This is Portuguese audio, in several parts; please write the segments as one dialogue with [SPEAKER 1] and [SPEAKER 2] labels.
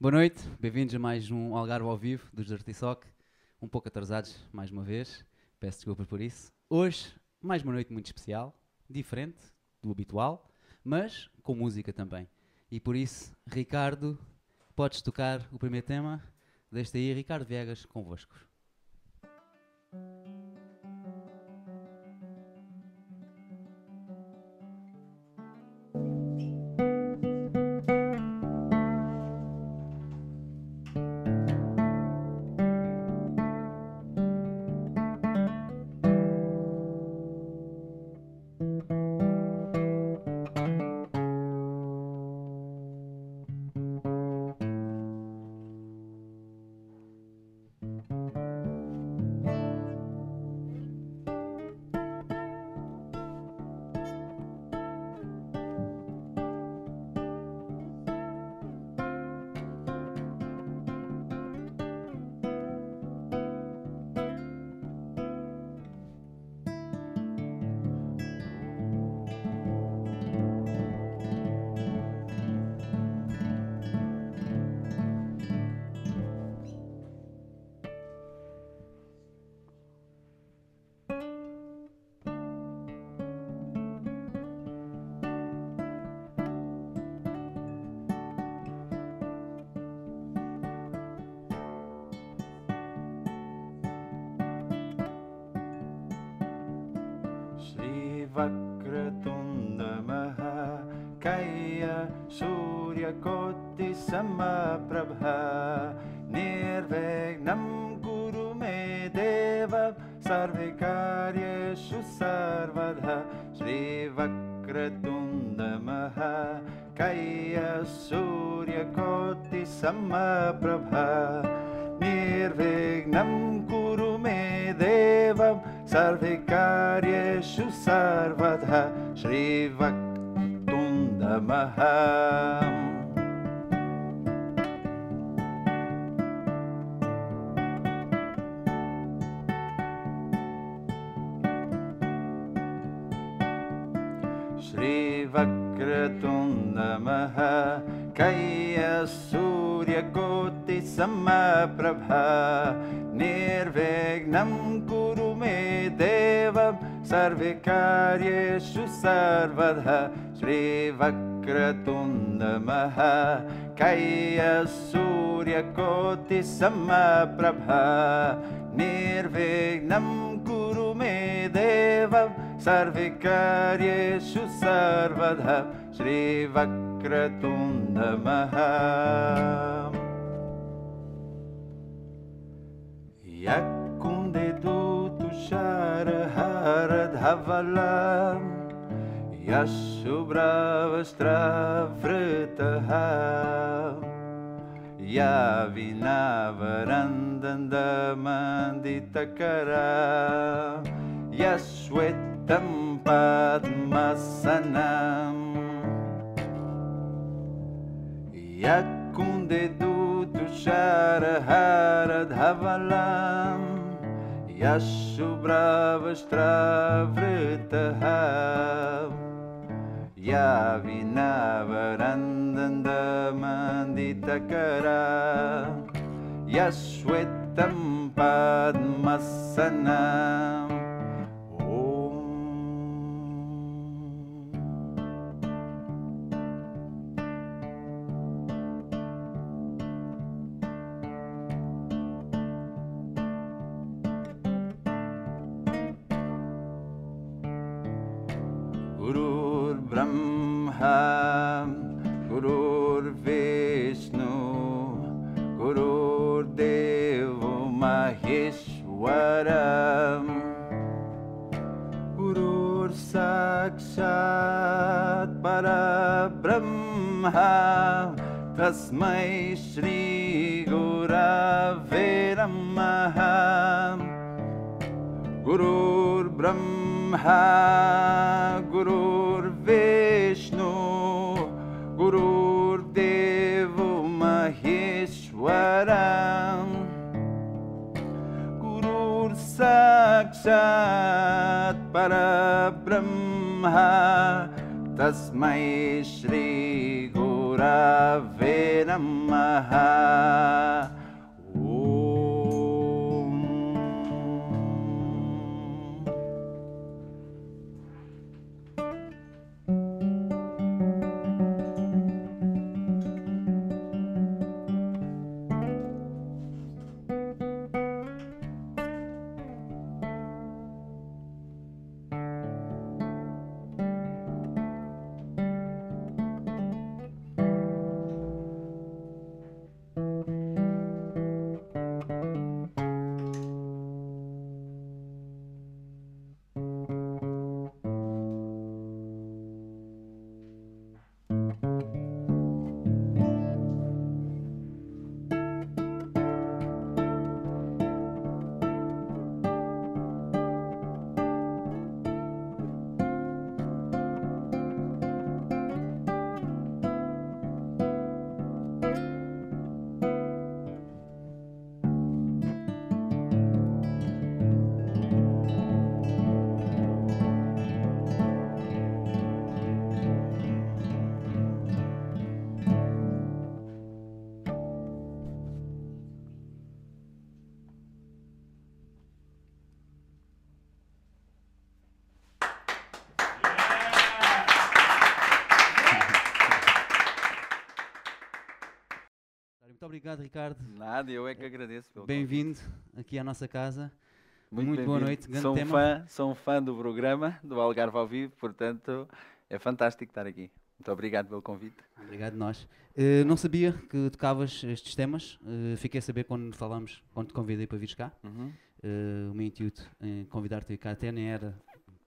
[SPEAKER 1] Boa noite, bem-vindos a mais um Algarve ao vivo dos Dirty Sock. Um pouco atrasados, mais uma vez, peço desculpas por isso. Hoje, mais uma noite muito especial, diferente do habitual, mas com música também. E por isso, Ricardo, podes tocar o primeiro tema? Deixa aí, Ricardo Viegas, convosco.
[SPEAKER 2] कैयसूर्यकोतिसम्मप्रभा निर्विघ्नं कुरु मे देवं सर्वकार्येषु सर्वथा श्रीवक्रतुन्दमः यः कुन्दे हरधवल я шубра штрафритага. Я вина варанданда мандита кара. Я шветам падмасанам. Я кундеду тушара харад хавалам. Я шубра штрафритага. या विना वरन्द मदितकरा यस्वित्तं पाद्मस्सन् परब्रह्मा तस्मै श्रीगुरवे नमः। गुरुर्ब्रह्मा गुरुर्विष्णु गुरुर्देवो महेश्वरम् गुरुर्साक्षात् परब्रह्मा तस्मै श्रीगुरवे Gurave
[SPEAKER 1] obrigado, Ricardo.
[SPEAKER 2] Nada, eu é que agradeço
[SPEAKER 1] Bem-vindo aqui à nossa casa.
[SPEAKER 2] convite.
[SPEAKER 1] muito boa noite, grande
[SPEAKER 2] Sou um,
[SPEAKER 1] tema.
[SPEAKER 2] fã, sou um fã do programa, do Algarve ao Vivo, portanto é fantástico estar aqui. Muito obrigado pelo convite.
[SPEAKER 1] Obrigado nós. Eh, não sabia que tocavas estes temas. eh, fiquei a saber quando falámos, quando te convidei para vires cá.
[SPEAKER 2] Uhum.
[SPEAKER 1] Eh, o meu intuito em convidar-te cá até nem era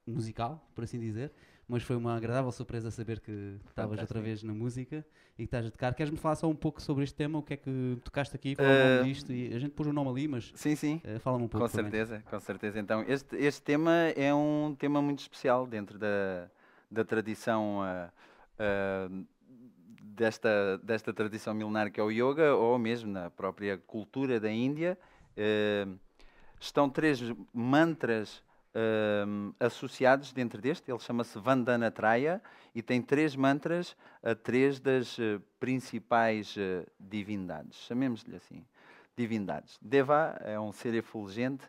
[SPEAKER 1] musical, por assim dizer, mas foi uma agradável surpresa saber que estavas outra vez na música e que estás a tocar. Queres-me falar só um pouco sobre este tema? O que é que tocaste aqui? Qual é o nome disto? E a gente pôs o nome ali, mas
[SPEAKER 2] Sim, sim.
[SPEAKER 1] eh, fala-me um pouco.
[SPEAKER 2] Com
[SPEAKER 1] também.
[SPEAKER 2] certeza, com certeza. Então, este, este tema é um tema muito especial dentro da, da tradição ah, ah, desta, desta tradição milenar que é o yoga, ou mesmo na própria cultura da Índia. Estão três mantras ah, associados dentro deste, ele chama-se Vandanatraya e tem três mantras a três das eh, principais eh, divindades, chamemos-lhe assim divindades. Deva é um ser efulgente,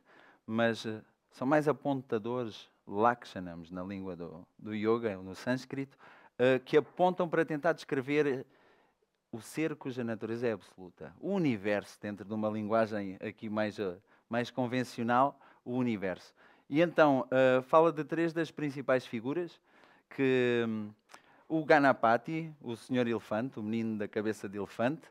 [SPEAKER 2] mas eh, são mais apontadores, lakshanams, na língua do, do yoga, no sânscrito, eh, que apontam para tentar descrever eh, o ser cuja natureza é absoluta. O universo, dentro de uma linguagem aqui mais, eh, mais convencional, o universo. E então, eh, fala de três das principais figuras, que hum, o Ganapati, o senhor elefante, o menino da cabeça de elefante,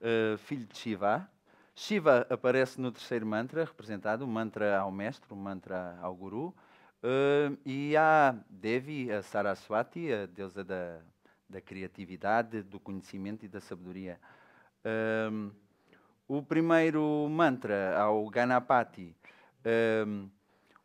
[SPEAKER 2] eh, filho de Shiva. Shiva aparece no terceiro mantra, representado, o mantra ao mestre, o mantra ao guru. Eh, e há Devi, a Saraswati, a deusa da, da criatividade, do conhecimento e da sabedoria. Ahm, o primeiro mantra ao Ganapati. ahm,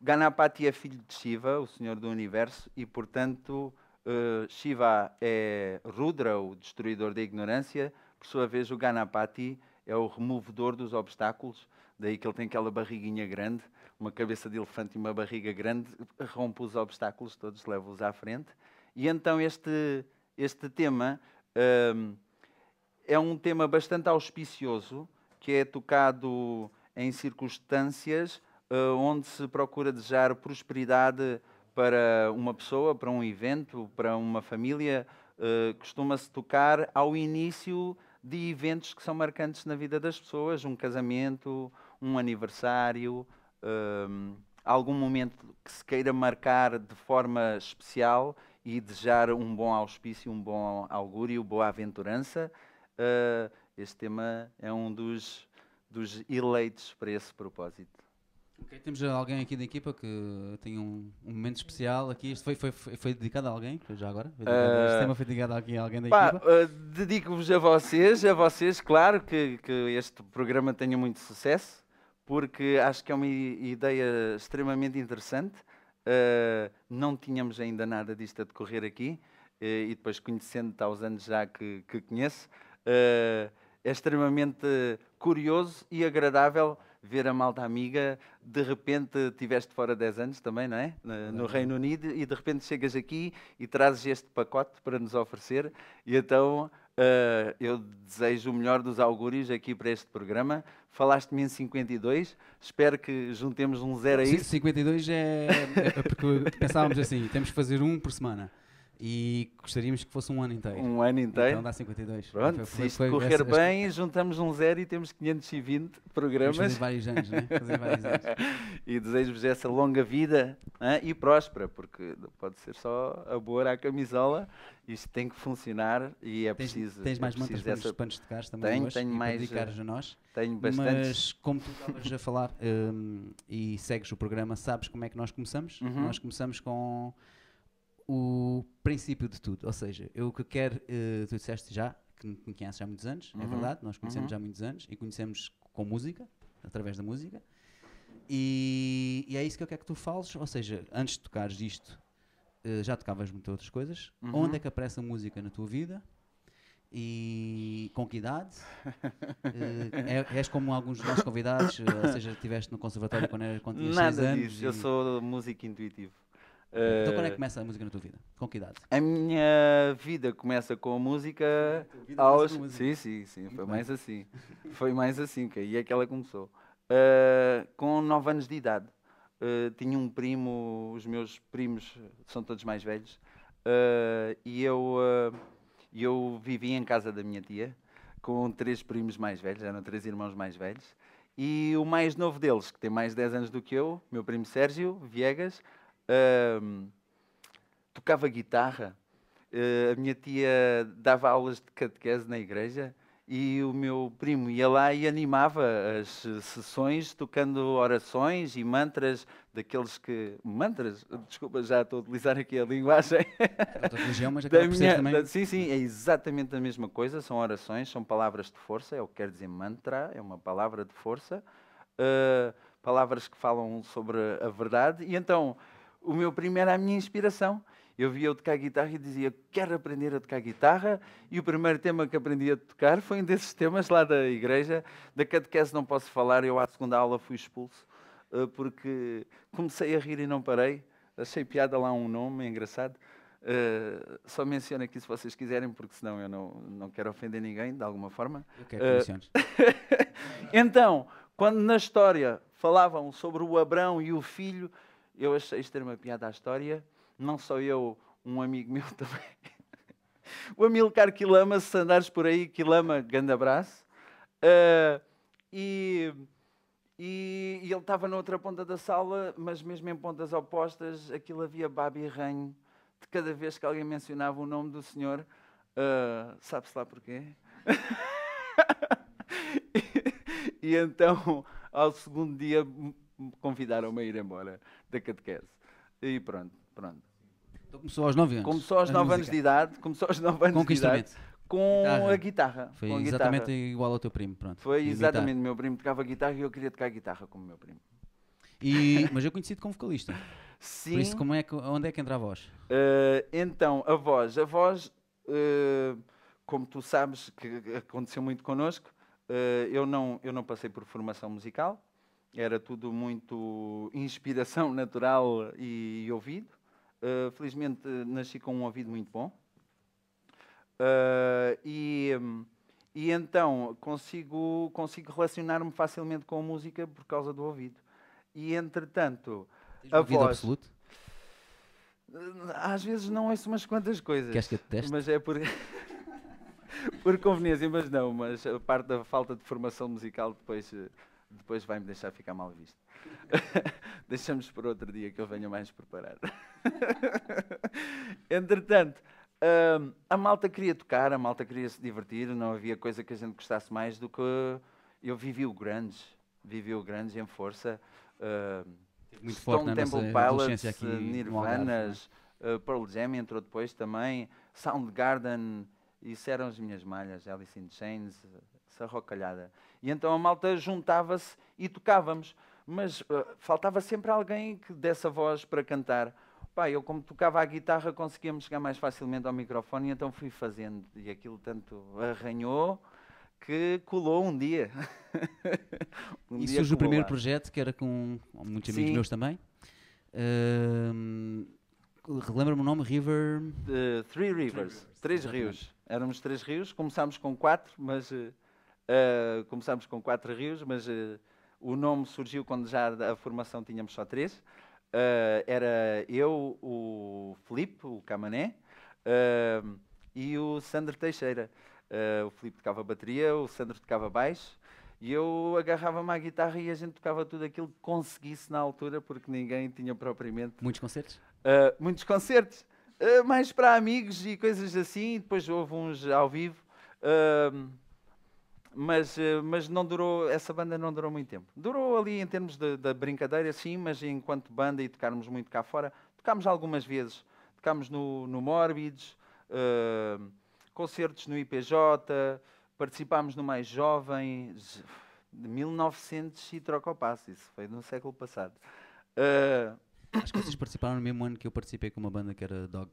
[SPEAKER 2] Ganapati é filho de Shiva, o Senhor do Universo, e portanto eh, Shiva é Rudra, o destruidor da ignorância. Por sua vez, o Ganapati é o removedor dos obstáculos. Daí que ele tem aquela barriguinha grande, uma cabeça de elefante e uma barriga grande, rompe os obstáculos todos, leva-os à frente. E então este, este tema ahm, é um tema bastante auspicioso, que é tocado em circunstâncias onde se procura desejar prosperidade para uma pessoa, para um evento, para uma família. Ah, Costuma-se tocar ao início de eventos que são marcantes na vida das pessoas, um casamento, um aniversário, ahm, algum momento que se queira marcar de forma especial e desejar um bom auspício, um bom augúrio, boa aventurança. Ah, este tema é um dos, dos eleitos para esse propósito.
[SPEAKER 1] Ok, temos alguém aqui da equipa que tem um, um momento especial aqui. Isto foi, foi, foi, foi dedicado a alguém, já agora? Dedicado- este
[SPEAKER 2] Eh,
[SPEAKER 1] tema foi dedicado a alguém, a alguém da
[SPEAKER 2] Pá,
[SPEAKER 1] equipa?
[SPEAKER 2] ah, dedico-vos a vocês, a vocês, claro, que, que este programa tenha muito sucesso, porque acho que é uma ideia extremamente interessante. Ah, não tínhamos ainda nada disto a decorrer aqui, eh, e depois conhecendo-te há uns anos já que, que conheço, é extremamente curioso e agradável ver a malta amiga, de repente tiveste fora 10 anos também, não é? Na- No Reino Unido e de repente chegas aqui e trazes este pacote para nos oferecer e então Uh, eu desejo o melhor dos augúrios aqui para este programa. Falaste-me em 52, espero que juntemos um zero a isso.
[SPEAKER 1] 52 é, é porque pensávamos assim, temos que fazer um por semana. E gostaríamos que fosse um ano inteiro.
[SPEAKER 2] Um ano inteiro.
[SPEAKER 1] Então dá 52.
[SPEAKER 2] Pronto, foi, foi, se isto correr bem, juntamos um zero e temos 520 programas.
[SPEAKER 1] Fazer vários anos, né? Fazer vários anos.
[SPEAKER 2] e desejo-vos essa longa vida né? e próspera, porque pode ser só a boa à camisola. Isto tem que funcionar e é
[SPEAKER 1] tens,
[SPEAKER 2] preciso.
[SPEAKER 1] Tens
[SPEAKER 2] é
[SPEAKER 1] mais mantas dessa... panos de cars também
[SPEAKER 2] tenho,
[SPEAKER 1] hoje,
[SPEAKER 2] tenho mais,
[SPEAKER 1] a nós.
[SPEAKER 2] Tenho bastante.
[SPEAKER 1] Mas como tu estavas a falar um, e segues o programa, sabes como é que nós começamos?
[SPEAKER 2] Uhum.
[SPEAKER 1] Nós começamos com o princípio de tudo. Ou seja, eu que quero, uh, tu disseste já, que me conheces há muitos anos, é uhum. é verdade, nós conhecemos uhum. há muitos anos e conhecemos com música, através da música. E, e, é isso que eu quero que tu fales, ou seja, antes de tocares isto, uh, já tocavas muitas outras coisas. Uhum. Onde é que aparece a música na tua vida? E com que idade? uh, és como alguns dos nossos convidados, ou seja, estiveste no conservatório quando, era, quando tinhas
[SPEAKER 2] Nada
[SPEAKER 1] anos.
[SPEAKER 2] Disso. Eu sou músico intuitivo.
[SPEAKER 1] Então quando é que começa a música na tua vida? Com que idade?
[SPEAKER 2] A minha vida começa com a música aos... Com música. Sim, sim, sim. Muito foi bem. mais assim. Foi mais assim, que aí é que ela começou. Uh, com 9 anos de idade. Uh, tinha um primo, os meus primos são todos mais velhos, uh, e eu, eu vivia em casa da minha tia, com três primos mais velhos, eram três irmãos mais velhos, e o mais novo deles, que tem mais de 10 anos do que eu, meu primo Sérgio Viegas, uh, tocava guitarra. Uh, a minha tia dava aulas de catequese na igreja e o meu primo ia lá e animava as sessões tocando orações e mantras daqueles que mantras desculpa já estou a utilizar aqui a linguagem
[SPEAKER 1] da religião mas da minha, também da,
[SPEAKER 2] sim sim é exatamente a mesma coisa são orações são palavras de força é o que quer dizer mantra é uma palavra de força uh, palavras que falam sobre a verdade e então o meu primo era a minha inspiração. Eu via eu tocar guitarra e dizia, quero aprender a tocar guitarra. E o primeiro tema que aprendi a tocar foi um desses temas lá da igreja. Da catequese não posso falar, eu à segunda aula fui expulso, eh, porque comecei a rir e não parei. Achei piada lá um nome, engraçado. Uh, só menciono aqui se vocês quiserem, porque senão eu não, não quero ofender ninguém, de alguma forma.
[SPEAKER 1] Eu quero que uh,
[SPEAKER 2] Então, quando na história falavam sobre o Abrão e o filho, eu achei isto ter uma piada à história. Não só eu, um amigo meu também. o Amilcar Quilama, se andares por aí, Quilama, grande abraço. Uh, e, e, e, ele estava na outra ponta da sala, mas mesmo em pontas opostas, aquilo havia babi e ranho de cada vez que alguém mencionava o nome do senhor. Uh, Sabe-se lá porquê? e, e então, ao segundo dia, convidaram-me a ir embora da catequese. E pronto, pronto.
[SPEAKER 1] Então começou aos 9 anos?
[SPEAKER 2] Começou aos 9 anos de idade. Começou aos 9 anos
[SPEAKER 1] com
[SPEAKER 2] de idade. Com guitarra. a guitarra.
[SPEAKER 1] Foi
[SPEAKER 2] com
[SPEAKER 1] exatamente
[SPEAKER 2] guitarra.
[SPEAKER 1] igual ao teu primo, pronto.
[SPEAKER 2] Foi exatamente, meu primo tocava guitarra e eu queria tocar guitarra como meu primo.
[SPEAKER 1] E, mas eu conheci-te como vocalista.
[SPEAKER 2] Sim.
[SPEAKER 1] Por isso, como é que, onde é que entra a voz?
[SPEAKER 2] Uh, então, a voz. A voz, uh, como tu sabes, que aconteceu muito connosco, uh, eu, não, eu não passei por formação musical era tudo muito inspiração natural e, ouvido. Uh, felizmente nasci com um ouvido muito bom. Uh, e, e então consigo, consigo relacionar-me facilmente com a música por causa do ouvido. E entretanto,
[SPEAKER 1] Tens a voz. absoluto?
[SPEAKER 2] Às vezes não ouço umas quantas coisas.
[SPEAKER 1] Queres que eu te teste?
[SPEAKER 2] Mas é por. por conveniência, mas não. Mas a parte da falta de formação musical depois depois vai-me deixar ficar mal visto. Deixamos para outro dia que eu venha mais preparado. Entretanto, hum, a malta queria tocar, a malta queria se divertir, não havia coisa que a gente gostasse mais do que eu vivi o grandes, vivi o grandes em força. Uh,
[SPEAKER 1] muito Stone forte Temple Pilots, aqui
[SPEAKER 2] Nirvanas, uh, Pearl Jam entrou depois também, Soundgarden, isso eram as minhas malhas, Alice in Chains, essa rocalhada. E então a malta juntava-se e tocávamos. Mas uh, faltava sempre alguém que desse a voz para cantar. Pá, eu como tocava a guitarra conseguia-me chegar mais facilmente ao microfone e então fui fazendo. E aquilo tanto arranhou que colou um dia.
[SPEAKER 1] um e dia surge o primeiro lá. projeto que era com muitos amigos Sim. meus também. Uh, relembra-me o nome, River...
[SPEAKER 2] Uh, Three Rivers,
[SPEAKER 1] Rivers,
[SPEAKER 2] três
[SPEAKER 1] exatamente.
[SPEAKER 2] rios. Éramos três rios, começámos com quatro, mas uh, uh, começámos com quatro rios, mas uh, o nome surgiu quando já a formação tínhamos só três. Uh, era eu, o Filipe, o Camané, e o Sandro Teixeira. O Filipe tocava bateria, o Sandro tocava baixo, e eu agarrava-me à guitarra e a gente tocava tudo aquilo que conseguisse na altura, porque ninguém tinha propriamente
[SPEAKER 1] Muitos concertos?
[SPEAKER 2] Muitos concertos, mais para amigos e coisas assim. Depois houve uns ao vivo, mas, uh, mas não durou, essa banda não durou muito tempo. Durou ali em termos de- da brincadeira, sim, mas enquanto banda e tocarmos muito cá fora, tocámos algumas vezes. Tocámos no, no Morbids, uh, concertos no IPJ, participámos no Mais Jovem, de 1900 e troca o passo, isso foi no século passado. Uh,
[SPEAKER 1] Acho que vocês participaram no mesmo ano que eu participei com uma banda que era Dog.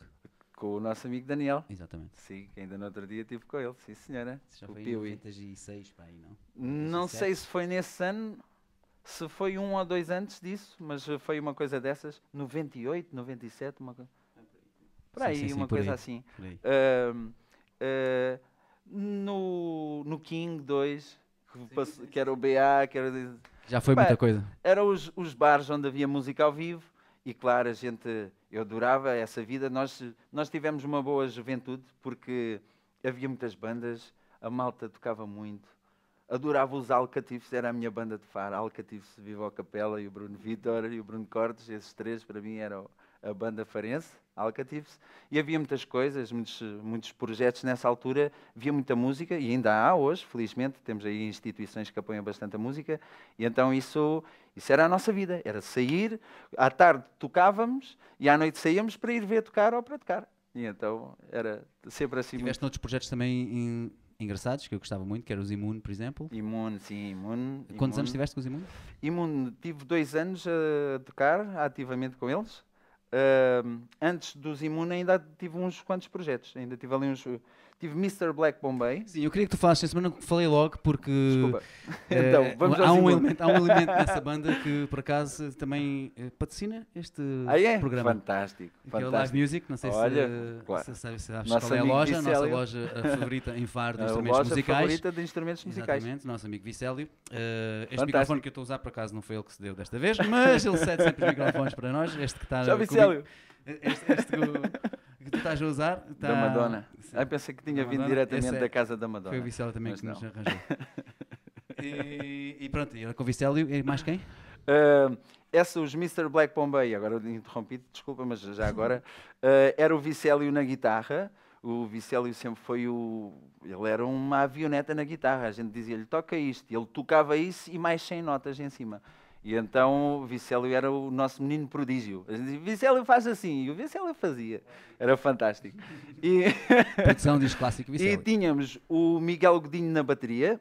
[SPEAKER 2] Com o nosso amigo Daniel.
[SPEAKER 1] Exatamente.
[SPEAKER 2] Sim, que ainda no outro dia estive com ele, sim senhora.
[SPEAKER 1] Isso já
[SPEAKER 2] o
[SPEAKER 1] foi em
[SPEAKER 2] Piuí.
[SPEAKER 1] 96 para aí, não?
[SPEAKER 2] Não
[SPEAKER 1] 97?
[SPEAKER 2] sei se foi nesse ano, se foi um ou dois antes disso, mas foi uma coisa dessas, 98, 97, uma coisa. Por aí,
[SPEAKER 1] sim, sim,
[SPEAKER 2] uma
[SPEAKER 1] por
[SPEAKER 2] coisa
[SPEAKER 1] aí.
[SPEAKER 2] assim.
[SPEAKER 1] Por aí.
[SPEAKER 2] Ahm, ah, no, no King 2, que, passou- que era o BA, que era.
[SPEAKER 1] Já foi
[SPEAKER 2] Pá,
[SPEAKER 1] muita coisa.
[SPEAKER 2] eram os, os bares onde havia música ao vivo e claro, a gente, eu adorava essa vida. Nós, nós tivemos uma boa juventude porque havia muitas bandas, a malta tocava muito. Adorava os Alcatifes, era a minha banda de faro. Alcatifes, Viva a Capela e o Bruno Vitor e o Bruno Cortes, esses três para mim eram a banda farense, Alcatifes. E havia muitas coisas, muitos, muitos projetos nessa altura, havia muita música e ainda há hoje, felizmente, temos aí instituições que apoiam bastante a música. E então isso, isso era a nossa vida, era sair, à tarde tocávamos e à noite saíamos para ir ver tocar ou para tocar. E então era sempre assim muito
[SPEAKER 1] Tiveste outros projetos também em- engraçados que eu gostava muito, que era os Imune, por exemplo.
[SPEAKER 2] imune, sim, imune.
[SPEAKER 1] Quantos anos
[SPEAKER 2] imune.
[SPEAKER 1] tiveste com os Imune?
[SPEAKER 2] Imune, tive dois anos a tocar ativamente com eles. Ahm, antes dos Imune ainda tive uns quantos projetos. Ainda tive ali uns. Tive Mr. Black Bombay.
[SPEAKER 1] Sim, eu queria que tu falasses essa semana, falei logo porque
[SPEAKER 2] Desculpa.
[SPEAKER 1] eh,
[SPEAKER 2] então, vamos
[SPEAKER 1] há, um elemento, há um elemento nessa banda que por acaso também eh, patrocina este
[SPEAKER 2] Ah, é?
[SPEAKER 1] programa.
[SPEAKER 2] Fantástico.
[SPEAKER 1] Que é o Live
[SPEAKER 2] fantástico.
[SPEAKER 1] Music, não sei
[SPEAKER 2] Olha,
[SPEAKER 1] se,
[SPEAKER 2] claro.
[SPEAKER 1] se sabes, sabes
[SPEAKER 2] Nosso
[SPEAKER 1] qual é a loja, a nossa
[SPEAKER 2] Vicélio.
[SPEAKER 1] loja a favorita em Faro de
[SPEAKER 2] A
[SPEAKER 1] instrumentos
[SPEAKER 2] loja
[SPEAKER 1] musicais.
[SPEAKER 2] favorita de instrumentos musicais.
[SPEAKER 1] Exatamente, nosso amigo Vicélio. Eh, este
[SPEAKER 2] Fantástico.
[SPEAKER 1] microfone que eu estou a usar, por acaso, não foi ele que se deu desta vez, mas ele cede sempre os microfones para nós. Este que está comigo-
[SPEAKER 2] Vicélio,
[SPEAKER 1] Este, este que, o- que tu estás a usar.
[SPEAKER 2] da
[SPEAKER 1] está-
[SPEAKER 2] Madonna.
[SPEAKER 1] Sim,
[SPEAKER 2] Ai, pensei que tinha
[SPEAKER 1] Da
[SPEAKER 2] vindo
[SPEAKER 1] Madonna.
[SPEAKER 2] diretamente
[SPEAKER 1] é-
[SPEAKER 2] da casa da
[SPEAKER 1] Foi o
[SPEAKER 2] Madonna.
[SPEAKER 1] Vicélio também
[SPEAKER 2] Mas
[SPEAKER 1] que nos
[SPEAKER 2] não.
[SPEAKER 1] arranjou. E, e pronto, era com o Vicélio e mais quem?
[SPEAKER 2] Uh, essa, os Mr. Black Bombay, agora eu interrompi, desculpa, mas já agora, uh, era o Vicélio na guitarra. O Vicélio sempre foi o. Ele era uma avioneta na guitarra. A gente dizia-lhe, toca isto. E ele tocava isso e mais 100 notas em cima. E então o Vicélio era o nosso menino prodígio. A gente dizia, Vicélio faz assim. E o Vicélio fazia. Era fantástico. E.
[SPEAKER 1] Produção diz clássico
[SPEAKER 2] E
[SPEAKER 1] Vicélio.
[SPEAKER 2] tínhamos o Miguel Godinho na bateria,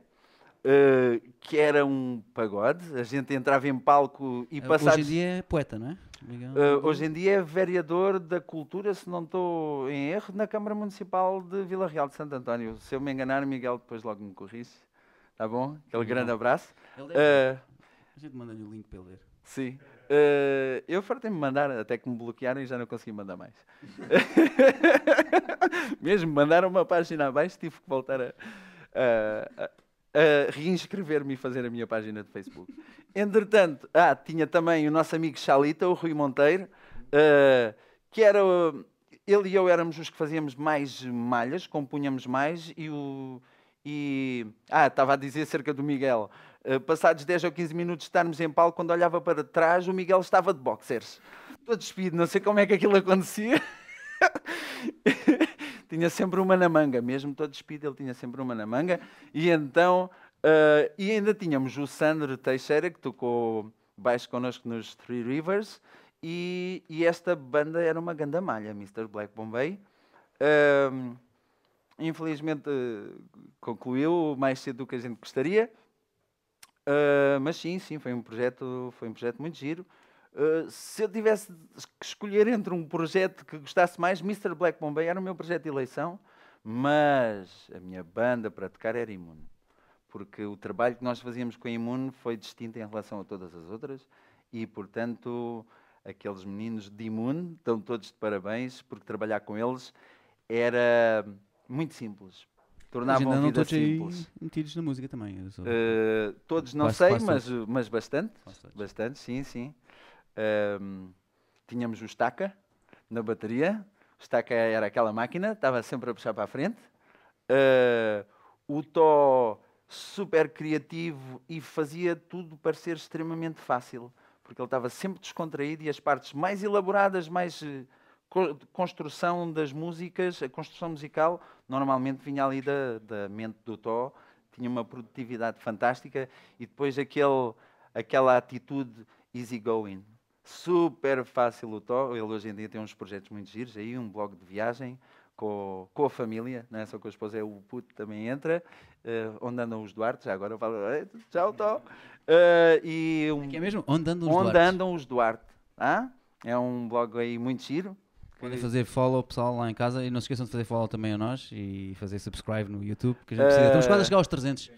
[SPEAKER 2] eh, que era um pagode. A gente entrava em palco e
[SPEAKER 1] Eh,
[SPEAKER 2] passados...
[SPEAKER 1] Hoje em dia é poeta, não é? Miguel?
[SPEAKER 2] Eh, hoje em dia é vereador da cultura, se não estou em erro, na Câmara Municipal de Vila Real de Santo António. Se eu me enganar, Miguel depois logo me corrige. Tá bom? Aquele grande abraço.
[SPEAKER 1] Ele deve- A gente manda-lhe o link para ele ler.
[SPEAKER 2] Sim. Eh, eu fartei-me mandar, até que me bloquearam e já não consegui mandar mais. Mesmo, mandaram uma página abaixo, tive que voltar a, a- a- reinscrever-me e fazer a minha página de Facebook. Entretanto, ah, tinha também o nosso amigo Chalita, o Rui Monteiro, eh, que era. Ele e eu éramos os que fazíamos mais malhas, compunhamos mais, e o. E, ah, estava a dizer acerca do Miguel. Eh, passados 10 ou 15 minutos de estarmos em palco, quando olhava para trás, o Miguel estava de boxers. Todo despido, não sei como é que aquilo acontecia. tinha sempre uma na manga, mesmo todo despido, ele tinha sempre uma na manga. E então, eh, e ainda tínhamos o Sandro Teixeira, que tocou baixo connosco nos Three Rivers, e, e esta banda era uma ganda malha, Mr. Black Bombay. Ahm, infelizmente eh, concluiu mais cedo do que a gente gostaria. Uh, mas sim, sim, foi um projeto, foi um projeto muito giro. Uh, se eu tivesse que escolher entre um projeto que gostasse mais, Mr. Black Bombay era o meu projeto de eleição, mas a minha banda para tocar era Imune. Porque o trabalho que nós fazíamos com a Imune foi distinto em relação a todas as outras e, portanto, aqueles meninos de Imun, estão todos de parabéns, porque trabalhar com eles era muito simples. Tornava a vida simples.
[SPEAKER 1] metidos na música também.
[SPEAKER 2] Sou... Uh, todos não quase, sei, quase mas, mas bastante. Bastante, sim, sim. Uh, tínhamos o Staca na bateria. O Staca era aquela máquina, estava sempre a puxar para a frente. Uh, o Tó super criativo e fazia tudo parecer extremamente fácil, porque ele estava sempre descontraído e as partes mais elaboradas, mais uh, construção das músicas, a construção musical, normalmente vinha ali da, da mente do Tó, tinha uma produtividade fantástica e depois aquele, aquela atitude easygoing. Super fácil o Tó, ele hoje em dia tem uns projetos muito giros, aí um blog de viagem, com, com a família, não é só com a esposa, é o puto também entra, uh, onde andam os Duarte, já agora eu falo, tchau, Tó. Uh,
[SPEAKER 1] e um, é que é mesmo? Onde andam
[SPEAKER 2] os
[SPEAKER 1] onde
[SPEAKER 2] Duarte? andam os Duarte. Ah? É um blog aí muito giro.
[SPEAKER 1] Podem fazer follow pessoal lá em casa e não se esqueçam de fazer follow também a nós e fazer subscribe no YouTube, que a gente precisa. Uh, estamos quase a chegar aos 300.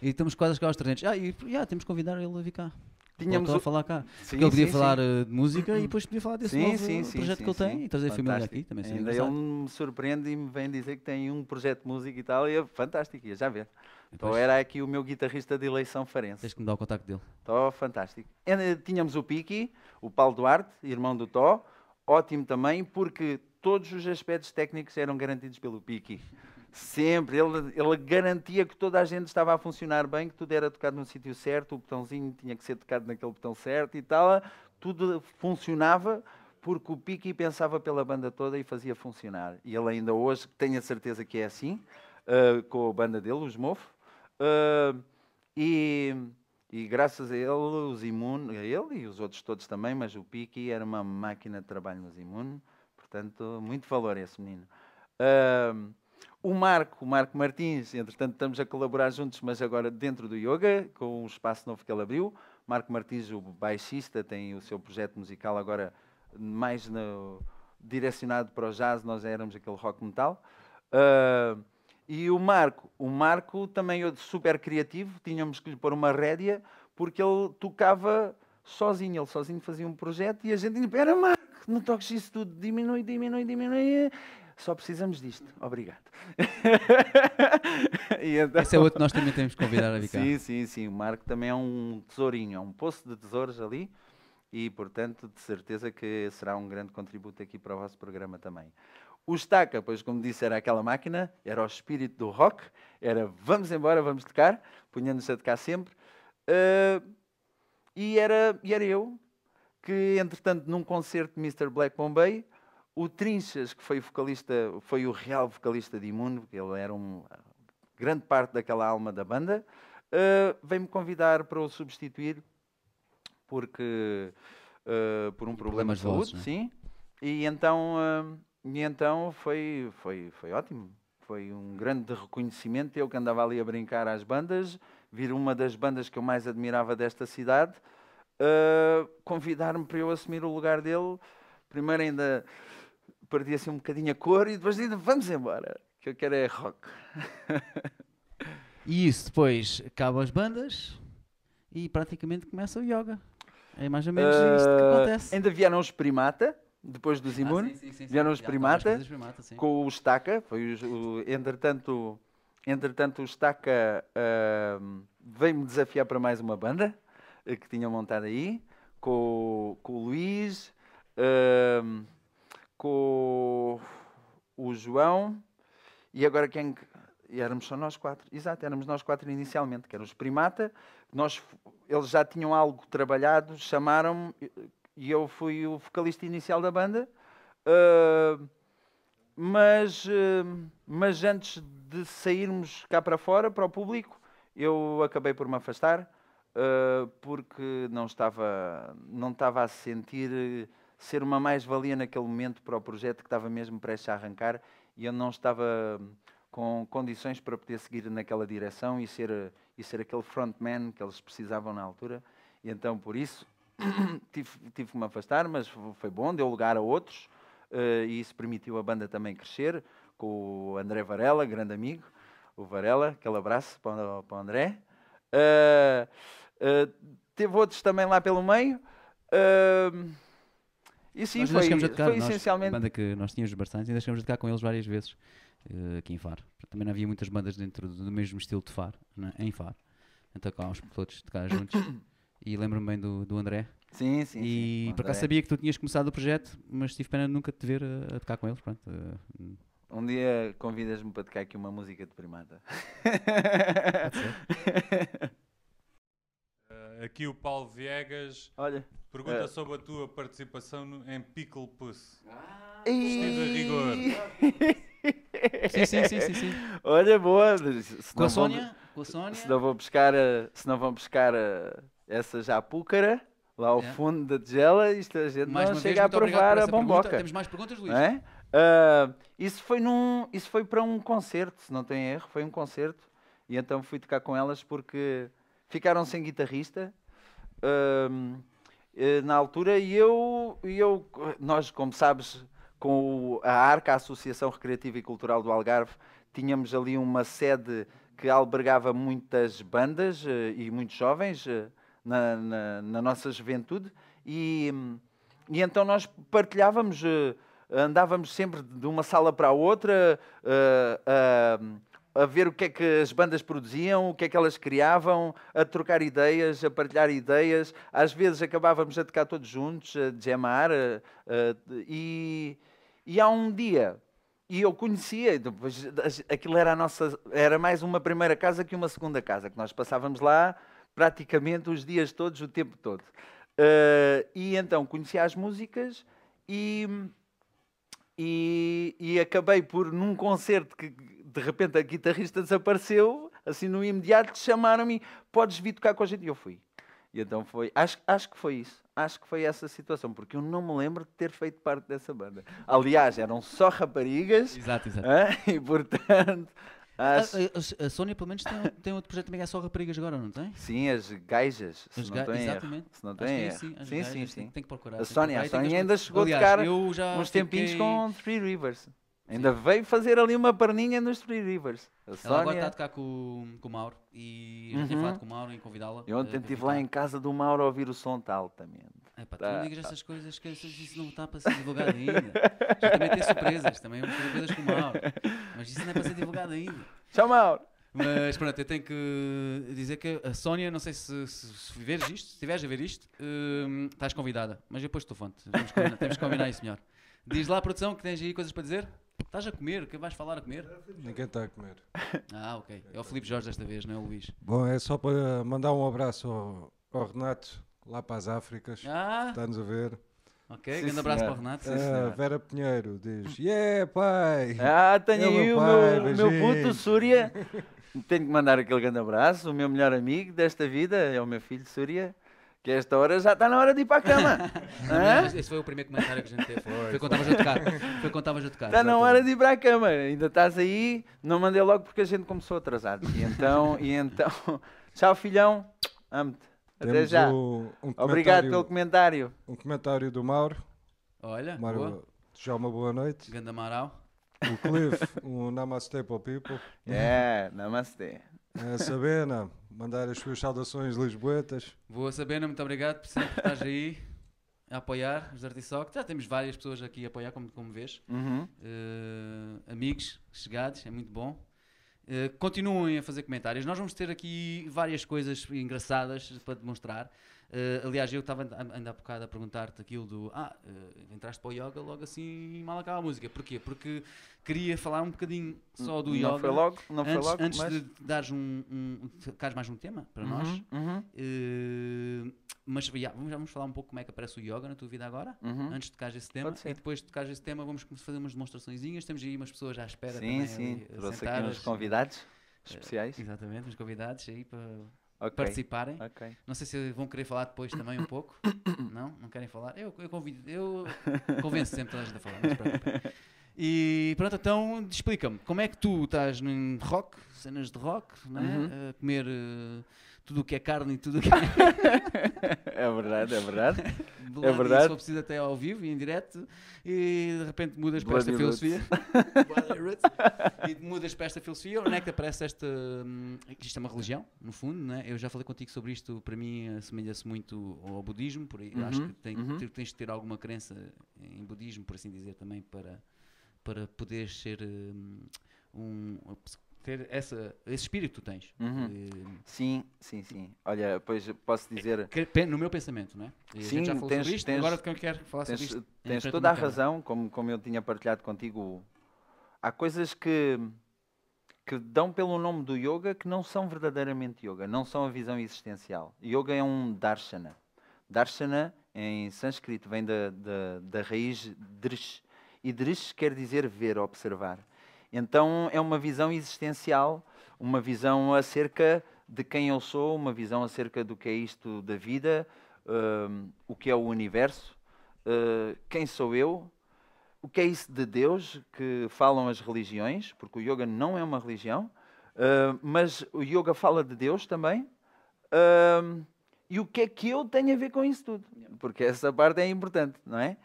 [SPEAKER 1] E estamos quase a chegar aos 300. Ah, e yeah, temos que convidar ele a vir cá. Tínhamos o... a falar cá. Sim, Porque ele podia sim, falar sim. Eh, de música e depois podia falar desse sim, novo sim, projeto que ele tem e trazer a família aqui também.
[SPEAKER 2] Ainda ele me surpreende e me vem dizer que tem um projeto de música e tal, e é fantástico, ia já ver. Então era aqui o meu guitarrista de eleição farense.
[SPEAKER 1] Tens que me dar o contacto dele.
[SPEAKER 2] Tó, fantástico. Tínhamos o Piki, o Paulo Duarte, irmão do Tó, ótimo também, porque todos os aspectos técnicos eram garantidos pelo Piki. Sempre. Ele, ele garantia que toda a gente estava a funcionar bem, que tudo era tocado no sítio certo, o botãozinho tinha que ser tocado naquele botão certo e tal. Tudo funcionava porque o Piki pensava pela banda toda e fazia funcionar. E ele ainda hoje, tenho a certeza que é assim, uh, com a banda dele, os Mofo. Uh, e, e, graças a ele, os Imune, a ele e os outros todos também, mas o Piki era uma máquina de trabalho nos Imune, portanto, muito valor esse menino. Uh, o Marco, o Marco Martins, entretanto estamos a colaborar juntos, mas agora dentro do yoga, com um espaço novo que ele abriu. Marco Martins, o baixista, tem o seu projeto musical agora mais no, direcionado para o jazz, nós éramos aquele rock metal. Uh, e o Marco, o Marco também super criativo, tínhamos que lhe pôr uma rédea, porque ele tocava sozinho, ele sozinho fazia um projeto e a gente dizia, espera Marco, não toques isso tudo, diminui, diminui, diminui só precisamos disto. Obrigado.
[SPEAKER 1] então... Esse é outro que nós também temos que convidar a vir
[SPEAKER 2] Sim, sim, sim. O Marco também é um tesourinho, é um poço de tesouros ali e, portanto, de certeza que será um grande contributo aqui para o vosso programa também. O Estaca, pois como disse, era aquela máquina, era o espírito do rock, era vamos embora, vamos tocar, punhando-nos a tocar sempre. Uh, e, era, e era eu que, entretanto, num concerto de Mr. Black Bombay, o Trinchas, que foi o vocalista, foi o real vocalista de Imundo, ele era um grande parte daquela alma da banda, uh, veio-me convidar para o substituir porque uh, por um problema de saúde, vossos, é? sim. E então, e então foi, foi, foi ótimo. Foi um grande reconhecimento. Eu que andava ali a brincar às bandas, vir uma das bandas que eu mais admirava desta cidade, uh, convidar-me para eu assumir o lugar dele. Primeiro ainda perdi assim um bocadinho a cor e depois disse, vamos embora, que eu quero é rock.
[SPEAKER 1] e isso depois acaba as bandas e praticamente começa o yoga. É mais ou menos uh, isto que ah, acontece.
[SPEAKER 2] Ainda vieram os primata, depois dos imune, ah, vieram os primata, primata com o estaca, foi o, entretanto, entretanto o estaca uh, veio-me desafiar para mais uma banda uh, que tinha montado aí, com, com o Luís, uh, com o João e agora quem. E éramos só nós quatro. Exato, éramos nós quatro inicialmente, que eram os Primata. Nós, eles já tinham algo trabalhado, chamaram-me e eu fui o vocalista inicial da banda. Uh, mas, uh, mas antes de sairmos cá para fora, para o público, eu acabei por me afastar uh, porque não estava, não estava a sentir ser uma mais-valia naquele momento para o projeto que estava mesmo prestes a arrancar e eu não estava com condições para poder seguir naquela direção e ser, e ser aquele frontman que eles precisavam na altura. E então, por isso, tive, tive que me afastar, mas foi bom, deu lugar a outros uh, e isso permitiu a banda também crescer, com o André Varela, grande amigo, o Varela, aquele abraço para o, para o André. Uh, uh, teve outros também lá pelo meio. Uh, E sim,
[SPEAKER 1] nós
[SPEAKER 2] foi, foi
[SPEAKER 1] nós,
[SPEAKER 2] essencialmente.
[SPEAKER 1] a banda que nós tínhamos bastante, ainda chegamos a tocar com eles várias vezes aqui em Faro. Também não havia muitas bandas dentro do, mesmo estilo de Faro, né, em Faro. Então tocávamos todos tocar juntos. E lembro-me bem do, do André.
[SPEAKER 2] Sim, sim.
[SPEAKER 1] e
[SPEAKER 2] sim.
[SPEAKER 1] por acaso
[SPEAKER 2] André.
[SPEAKER 1] sabia que tu tinhas começado o projeto, mas tive pena de nunca te ver a, a tocar com eles. Pronto, eh,
[SPEAKER 2] Um dia convidas-me para tocar aqui uma música de primata.
[SPEAKER 3] Eh, aqui o Paulo Viegas
[SPEAKER 2] Olha.
[SPEAKER 3] pergunta
[SPEAKER 2] Eh.
[SPEAKER 3] sobre a tua participação no- em Pickle Puss.
[SPEAKER 2] Vestido
[SPEAKER 3] a rigor.
[SPEAKER 1] Sim, sim, sim, sim, sim.
[SPEAKER 2] Olha, boa. Se
[SPEAKER 1] Com a
[SPEAKER 2] vão-
[SPEAKER 1] Sónia? Com a Sónia?
[SPEAKER 2] Se não vão buscar, a- se não vão buscar a- essa japúcara lá ao
[SPEAKER 1] É.
[SPEAKER 2] fundo da tigela, isto a gente
[SPEAKER 1] Mais
[SPEAKER 2] não
[SPEAKER 1] uma vez,
[SPEAKER 2] chega a provar a
[SPEAKER 1] pergunta.
[SPEAKER 2] bomboca.
[SPEAKER 1] Temos mais perguntas, Luís?
[SPEAKER 2] É? Ah, isso, foi num, isso foi para um concerto, se não tem erro, foi um concerto. E então fui tocar com elas porque ficaram sem guitarrista eh, na altura e eu, e eu, nós, como sabes, com a ARCA, a Associação Recreativa e Cultural do Algarve, tínhamos ali uma sede que albergava muitas bandas eh, e muitos jovens eh, na, na, na nossa juventude e, e então nós partilhávamos, eh, andávamos sempre de uma sala para a outra eh, a, a ver o que é que as bandas produziam, o que é que elas criavam, a trocar ideias, a partilhar ideias. Às vezes acabávamos a tocar todos juntos, a jamar. eh, e, e há um dia, e eu conhecia, depois, aquilo era a nossa, era mais uma primeira casa que uma segunda casa, que nós passávamos lá praticamente os dias todos, o tempo todo. Eh, e então conhecia as músicas e, e, e acabei por, num concerto que de repente a guitarrista desapareceu, assim no imediato chamaram-me, podes vir tocar com a gente? E eu fui. E então foi, acho, acho que foi isso, acho que foi essa situação, porque eu não me lembro de ter feito parte dessa banda. Aliás, eram só raparigas,
[SPEAKER 1] Exato, exato.
[SPEAKER 2] hã? e portanto,
[SPEAKER 1] A,
[SPEAKER 2] acho...
[SPEAKER 1] a- a Sónia, pelo menos, tem, tem outro projeto também que é só raparigas agora, não tem?
[SPEAKER 2] Sim, as gajas, se
[SPEAKER 1] As
[SPEAKER 2] não
[SPEAKER 1] ga-
[SPEAKER 2] estou em erro.
[SPEAKER 1] Exatamente.
[SPEAKER 2] Se não
[SPEAKER 1] Acho
[SPEAKER 2] estou
[SPEAKER 1] que
[SPEAKER 2] em
[SPEAKER 1] é assim, as
[SPEAKER 2] Sim, sim,
[SPEAKER 1] tem-
[SPEAKER 2] sim.
[SPEAKER 1] Tem que procurar.
[SPEAKER 2] A
[SPEAKER 1] tem procurar
[SPEAKER 2] a
[SPEAKER 1] e tem as-
[SPEAKER 2] ainda chegou
[SPEAKER 1] Aliás,
[SPEAKER 2] a tocar uns tempinhos
[SPEAKER 1] fiquei-
[SPEAKER 2] com Three Rivers. Ainda veio fazer ali uma perninha nos Three Rivers. A
[SPEAKER 1] Ela agora está a tocar com, com o Mauro e já tinha
[SPEAKER 2] Uhum.
[SPEAKER 1] falado com o Mauro em convidá-la.
[SPEAKER 2] Eu ontem estive lá em casa do Mauro a ouvir o som altamente.
[SPEAKER 1] Epá, tu
[SPEAKER 2] Tá.
[SPEAKER 1] não digas essas coisas que isso não está para ser divulgado ainda. Já também tem surpresas, também vamos fazer coisas com o Mauro. Mas isso não é para ser divulgado ainda.
[SPEAKER 2] Tchau, Mauro!
[SPEAKER 1] Mas pronto, eu tenho que dizer que a Sónia, não sei se, se, se veres isto, se estiveres a ver isto, hum, estás convidada. Mas depois estou fonte. Temos que combinar, temos que combinar isso melhor. Diz lá, produção, que tens aí coisas para dizer? Estás a comer? Que vais falar a comer?
[SPEAKER 4] Ninguém está a comer.
[SPEAKER 1] Ah, ok. É o Filipe Jorge desta vez, não é o Luís.
[SPEAKER 4] Bom, é só para mandar um abraço ao, ao Renato, lá para as Áfricas.
[SPEAKER 1] Ah,
[SPEAKER 4] Está-nos a ver.
[SPEAKER 1] ok.
[SPEAKER 2] Sim,
[SPEAKER 1] Grande abraço
[SPEAKER 2] senhor.
[SPEAKER 1] para o Renato.
[SPEAKER 2] Sim, senhor.
[SPEAKER 4] Vera Pinheiro diz: Yeah, pai!
[SPEAKER 2] Ah, tenho
[SPEAKER 4] É o
[SPEAKER 2] aí
[SPEAKER 4] meu
[SPEAKER 2] o
[SPEAKER 4] pai,
[SPEAKER 2] meu, meu puto. Súria. Tenho que mandar aquele grande abraço. O meu melhor amigo desta vida é o meu filho, Súria. Que a esta hora já está na hora de ir para a cama.
[SPEAKER 1] Esse foi o primeiro comentário que a gente teve. Foi quando estavas a tocar. Foi quando estavas a tocar.
[SPEAKER 2] Está na hora de ir para a cama. Ainda estás aí. Não mandei logo porque a gente começou atrasado. E então, e então tchau, filhão. Amo-te. Até
[SPEAKER 4] Temos
[SPEAKER 2] já.
[SPEAKER 4] o- um
[SPEAKER 2] Obrigado pelo comentário.
[SPEAKER 4] Um comentário do Mauro.
[SPEAKER 1] Olha, boa.
[SPEAKER 4] Mauro, já uma boa noite.
[SPEAKER 1] Ganda Amaral.
[SPEAKER 4] O Cliff, um Namaste para o People.
[SPEAKER 2] É, namastê.
[SPEAKER 4] A Sabena, mandar as suas saudações lisboetas.
[SPEAKER 1] Boa Sabena, muito obrigado por sempre estás aí a apoiar os Artisoc. Já temos várias pessoas aqui a apoiar, como, como vês.
[SPEAKER 2] Uhum.
[SPEAKER 1] Eh, amigos, chegados, é muito bom. Eh, continuem a fazer comentários. Nós vamos ter aqui várias coisas engraçadas para demonstrar. Eh, aliás, eu estava ainda há bocado a perguntar-te aquilo do Ah, eh, entraste para o yoga logo assim mal acaba a música. Porquê? Porque queria falar um bocadinho só do
[SPEAKER 2] não
[SPEAKER 1] yoga.
[SPEAKER 2] foi logo, não foi
[SPEAKER 1] antes
[SPEAKER 2] logo,
[SPEAKER 1] antes
[SPEAKER 2] mas...
[SPEAKER 1] de dares um, um, tocares mais um tema para nós.
[SPEAKER 2] Uhum, uhum,
[SPEAKER 1] Eh, mas yeah, vamos, já vamos falar um pouco como é que aparece o yoga na tua vida agora.
[SPEAKER 2] uhum.
[SPEAKER 1] Antes de tocares esse tema e depois de tocares esse tema vamos fazer umas demonstraçõezinhas. Temos aí umas pessoas à espera
[SPEAKER 2] Sim,
[SPEAKER 1] também
[SPEAKER 2] sim.
[SPEAKER 1] ali,
[SPEAKER 2] Trouxe aqui
[SPEAKER 1] sentadas.
[SPEAKER 2] uns convidados especiais.
[SPEAKER 1] Exatamente, uns convidados aí para
[SPEAKER 2] Ok.
[SPEAKER 1] participarem.
[SPEAKER 2] Ok.
[SPEAKER 1] Não sei se vão querer falar depois também um pouco. não? Não querem falar? Eu, eu convido, eu convenço sempre toda a gente a falar. Não se preocupem. E pronto, então explica-me, como é que tu estás em rock, cenas de rock, não é?
[SPEAKER 2] Uhum.
[SPEAKER 1] a comer. eh, tudo o que é carne e tudo o que é.
[SPEAKER 2] É verdade, é verdade.
[SPEAKER 1] Bloody,
[SPEAKER 2] verdade.
[SPEAKER 1] Se for preciso até ao vivo e em direto, e de repente mudas para esta
[SPEAKER 2] Bloody
[SPEAKER 1] filosofia. Bloody e mudas para esta filosofia, onde é que aparece esta. hum, Isto é uma religião, no fundo, né? eu já falei contigo sobre isto, para mim assemelha-se muito ao budismo, por aí eu acho
[SPEAKER 2] Uhum,
[SPEAKER 1] que tem-
[SPEAKER 2] uhum.
[SPEAKER 1] tens de ter alguma crença em budismo, por assim dizer, também para, para poderes ser hum, um. Ter essa, esse espírito tens.
[SPEAKER 2] Uhum.
[SPEAKER 1] Eh,
[SPEAKER 2] Sim, sim, sim. Olha, pois posso dizer,
[SPEAKER 1] que- pe- no meu pensamento, não é? E
[SPEAKER 2] Sim,
[SPEAKER 1] já falou
[SPEAKER 2] tens-
[SPEAKER 1] isto,
[SPEAKER 2] tens-
[SPEAKER 1] agora de quem quer falar
[SPEAKER 2] tens,
[SPEAKER 1] sobre isto.
[SPEAKER 2] tens toda a razão, como, como eu tinha partilhado contigo. Há coisas que, que dão pelo nome do yoga que não são verdadeiramente yoga, não são a visão existencial. Yoga é um darshana. Darshana, em sânscrito, vem da, da, da raiz drish. E drish quer dizer ver, observar. Então é uma visão existencial, uma visão acerca de quem eu sou, uma visão acerca do que é isto da vida, hum, o que é o universo, uh, quem sou eu, o que é isso de Deus que falam as religiões, porque o yoga não é uma religião, uh, mas o yoga fala de Deus também. hum, e o que é que eu tenho a ver com isso tudo? Porque essa parte é importante, não é?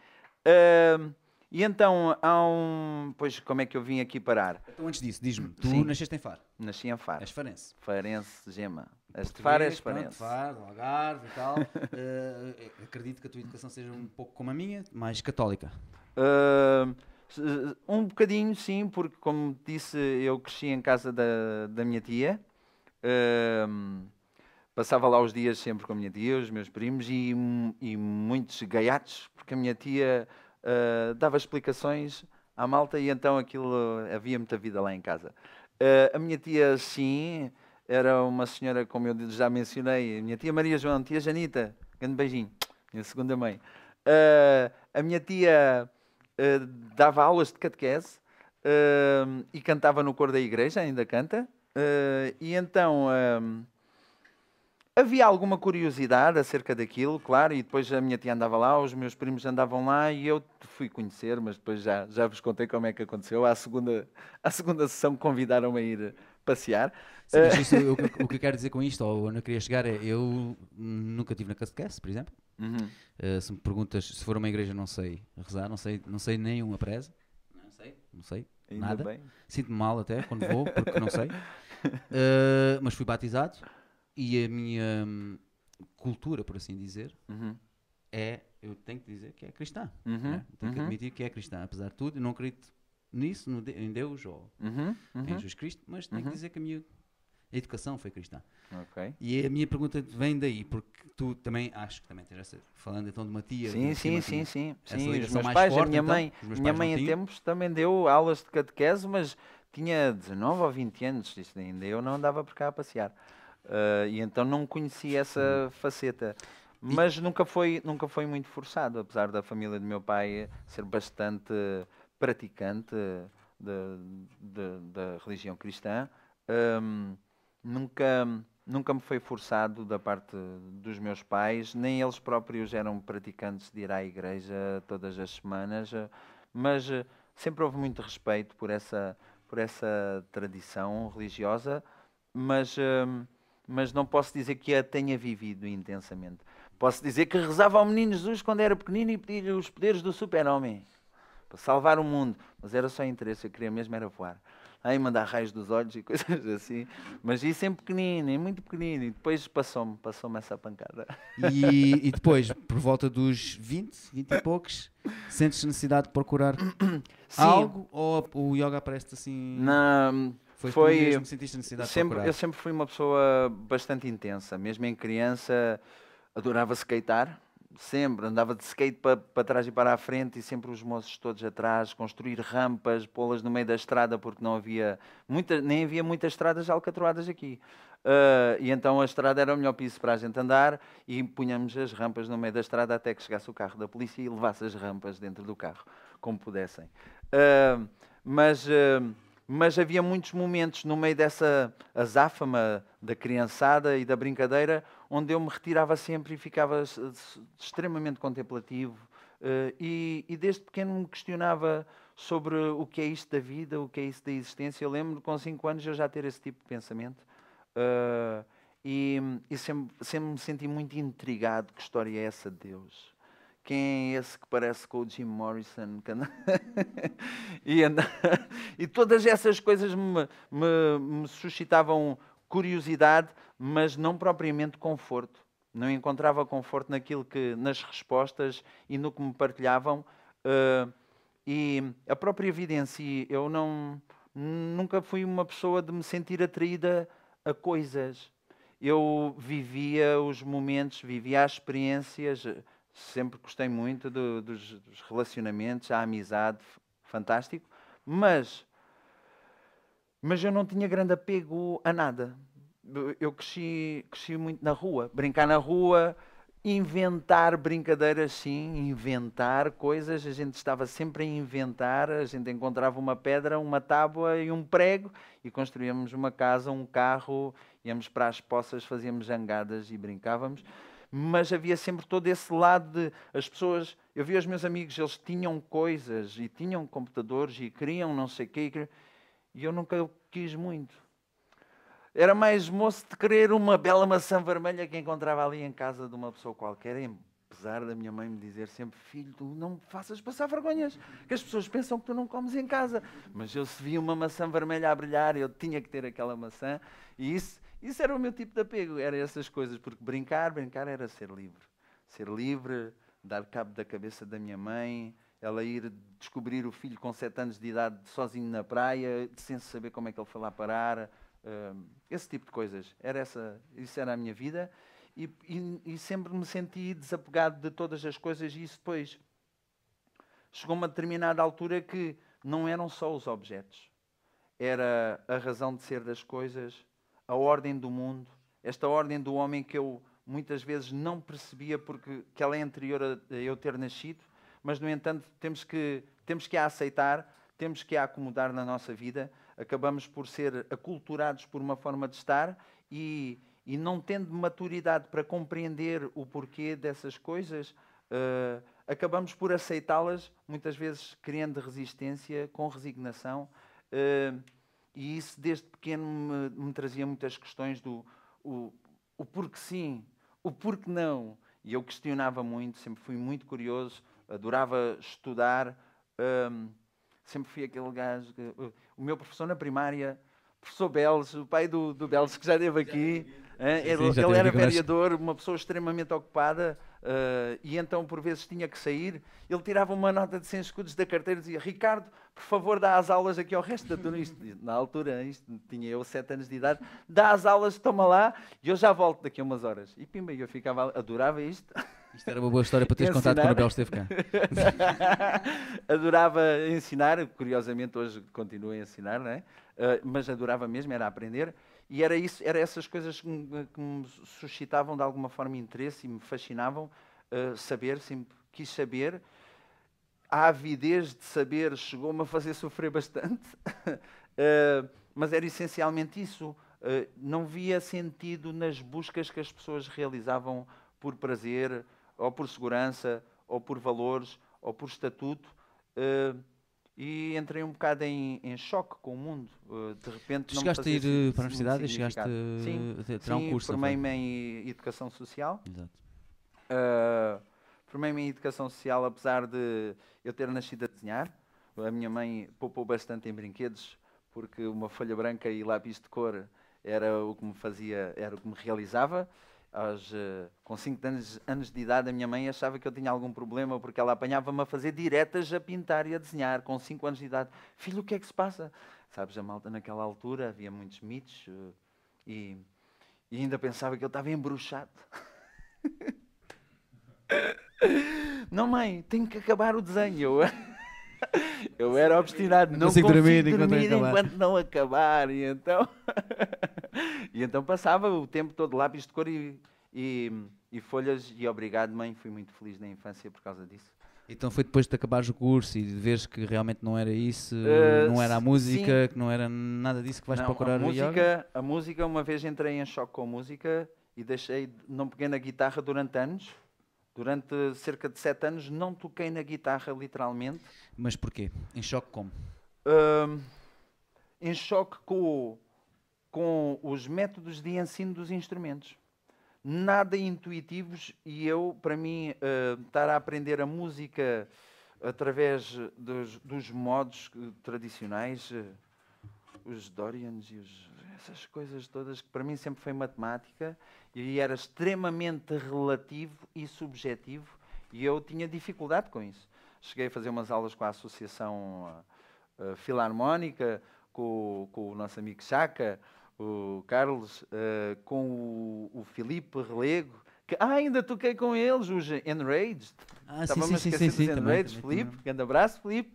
[SPEAKER 2] E então, há um. Pois, como é que eu vim aqui parar?
[SPEAKER 1] Então, antes disso, diz-me, tu
[SPEAKER 2] Sim.
[SPEAKER 1] nasceste em Faro,
[SPEAKER 2] Nasci em Faro.
[SPEAKER 1] és farense.
[SPEAKER 2] Farense, Gema. Este de Faro és Farense.
[SPEAKER 1] Faro, Algarve e tal. Eh, acredito que a tua educação seja um pouco como a minha, mais católica.
[SPEAKER 2] Uh, um bocadinho, sim, porque, como disse, eu cresci em casa da, da minha tia. Um, passava lá os dias sempre com a minha tia, os meus primos e, e muitos gaiatos, porque a minha tia uh, dava explicações à malta e então aquilo havia muita vida lá em casa. Uh, a minha tia, sim, era uma senhora, como eu já mencionei, a minha tia Maria João, tia Janita, grande beijinho, minha segunda mãe. Uh, a minha tia uh, dava aulas de catequese e cantava no coro da igreja, ainda canta. E então havia alguma curiosidade acerca daquilo, claro, e depois a minha tia andava lá, os meus primos andavam lá e eu fui conhecer, mas depois já, já vos contei como é que aconteceu. À segunda, à segunda sessão convidaram-me a ir passear.
[SPEAKER 1] Sim, mas isso, o, que- o que eu quero dizer com isto, ou onde eu queria chegar, é eu nunca tive na catequese, por exemplo.
[SPEAKER 2] Uhum.
[SPEAKER 1] Eh, se me perguntas se for uma igreja, não sei rezar, não sei, não sei nem uma presa. Não sei, não sei.
[SPEAKER 2] Ainda
[SPEAKER 1] Nada. Sinto-me mal até quando vou, porque não sei. Eh, mas fui batizado e a minha hum, cultura, por assim dizer,
[SPEAKER 2] Uhum.
[SPEAKER 1] é, eu tenho que dizer que é cristã.
[SPEAKER 2] Uhum.
[SPEAKER 1] né? Tenho que
[SPEAKER 2] Uhum.
[SPEAKER 1] admitir que é cristã. Apesar de tudo, eu não acredito nisso, no de- em Deus ou
[SPEAKER 2] Uhum.
[SPEAKER 1] em
[SPEAKER 2] Uhum.
[SPEAKER 1] Jesus Cristo, mas tenho que dizer que a minha educação foi cristã.
[SPEAKER 2] Ok.
[SPEAKER 1] E a minha pergunta vem daí, porque tu também, acho que também tens essa, falando então de uma tia.
[SPEAKER 2] Sim, sim, sim, sim. sim. Os meus pais, a
[SPEAKER 1] forte,
[SPEAKER 2] minha
[SPEAKER 1] então?
[SPEAKER 2] mãe, minha mãe em tempos também deu aulas de catequese, mas tinha 19 ou 20 anos, isto ainda eu não andava por cá a passear. Ah, e então não conhecia essa faceta. Mas nunca foi, nunca foi muito forçado, apesar da família do meu pai ser bastante praticante da religião cristã. hum, nunca, nunca me foi forçado da parte dos meus pais, nem eles próprios eram praticantes de ir à igreja todas as semanas, mas sempre houve muito respeito por essa, por essa tradição religiosa, mas, hum, mas não posso dizer que a tenha vivido intensamente. Posso dizer que rezava ao menino Jesus quando era pequenino e pedia os poderes do super-homem para salvar o mundo, mas era só interesse, eu queria mesmo era voar. Aí mandar raios dos olhos e coisas assim, mas isso em pequenino, em muito pequenino, e depois passou-me, passou-me essa pancada.
[SPEAKER 1] E, e depois, por volta dos 20, 20 e poucos, sentes necessidade de procurar
[SPEAKER 2] Sim,
[SPEAKER 1] algo ou o yoga aparece assim?
[SPEAKER 2] na,
[SPEAKER 1] foi,
[SPEAKER 2] foi-
[SPEAKER 1] mesmo sentiste necessidade de
[SPEAKER 2] sempre,
[SPEAKER 1] procurar?
[SPEAKER 2] eu sempre fui uma pessoa bastante intensa, mesmo em criança adorava skatear, sempre andava de skate para, para trás e para a frente e sempre os moços todos atrás, construir rampas, pô-las no meio da estrada porque não havia muita, nem havia muitas estradas alcatroadas aqui. Ah, e então a estrada era o melhor piso para a gente andar e punhamos as rampas no meio da estrada até que chegasse o carro da polícia e levasse as rampas dentro do carro, como pudessem. Ah, mas, ah, mas havia muitos momentos no meio dessa azáfama da criançada e da brincadeira onde eu me retirava sempre e ficava extremamente contemplativo eh, e, e desde pequeno me questionava sobre o que é isto da vida, o que é isso da existência. Eu lembro com 5 anos eu já ter esse tipo de pensamento. Eh, E, e sempre, sempre me senti muito intrigado. Que história é essa de Deus? Quem é esse que parece com o Jim Morrison? e, e todas essas coisas me, me, me suscitavam curiosidade, mas não propriamente conforto. Não encontrava conforto naquilo que, nas respostas e no que me partilhavam. Uh, e a própria vida em si, eu não, nunca fui uma pessoa de me sentir atraída a coisas. Eu vivia os momentos, vivia as experiências, sempre gostei muito do, dos, dos, relacionamentos, a amizade, fantástico, mas, mas eu não tinha grande apego a nada. Eu cresci, cresci muito na rua, brincar na rua, inventar brincadeiras, sim, inventar coisas. A gente estava sempre a inventar. A gente encontrava uma pedra, uma tábua e um prego e construíamos uma casa, um carro, íamos para as poças, fazíamos jangadas e brincávamos. Mas havia sempre todo esse lado de as pessoas. Eu via os meus amigos, eles tinham coisas e tinham computadores e queriam não sei o quê, e eu nunca quis muito era mais moço de querer uma bela maçã vermelha que encontrava ali em casa de uma pessoa qualquer, apesar da minha mãe me dizer sempre: Filho, tu não me faças passar vergonhas, que as pessoas pensam que tu não comes em casa. Mas eu, se via uma maçã vermelha a brilhar, eu tinha que ter aquela maçã, e isso, isso era o meu tipo de apego, eram essas coisas, porque brincar, brincar era ser livre. Ser livre, dar cabo da cabeça da minha mãe, ela ir descobrir o filho com sete anos de idade sozinho na praia, sem saber como é que ele foi lá parar Uh, esse tipo de coisas. Era essa, isso era a minha vida e, e, e, sempre me senti desapegado de todas as coisas e isso depois chegou uma determinada altura que não eram só os objetos. Era a razão de ser das coisas, a ordem do mundo, esta ordem do homem que eu muitas vezes não percebia porque que ela é anterior a eu ter nascido, mas no entanto temos que temos que a aceitar, temos que a acomodar na nossa vida acabamos por ser aculturados por uma forma de estar e, e não tendo maturidade para compreender o porquê dessas coisas, uh, acabamos por aceitá-las, muitas vezes criando resistência, com resignação. Uh, e isso desde pequeno me, me, trazia muitas questões do o, o porquê sim, o porquê não. E eu questionava muito, sempre fui muito curioso, adorava estudar. Um, sempre fui aquele gajo. Que, o meu professor na primária, professor Beles, o pai do, do Beles, que já esteve aqui, ele, sim, ele era vereador, uma pessoa extremamente ocupada, uh, e então por vezes tinha que sair. Ele tirava uma nota de 100 escudos da carteira e dizia: Ricardo, por favor, dá as aulas aqui ao resto da turma. Isto, na altura, isto, tinha eu 7 anos de idade, dá as aulas, toma lá, e eu já volto daqui a umas horas. E pimba, eu ficava, adorava isto.
[SPEAKER 1] Isto era uma boa história para teres contado quando o Bel esteve cá.
[SPEAKER 2] adorava ensinar, curiosamente hoje continuo a ensinar, não é? Uh, mas adorava mesmo, era aprender. E era isso, era essas coisas que me, que me suscitavam de alguma forma interesse e me fascinavam uh, saber, sempre quis saber. A avidez de saber chegou-me a fazer sofrer bastante, uh, mas era essencialmente isso. não via sentido nas buscas que as pessoas realizavam por prazer, ou por segurança, ou por valores, ou por estatuto, uh, e entrei um bocado em, em choque com o mundo. Uh, de repente,
[SPEAKER 1] não chegaste a ir para a universidade e chegaste
[SPEAKER 2] sim,
[SPEAKER 1] a tirar um curso?
[SPEAKER 2] formei-me em Educação Social.
[SPEAKER 1] Exato.
[SPEAKER 2] Uh, formei-me em Educação Social, apesar de eu ter nascido a desenhar. A minha mãe poupou bastante em brinquedos, porque uma folha branca e lápis de cor era o que me fazia, era o que me realizava aos, uh, com 5 anos, anos, de idade, a minha mãe achava que eu tinha algum problema porque ela apanhava-me a fazer diretas a pintar e a desenhar, com 5 anos de idade. Filho, o que é que se passa? Sabes, a malta naquela altura havia muitos mitos uh, e, e, ainda pensava que eu estava embruxado. não, mãe, tenho que acabar o desenho. Eu era obstinado, não, não consigo dormir, dormir enquanto, enquanto não acabar. E então, e então passava o tempo todo lápis de cor e, e, e, folhas. E obrigado, mãe, fui muito feliz na infância por causa disso.
[SPEAKER 1] Então foi depois de acabares o curso e de veres que realmente não era isso, uh, não era a música, sim. que não era nada disso que vais
[SPEAKER 2] não,
[SPEAKER 1] procurar
[SPEAKER 2] a música, a música, uma vez entrei em choque com a música e deixei, não peguei na guitarra durante anos Durante cerca de sete anos não toquei na guitarra, literalmente.
[SPEAKER 1] Mas porquê? Em choque como?
[SPEAKER 2] Uh, em choque com com os métodos de ensino dos instrumentos. Nada intuitivos e eu, para mim, uh, estar a aprender a música através dos, dos modos tradicionais, uh, os Dorians e os, essas coisas todas, que para mim sempre foi matemática e era extremamente relativo e subjetivo e eu tinha dificuldade com isso. Cheguei a fazer umas aulas com a Associação uh, Filarmónica, com, com, o nosso amigo Chaca, o Carlos, uh, com o, o Filipe Relego, que ah, ainda toquei com eles, os Enraged.
[SPEAKER 1] Ah, sim, sim, sim, sim, sim,
[SPEAKER 2] Enraged, Filipe, grande abraço, Filipe.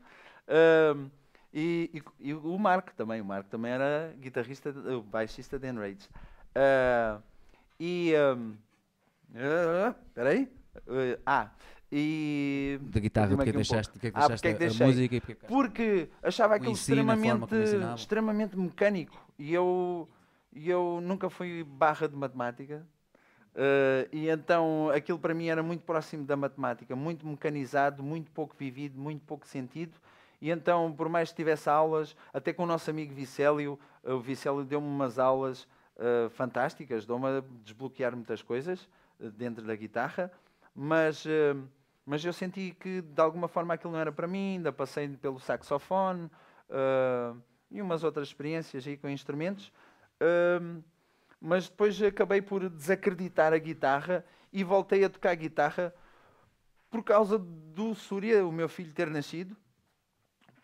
[SPEAKER 2] Uh, e, e, e, o Marco também, o Marco também era guitarrista, o baixista de Enraged. Uh, e, um, uh, peraí, uh, ah, e...
[SPEAKER 1] Da guitarra, porque, um deixaste, porque é que deixaste, ah, porque é que a música? E porque,
[SPEAKER 2] é porque achava aquilo extremamente, extremamente mecânico e eu, eu nunca fui barra de matemática. Uh, e então aquilo para mim era muito próximo da matemática, muito mecanizado, muito pouco vivido, muito pouco sentido. E então, por mais que tivesse aulas, até com o nosso amigo Vicélio, o Vicélio deu-me umas aulas uh, fantásticas, deu-me a desbloquear muitas coisas uh, dentro da guitarra, mas mas eu senti que de alguma forma aquilo não era para mim, ainda passei pelo saxofone uh, e umas outras experiências aí com instrumentos, uh, mas depois acabei por desacreditar a guitarra e voltei a tocar guitarra por causa do Súria, o meu filho, ter nascido,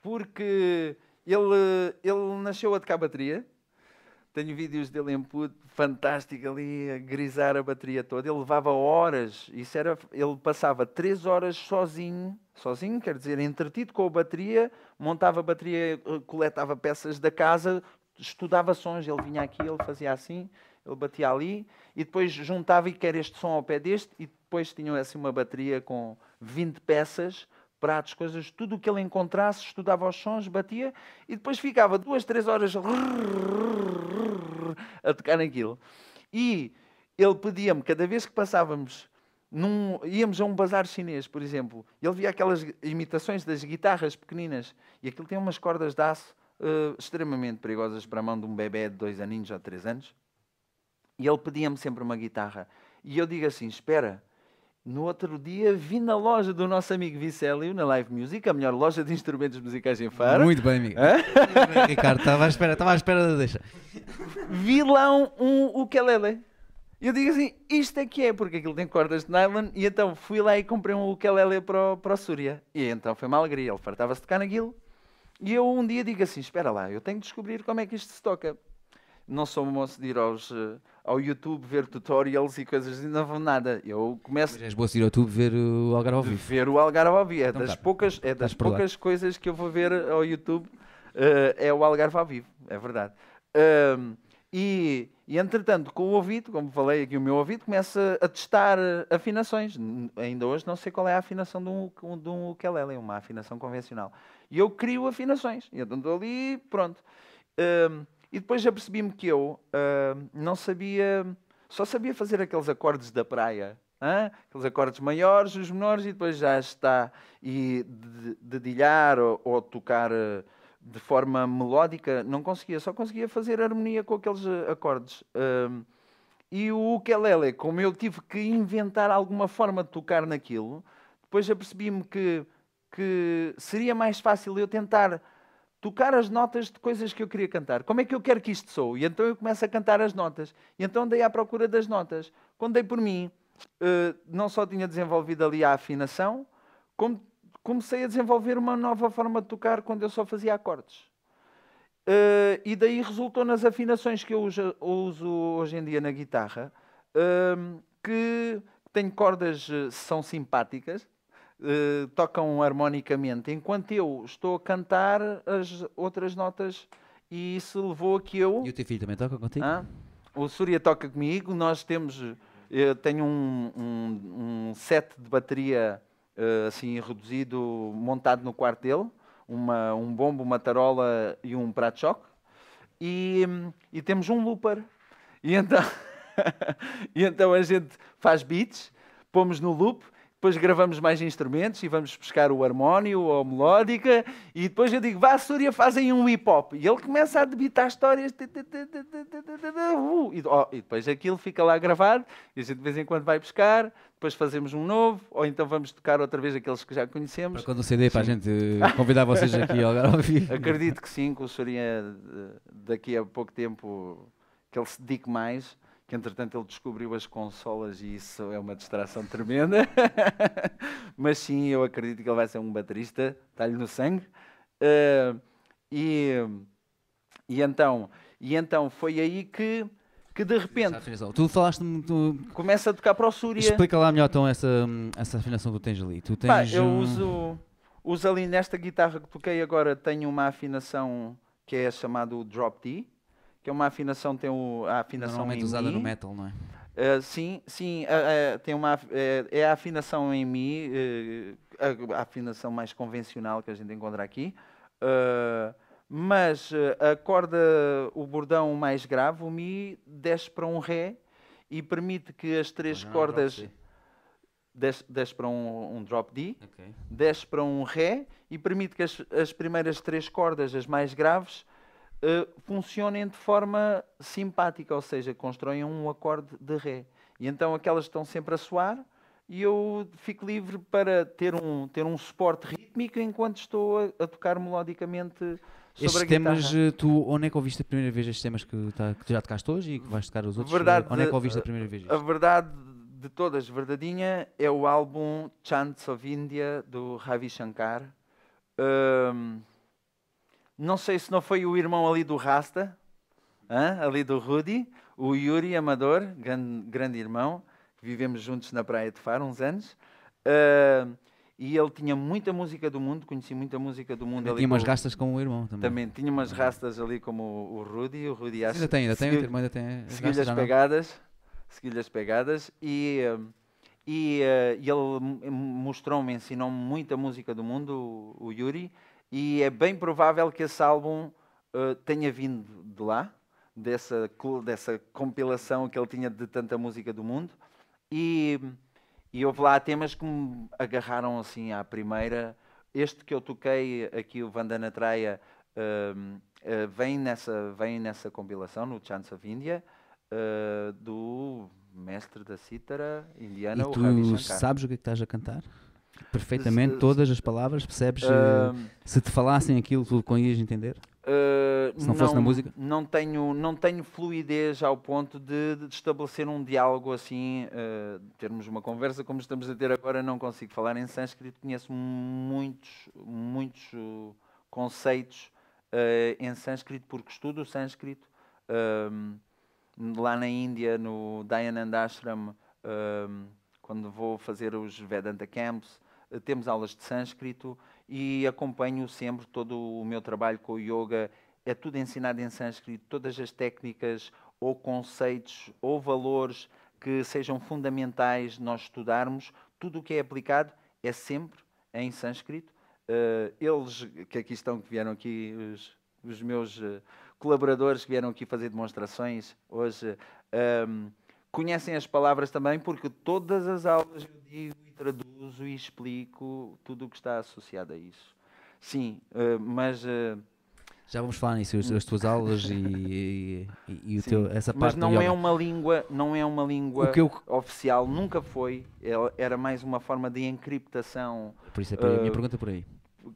[SPEAKER 2] porque ele, ele nasceu a tocar bateria tenho vídeos dele em puto, fantástico ali, a grisar a bateria toda. Ele levava horas, isso era, ele passava três horas sozinho, sozinho, quer dizer, entretido com a bateria, montava a bateria, coletava peças da casa, estudava sons, ele vinha aqui, ele fazia assim, ele batia ali, e depois juntava e quer este som ao pé deste, e depois tinham assim uma bateria com 20 peças, pratos, coisas, tudo o que ele encontrasse, estudava os sons, batia e depois ficava duas, três horas a tocar naquilo. E ele pedia-me, cada vez que passávamos, num, íamos a um bazar chinês, por exemplo, ele via aquelas imitações das guitarras pequeninas e aquilo tem umas cordas de aço uh, extremamente perigosas para a mão de um bebê de dois aninhos ou três anos. E ele pedia-me sempre uma guitarra. E eu digo assim: espera, no outro dia vi na loja do nosso amigo Vicélio, na Live Music, a melhor loja de instrumentos musicais em Faro.
[SPEAKER 1] Muito bem, amigo. Ricardo, estava à espera, estava à espera da deixa.
[SPEAKER 2] Vi lá um, um ukulele. E eu digo assim, isto é que é, porque aquilo tem cordas de nylon, e então fui lá e comprei um ukulele para o, para o Súria. E então foi uma alegria, ele fartava-se de tocar naquilo. E eu um dia digo assim, espera lá, eu tenho que descobrir como é que isto se toca. Não sou moço de ir aos, eh, ao YouTube ver tutorials e coisas, não vou nada. Eu começo.
[SPEAKER 1] Mas és boa ir ao YouTube ver o Algarve ao vivo.
[SPEAKER 2] Ver o Algarve ao vivo. É então, das tá. poucas, é das poucas coisas que eu vou ver ao YouTube. Uh, é o Algarve ao vivo, é verdade. Uh, e, e entretanto, com o ouvido, como falei aqui, o meu ouvido começa a testar afinações. Ainda hoje não sei qual é a afinação de um, de um ukulele, uma afinação convencional. E eu crio afinações. E então estou ali, pronto. Uh, e depois já percebi-me que eu uh, não sabia, só sabia fazer aqueles acordes da praia. Aqueles acordes maiores, os menores, e depois já está. E dedilhar ou, ou tocar uh, de forma melódica, não conseguia, só conseguia fazer harmonia com aqueles uh, acordes. e o ukulele, como eu tive que inventar alguma forma de tocar naquilo, depois já percebi-me que, que seria mais fácil eu tentar tocar as notas de coisas que eu queria cantar. Como é que eu quero que isto soe? E então eu começo a cantar as notas. E então dei à procura das notas. Quando dei por mim, uh, não só tinha desenvolvido ali a afinação, como comecei a desenvolver uma nova forma de tocar quando eu só fazia acordes. Uh, e daí resultou nas afinações que eu uso, hoje em dia na guitarra, uh, que tem cordas, são simpáticas, uh, tocam harmonicamente, enquanto eu estou a cantar as outras notas e isso levou a que eu...
[SPEAKER 1] E o teu filho também toca contigo?
[SPEAKER 2] Ah, o Súria toca comigo, nós temos... Eu tenho um, um, um set de bateria uh, assim reduzido, montado no quarto dele, uma, um bombo, uma tarola e um prato choque, e, e temos um looper. E então, e então a gente faz beats, pomos no loop depois gravamos mais instrumentos e vamos buscar o harmónio ou a melódica, e depois eu digo, vá, Súria, fazem um hip hop. E ele começa a debitar histórias. E, depois aquilo fica lá gravado, e a gente de vez em quando vai buscar, depois fazemos um novo, ou então vamos tocar outra vez aqueles que já conhecemos.
[SPEAKER 1] Para quando o CD, para a gente convidar vocês aqui ao ouvir.
[SPEAKER 2] Acredito que sim, que o Súria daqui a pouco tempo que ele se dedique mais que entretanto ele descobriu as consolas e isso é uma distração tremenda. Mas sim, eu acredito que ele vai ser um baterista, está-lhe no sangue. Uh, e, e, então, e então foi aí que, que de repente.
[SPEAKER 1] Tu falaste tu...
[SPEAKER 2] Começa a tocar para o Súria.
[SPEAKER 1] Explica lá melhor então essa, essa afinação que tu tens ali. Tu tens
[SPEAKER 2] Pá, eu uso, uso ali nesta guitarra que toquei agora, tenho uma afinação que é chamada Drop D é uma afinação, tem o, a afinação
[SPEAKER 1] Normalmente
[SPEAKER 2] em
[SPEAKER 1] usada
[SPEAKER 2] Mi.
[SPEAKER 1] no metal, não é?
[SPEAKER 2] Uh, sim, sim, uh, uh, tem uma, é a afinação em Mi, a, a, afinação mais convencional que a gente encontra aqui, mas a corda, o bordão mais grave, o Mi, desce para um Ré e permite que as três não, cordas desce, desce, para um, um drop D, okay. desce para um Ré e permite que as, as primeiras três cordas, as mais graves, uh, funcionem de forma simpática, ou seja, constroem um acorde de Ré. E então aquelas estão sempre a soar e eu fico livre para ter um, ter um suporte rítmico enquanto estou a, a tocar melodicamente sobre
[SPEAKER 1] estes
[SPEAKER 2] a guitarra.
[SPEAKER 1] temas, eh, tu onde é que ouviste a primeira vez estes temas que, tá, que já tocaste hoje e que vais tocar os outros?
[SPEAKER 2] Verdade,
[SPEAKER 1] onde é que ouviste a primeira vez
[SPEAKER 2] isto? A verdade de todas, verdadeinha, é o álbum Chants of India do Ravi Shankar. Um, não sei se não foi o irmão ali do Rasta, hein? ali do Rudy, o Yuri Amador, grande, grande irmão, que vivemos juntos na Praia de Faro uns anos. Uh, e ele tinha muita música do mundo, conheci muita música do mundo.
[SPEAKER 1] Também tinha umas rastas com o irmão também.
[SPEAKER 2] Também tinha umas rastas ali como o, Rudy. O Rudy
[SPEAKER 1] ainda tem, ainda tem, o irmão ainda tem.
[SPEAKER 2] Seguiu-lhe as pegadas. As pegadas. E, e, uh, ele mostrou-me, ensinou-me muita música do mundo, o, o Yuri e é bem provável que esse álbum uh, tenha vindo de lá, dessa, dessa compilação que ele tinha de tanta música do mundo. E, e houve lá temas que me agarraram assim à primeira. Este que eu toquei aqui, o Vandana Traya, uh, uh, vem, nessa, vem nessa compilação, no Chance of India, uh, do mestre da cítara indiana,
[SPEAKER 1] e tu sabes o que é que estás a cantar? Perfeitamente todas as palavras, percebes? Uh, se te falassem aquilo, tu conseguias entender?
[SPEAKER 2] Uh,
[SPEAKER 1] se não, não, fosse na música?
[SPEAKER 2] Não tenho, não tenho fluidez ao ponto de, de estabelecer um diálogo assim, uh, termos uma conversa como estamos a ter agora, não consigo falar em sânscrito, conheço muitos, muitos conceitos em sânscrito porque estudo sânscrito. lá na Índia, no Dayananda Ashram, quando vou fazer os Vedanta Camps, temos aulas de sânscrito e acompanho sempre todo o meu trabalho com o yoga. É tudo ensinado em sânscrito, todas as técnicas ou conceitos ou valores que sejam fundamentais nós estudarmos, tudo o que é aplicado é sempre em sânscrito. Uh, eles que aqui estão, que vieram aqui, os, os meus uh, colaboradores que vieram aqui fazer demonstrações hoje, uh, conhecem as palavras também, porque todas as aulas eu digo e explico tudo o que está associado a isso. Sim, uh, mas. Uh,
[SPEAKER 1] já vamos falar nisso, as, as tuas aulas e, e, e, o teu, essa parte.
[SPEAKER 2] Mas não é uma língua, não é uma língua eu... oficial, nunca foi. Era mais uma forma de encriptação.
[SPEAKER 1] Por isso é a minha uh, pergunta por aí.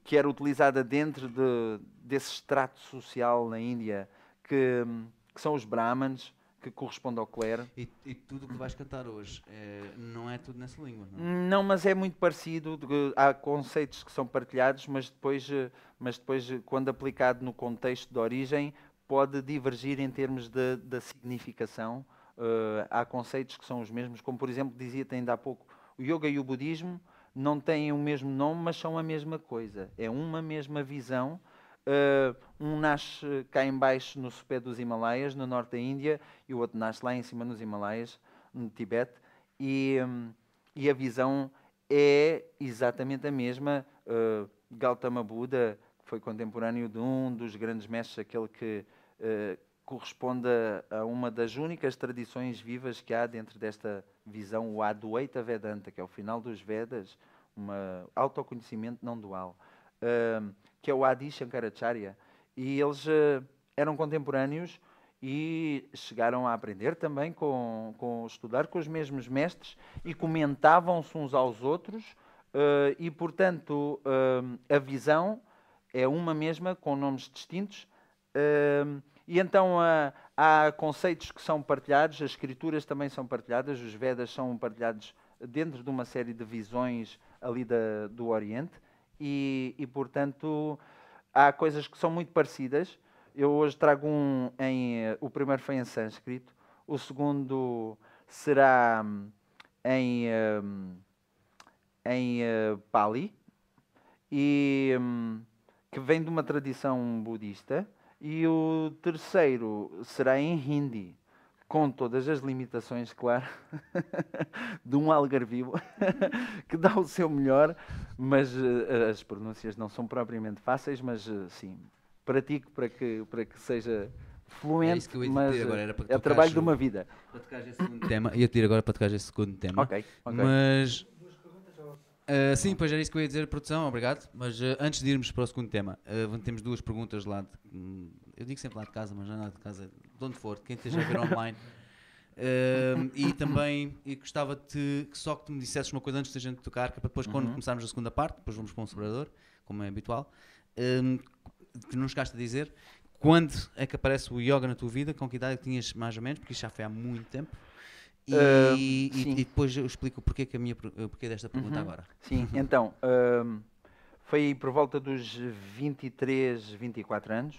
[SPEAKER 2] Que era utilizada dentro de, desse extrato social na Índia, que, que são os Brahmanes que corresponde ao clero.
[SPEAKER 1] E, e tudo o que vais cantar hoje é, não é tudo nessa língua? Não?
[SPEAKER 2] não, mas é muito parecido. Há conceitos que são partilhados, mas depois, eh, mas depois, eh, quando aplicado no contexto de origem, pode divergir em termos da significação. Uh, há conceitos que são os mesmos, como por exemplo dizia-te ainda há pouco, o yoga e o budismo não têm o mesmo nome, mas são a mesma coisa. É uma mesma visão Uh, um nasce cá embaixo no sopé dos Himalaias, no norte da Índia, e o outro nasce lá em cima nos Himalaias, no Tibete, e, um, e a visão é exatamente a mesma. Uh, Gautama Buda, foi contemporâneo de um dos grandes mestres, aquele que, uh, corresponde a, a uma das únicas tradições vivas que há dentro desta visão, o Adwaita Vedanta, que é o final dos Vedas, um autoconhecimento não dual, uh, que é o Adi Shankaracharya. E eles uh, eram contemporâneos e chegaram a aprender também com, com estudar com os mesmos mestres e comentavam-se uns aos outros uh, e portanto uh, a visão é uma mesma com nomes distintos e então há conceitos que são partilhados, as escrituras também são partilhadas, os Vedas são partilhados dentro de uma série de visões ali da, do Oriente e, e portanto há coisas que são muito parecidas eu hoje trago um em. O primeiro foi em sânscrito, o segundo será hum, em, hum, em uh, Pali, e, que vem de uma tradição budista, e o terceiro será em Hindi, com todas as limitações, claro, de um algarvio que dá o seu melhor, mas uh, as pronúncias não são propriamente fáceis, mas uh, sim, pratico para que, para que seja fluente, é mas agora, é trabalho de uma vida.
[SPEAKER 1] Para tocar esse segundo tema, ia te agora para tocar esse segundo tema.
[SPEAKER 2] Ok, ok.
[SPEAKER 1] Mas. Uh, sim, pois era isso que eu ia dizer, produção, obrigado. Mas uh, antes de irmos para o segundo tema, uh, temos duas perguntas lá. De, hum, eu digo sempre lá de casa, mas não é nada de casa, de onde for, quem esteja a ver online. e também e gostava de que só que tu me dissesses uma coisa antes da gente tocar, que é para depois, quando uhum. começarmos a segunda parte, depois vamos para um sobrador, como é habitual que não chegaste a dizer, quando é que aparece o yoga na tua vida? Com que idade tinhas mais ou menos? Porque isso já foi há muito tempo. E, uh, e, e depois eu explico o porquê, que a minha, porquê desta pergunta uhum. agora.
[SPEAKER 2] Sim, então, foi por volta dos 23, 24 anos.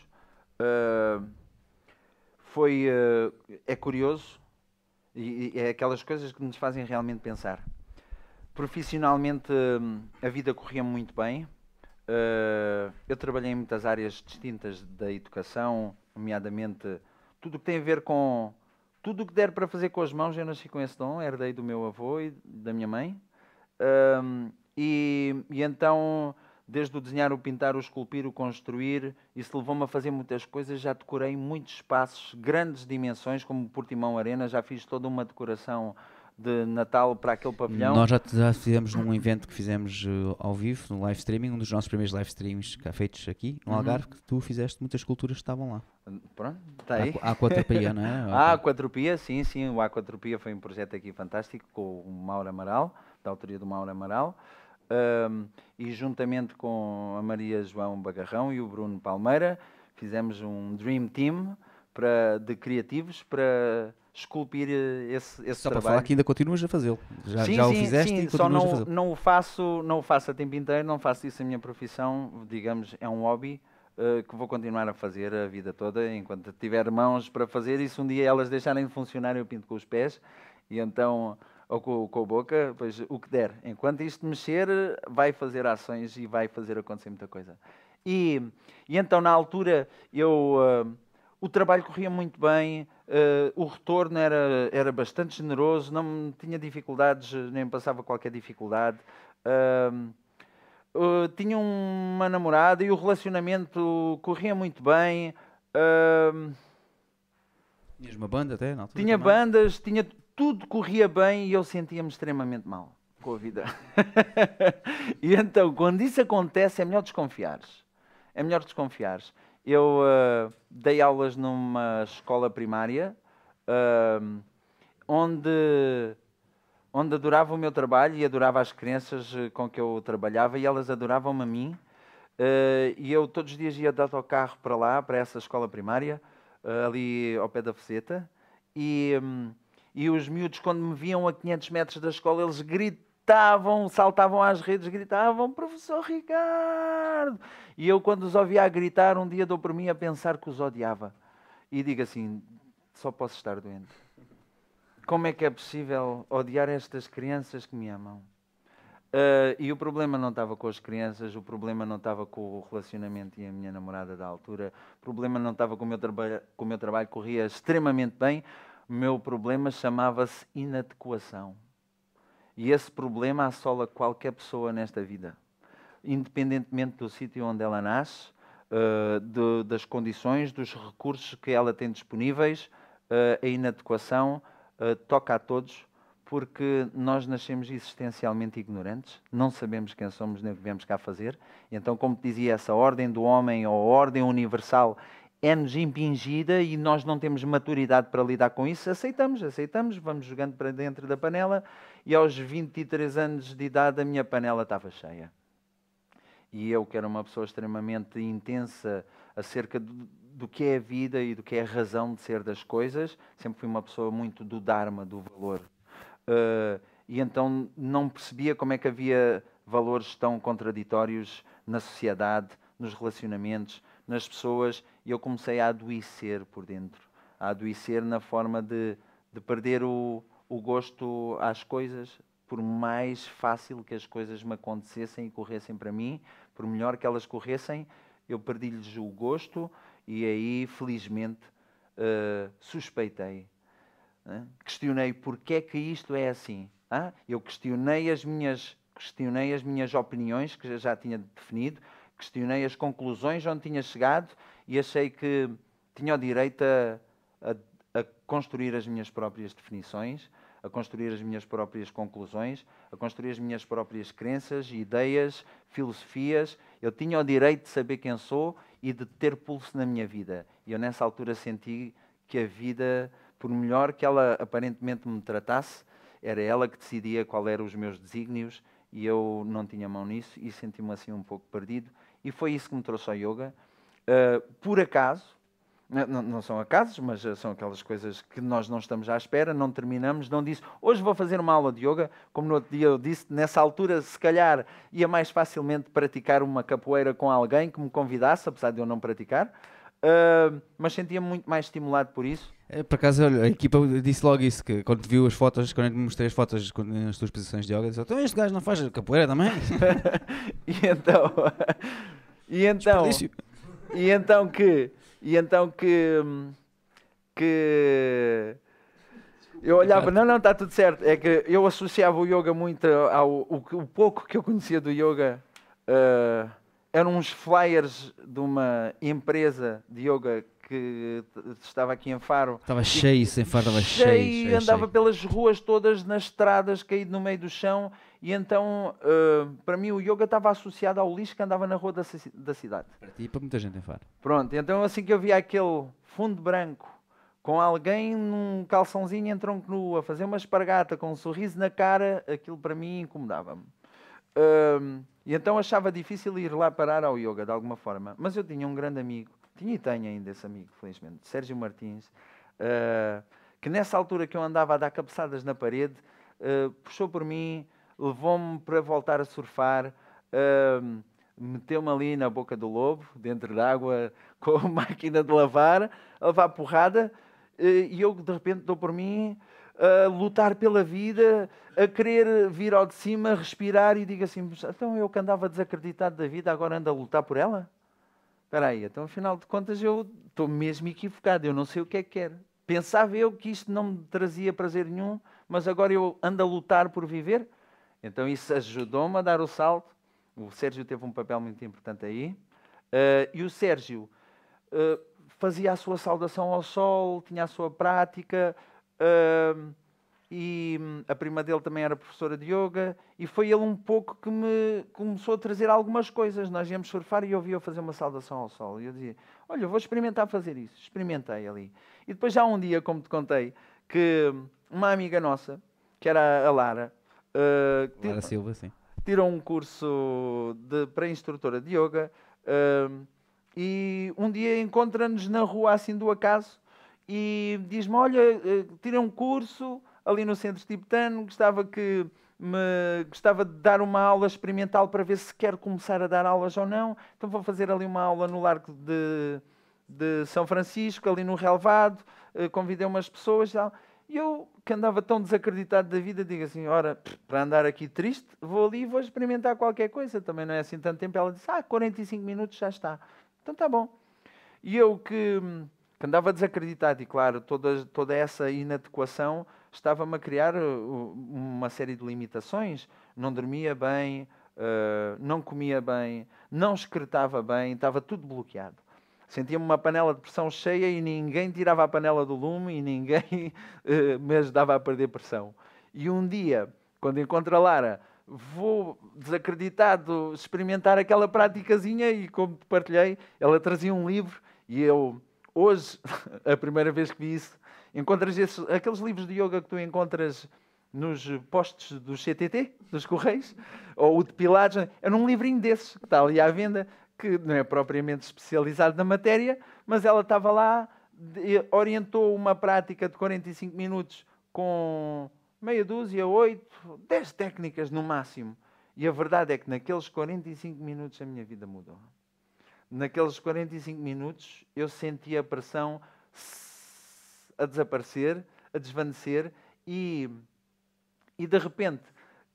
[SPEAKER 2] Uh, foi, é curioso, e, e é aquelas coisas que nos fazem realmente pensar. Profissionalmente, a vida corria muito bem. Uh, eu trabalhei em muitas áreas distintas da educação, nomeadamente tudo o que tem a ver com tudo o que der para fazer com as mãos. Eu nasci com esse dom, herdei do meu avô e da minha mãe. Uh, e, e, então, desde o desenhar, o pintar, o esculpir, o construir, isso levou-me a fazer muitas coisas. Já decorei muitos espaços, grandes dimensões, como Portimão Arena. Já fiz toda uma decoração de Natal para aquele pavilhão.
[SPEAKER 1] Nós já, já fizemos num evento que fizemos uh, ao vivo, no live streaming, um dos nossos primeiros live streams feitos aqui no uhum. Algarve, que tu fizeste muitas esculturas que estavam lá.
[SPEAKER 2] Pronto, está aí.
[SPEAKER 1] A Aquatropia, não é?
[SPEAKER 2] A Aquatropia, sim, sim. O Aquatropia foi um projeto aqui fantástico com o Mauro Amaral, da autoria do Mauro Amaral. Um, e juntamente com a Maria João Bagarrão e o Bruno Palmeira, fizemos um Dream Team para, de criativos para esculpir esse, esse
[SPEAKER 1] Só
[SPEAKER 2] trabalho.
[SPEAKER 1] para falar que ainda continuas a fazê-lo. Já, sim, já sim, o fizeste sim, e
[SPEAKER 2] só não,
[SPEAKER 1] a fazê-lo.
[SPEAKER 2] não o faço, não o faço a tempo inteiro, não faço isso a minha profissão, digamos, é um hobby uh, que vou continuar a fazer a vida toda, enquanto tiver mãos para fazer, e se um dia elas deixarem de funcionar, eu pinto com os pés, e então, ou com, com a boca, pois o que der. Enquanto isto mexer, vai fazer ações e vai fazer acontecer muita coisa. E, e então, na altura, eu... Uh, o trabalho corria muito bem, uh, o retorno era, era bastante generoso, não tinha dificuldades, nem passava qualquer dificuldade. Uh, uh, tinha uma namorada e o relacionamento corria muito bem.
[SPEAKER 1] Tinhas uma banda até?
[SPEAKER 2] tinha também. bandas, tinha, tudo corria bem e eu sentia-me extremamente mal com a vida. e então, quando isso acontece, é melhor desconfiares. É melhor desconfiares. Eu uh, dei aulas numa escola primária uh, onde, onde adorava o meu trabalho e adorava as crianças eh, com que eu trabalhava e elas adoravam-me a mim. Uh, e eu todos os dias ia de autocarro para lá, para essa escola primária, ali ao pé da Fezeta. E, um, e os miúdos, quando me viam a 500 metros da escola, eles gritavam saltavam às redes, gritavam, professor Ricardo. E eu, quando os ouvia a gritar, um dia dou por mim a pensar que os odiava. E digo assim: só posso estar doente. Como é que é possível odiar estas crianças que me amam? Uh, e o problema não estava com as crianças, o problema não estava com o relacionamento e a minha namorada da altura, o problema não estava com o meu, com o meu trabalho, corria extremamente bem. Meu problema chamava-se inadequação. E esse problema assola qualquer pessoa nesta vida. Independentemente do sítio onde ela nasce, uh, de, das condições, dos recursos que ela tem disponíveis, uh, a inadequação uh, toca a todos, porque nós nascemos existencialmente ignorantes, não sabemos quem somos nem o que viemos cá fazer. Então, como dizia, essa ordem do homem ou ordem universal é-nos impingida e nós não temos maturidade para lidar com isso, aceitamos, aceitamos, vamos jogando para dentro da panela e aos 23 anos de idade a minha panela estava cheia. E eu, que era uma pessoa extremamente intensa acerca do, do que é a vida e do que é a razão de ser das coisas, sempre fui uma pessoa muito do Dharma, do valor. Uh, e então não percebia como é que havia valores tão contraditórios na sociedade, nos relacionamentos, nas pessoas e eu comecei a adoecer por dentro. A adoecer na forma de, de perder o, o gosto às coisas, por mais fácil que as coisas me acontecessem e corressem para mim, por melhor que elas corressem, eu perdi-lhes o gosto e aí, felizmente, uh, suspeitei. Né? Questionei porque é que isto é assim. Ah? Eu questionei as minhas questionei as minhas opiniões que já tinha definido, questionei as conclusões onde tinha chegado e achei que tinha o direito a, a, a, construir as minhas próprias definições, a construir as minhas próprias conclusões, a construir as minhas próprias crenças, ideias, filosofias. Eu tinha o direito de saber quem sou e de ter pulso na minha vida. E eu, nessa altura, senti que a vida, por melhor que ela aparentemente me tratasse, era ela que decidia qual eram os meus desígnios e eu não tinha mão nisso e senti-me assim um pouco perdido e foi isso que me trouxe ao yoga. Uh, por acaso, não, não, são acasos, mas são aquelas coisas que nós não estamos à espera, não terminamos, não disse, hoje vou fazer uma aula de yoga, como no outro dia eu disse, nessa altura, se calhar, ia mais facilmente praticar uma capoeira com alguém que me convidasse, apesar de eu não praticar, uh, mas sentia-me muito mais estimulado por isso.
[SPEAKER 1] É, por acaso, olha, a equipa disse logo isso, que quando viu as fotos, quando eu mostrei as fotos nas tuas posições de yoga, disse, então este gajo não faz capoeira também?
[SPEAKER 2] e então... e então... E então que... E então que... Que... Eu olhava, não, não, está tudo certo. É que eu associava o yoga muito ao o, o pouco que eu conhecia do yoga. Uh, eram uns flyers de uma empresa de yoga que estava aqui em Faro.
[SPEAKER 1] Estava cheio, sem Faro estava cheio.
[SPEAKER 2] cheio, cheio andava cheio. pelas ruas todas, nas estradas, caído no meio do chão. E então, uh, para mim, o yoga estava associado ao lixo que andava na rua da, da cidade.
[SPEAKER 1] Para ti e para muita gente em Faro.
[SPEAKER 2] Pronto, então assim que eu via aquele fundo branco com alguém num calçãozinho em tronco nu a fazer uma espargata com um sorriso na cara, aquilo para mim incomodava-me. Uh, e então achava difícil ir lá parar ao yoga de alguma forma. Mas eu tinha um grande amigo tinha e tenho ainda esse amigo, felizmente, Sérgio Martins, uh, que nessa altura que eu andava a dar cabeçadas na parede, uh, puxou por mim, levou-me para voltar a surfar, uh, meteu-me ali na boca do lobo, dentro d'água, com a máquina de lavar, a levar porrada, e eu de repente dou por mim a lutar pela vida, a querer vir ao de cima, respirar e digo assim: então eu que andava desacreditado da vida, agora ando a lutar por ela? Espera aí, então afinal de contas eu estou mesmo equivocado, eu não sei o que é que quero. Pensava eu que isto não me trazia prazer nenhum, mas agora eu ando a lutar por viver. Então isso ajudou-me a dar o salto. O Sérgio teve um papel muito importante aí. Uh, e o Sérgio uh, fazia a sua saudação ao sol, tinha a sua prática. Uh, e hum, a prima dele também era professora de yoga, e foi ele um pouco que me começou a trazer algumas coisas. Nós íamos surfar e eu ouvia fazer uma saudação ao sol. E eu dizia: Olha, vou experimentar fazer isso. Experimentei ali. E depois, já um dia, como te contei, que uma amiga nossa, que era a Lara,
[SPEAKER 1] uh, Lara Silva, sim.
[SPEAKER 2] tirou um curso de, para instrutora de yoga. Uh, e um dia encontra-nos na rua assim do acaso e diz-me: Olha, uh, tira um curso ali no centro tibetano, gostava que me gostava de dar uma aula experimental para ver se quer começar a dar aulas ou não. Então vou fazer ali uma aula no Largo de, de São Francisco, ali no relevado, uh, convidei umas pessoas e tal. E eu, que andava tão desacreditado da vida, digo assim: ora, para andar aqui triste, vou ali e vou experimentar qualquer coisa. Também não é assim tanto tempo. Ela disse: ah, 45 minutos já está. Então tá bom. E eu que, que andava desacreditado, e claro, toda, toda essa inadequação estava-me a criar uh, uma série de limitações. Não dormia bem, uh, não comia bem, não excretava bem, estava tudo bloqueado. Sentia-me uma panela de pressão cheia e ninguém tirava a panela do lume e ninguém uh, me ajudava a perder pressão. E um dia, quando encontro a Lara, vou desacreditado experimentar aquela praticazinha e como partilhei, ela trazia um livro e eu, hoje, a primeira vez que vi isso, encontras esses, aqueles livros de yoga que tu encontras nos postos do CTT, dos Correios, ou o de Pilates, é num livrinho desses que está ali à venda, que não é propriamente especializado na matéria, mas ela estava lá, orientou uma prática de 45 minutos com meia dúzia, oito, dez técnicas no máximo. E a verdade é que naqueles 45 minutos a minha vida mudou. Naqueles 45 minutos eu senti a pressão a desaparecer, a desvanecer e e de repente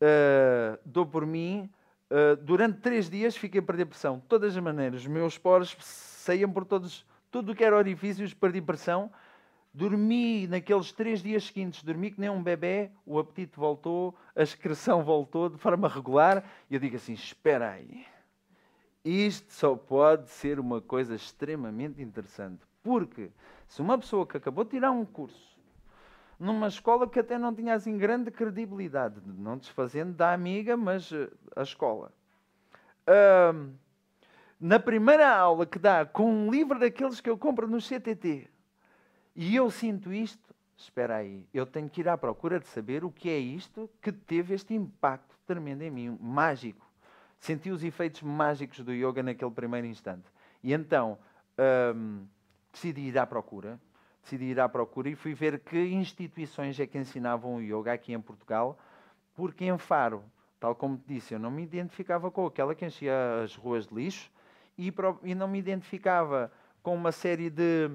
[SPEAKER 2] uh, dou por mim. Uh, durante três dias fiquei a perder pressão. De todas as maneiras, os meus poros saíam por todos, tudo o que era orifícios, perdi pressão. Dormi naqueles três dias seguintes, dormi que nem um bebê, o apetite voltou, a excreção voltou de forma regular. E eu digo assim: espera aí, isto só pode ser uma coisa extremamente interessante. Porque se uma pessoa que acabou de tirar um curso numa escola que até não tinha assim grande credibilidade, não desfazendo da amiga, mas uh, a escola. Uh, na primeira aula que dá com um livro daqueles que eu compro no CTT, e eu sinto isto, espera aí, eu tenho que ir à procura de saber o que é isto que teve este impacto tremendo em mim, mágico. Senti os efeitos mágicos do yoga naquele primeiro instante. E então decidi ir à procura decidi ir à procura e fui ver que instituições é que ensinavam o yoga aqui em Portugal, porque em Faro, tal como te disse, eu não me identificava com aquela que enchia as ruas de lixo e, e não me identificava com uma série de,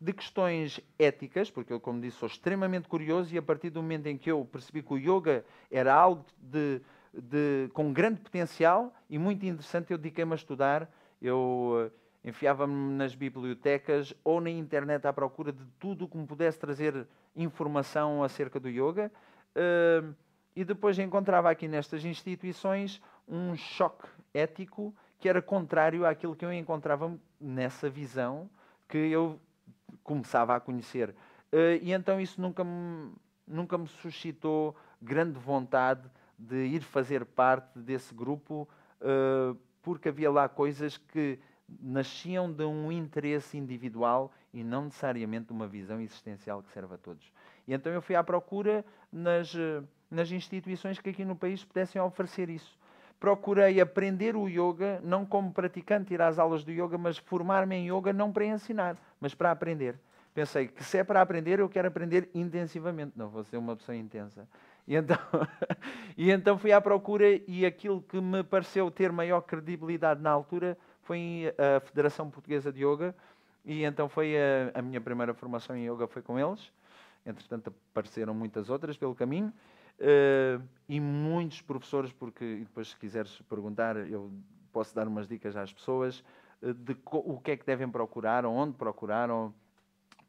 [SPEAKER 2] de questões éticas, porque eu, como disse, sou extremamente curioso e a partir do momento em que eu percebi que o yoga era algo de, de, com grande potencial e muito interessante, eu dediquei-me a estudar. Eu enfiava-me nas bibliotecas ou na internet à procura de tudo que me pudesse trazer informação acerca do yoga. Uh, e depois encontrava aqui nestas instituições um choque ético que era contrário àquilo que eu encontrava nessa visão que eu começava a conhecer. Uh, e então isso nunca me, nunca me suscitou grande vontade de ir fazer parte desse grupo, uh, porque havia lá coisas que nasciam de um interesse individual e não necessariamente de uma visão existencial que serve a todos. E então eu fui à procura nas, eh, nas instituições que aqui no país pudessem oferecer isso. Procurei aprender o yoga, não como praticante, ir às aulas do yoga, mas formar-me em yoga não para ensinar, mas para aprender. Pensei que se é para aprender, eu quero aprender intensivamente, não vou ser uma pessoa intensa. E então, e então fui à procura e aquilo que me pareceu ter maior credibilidade na altura foi a Federação Portuguesa de Yoga. E então foi a, a, minha primeira formação em yoga foi com eles. Entretanto apareceram muitas outras pelo caminho. Uh, e muitos professores, porque depois se quiseres perguntar eu posso dar umas dicas às pessoas uh, de o que é que devem procurar, onde procuraram,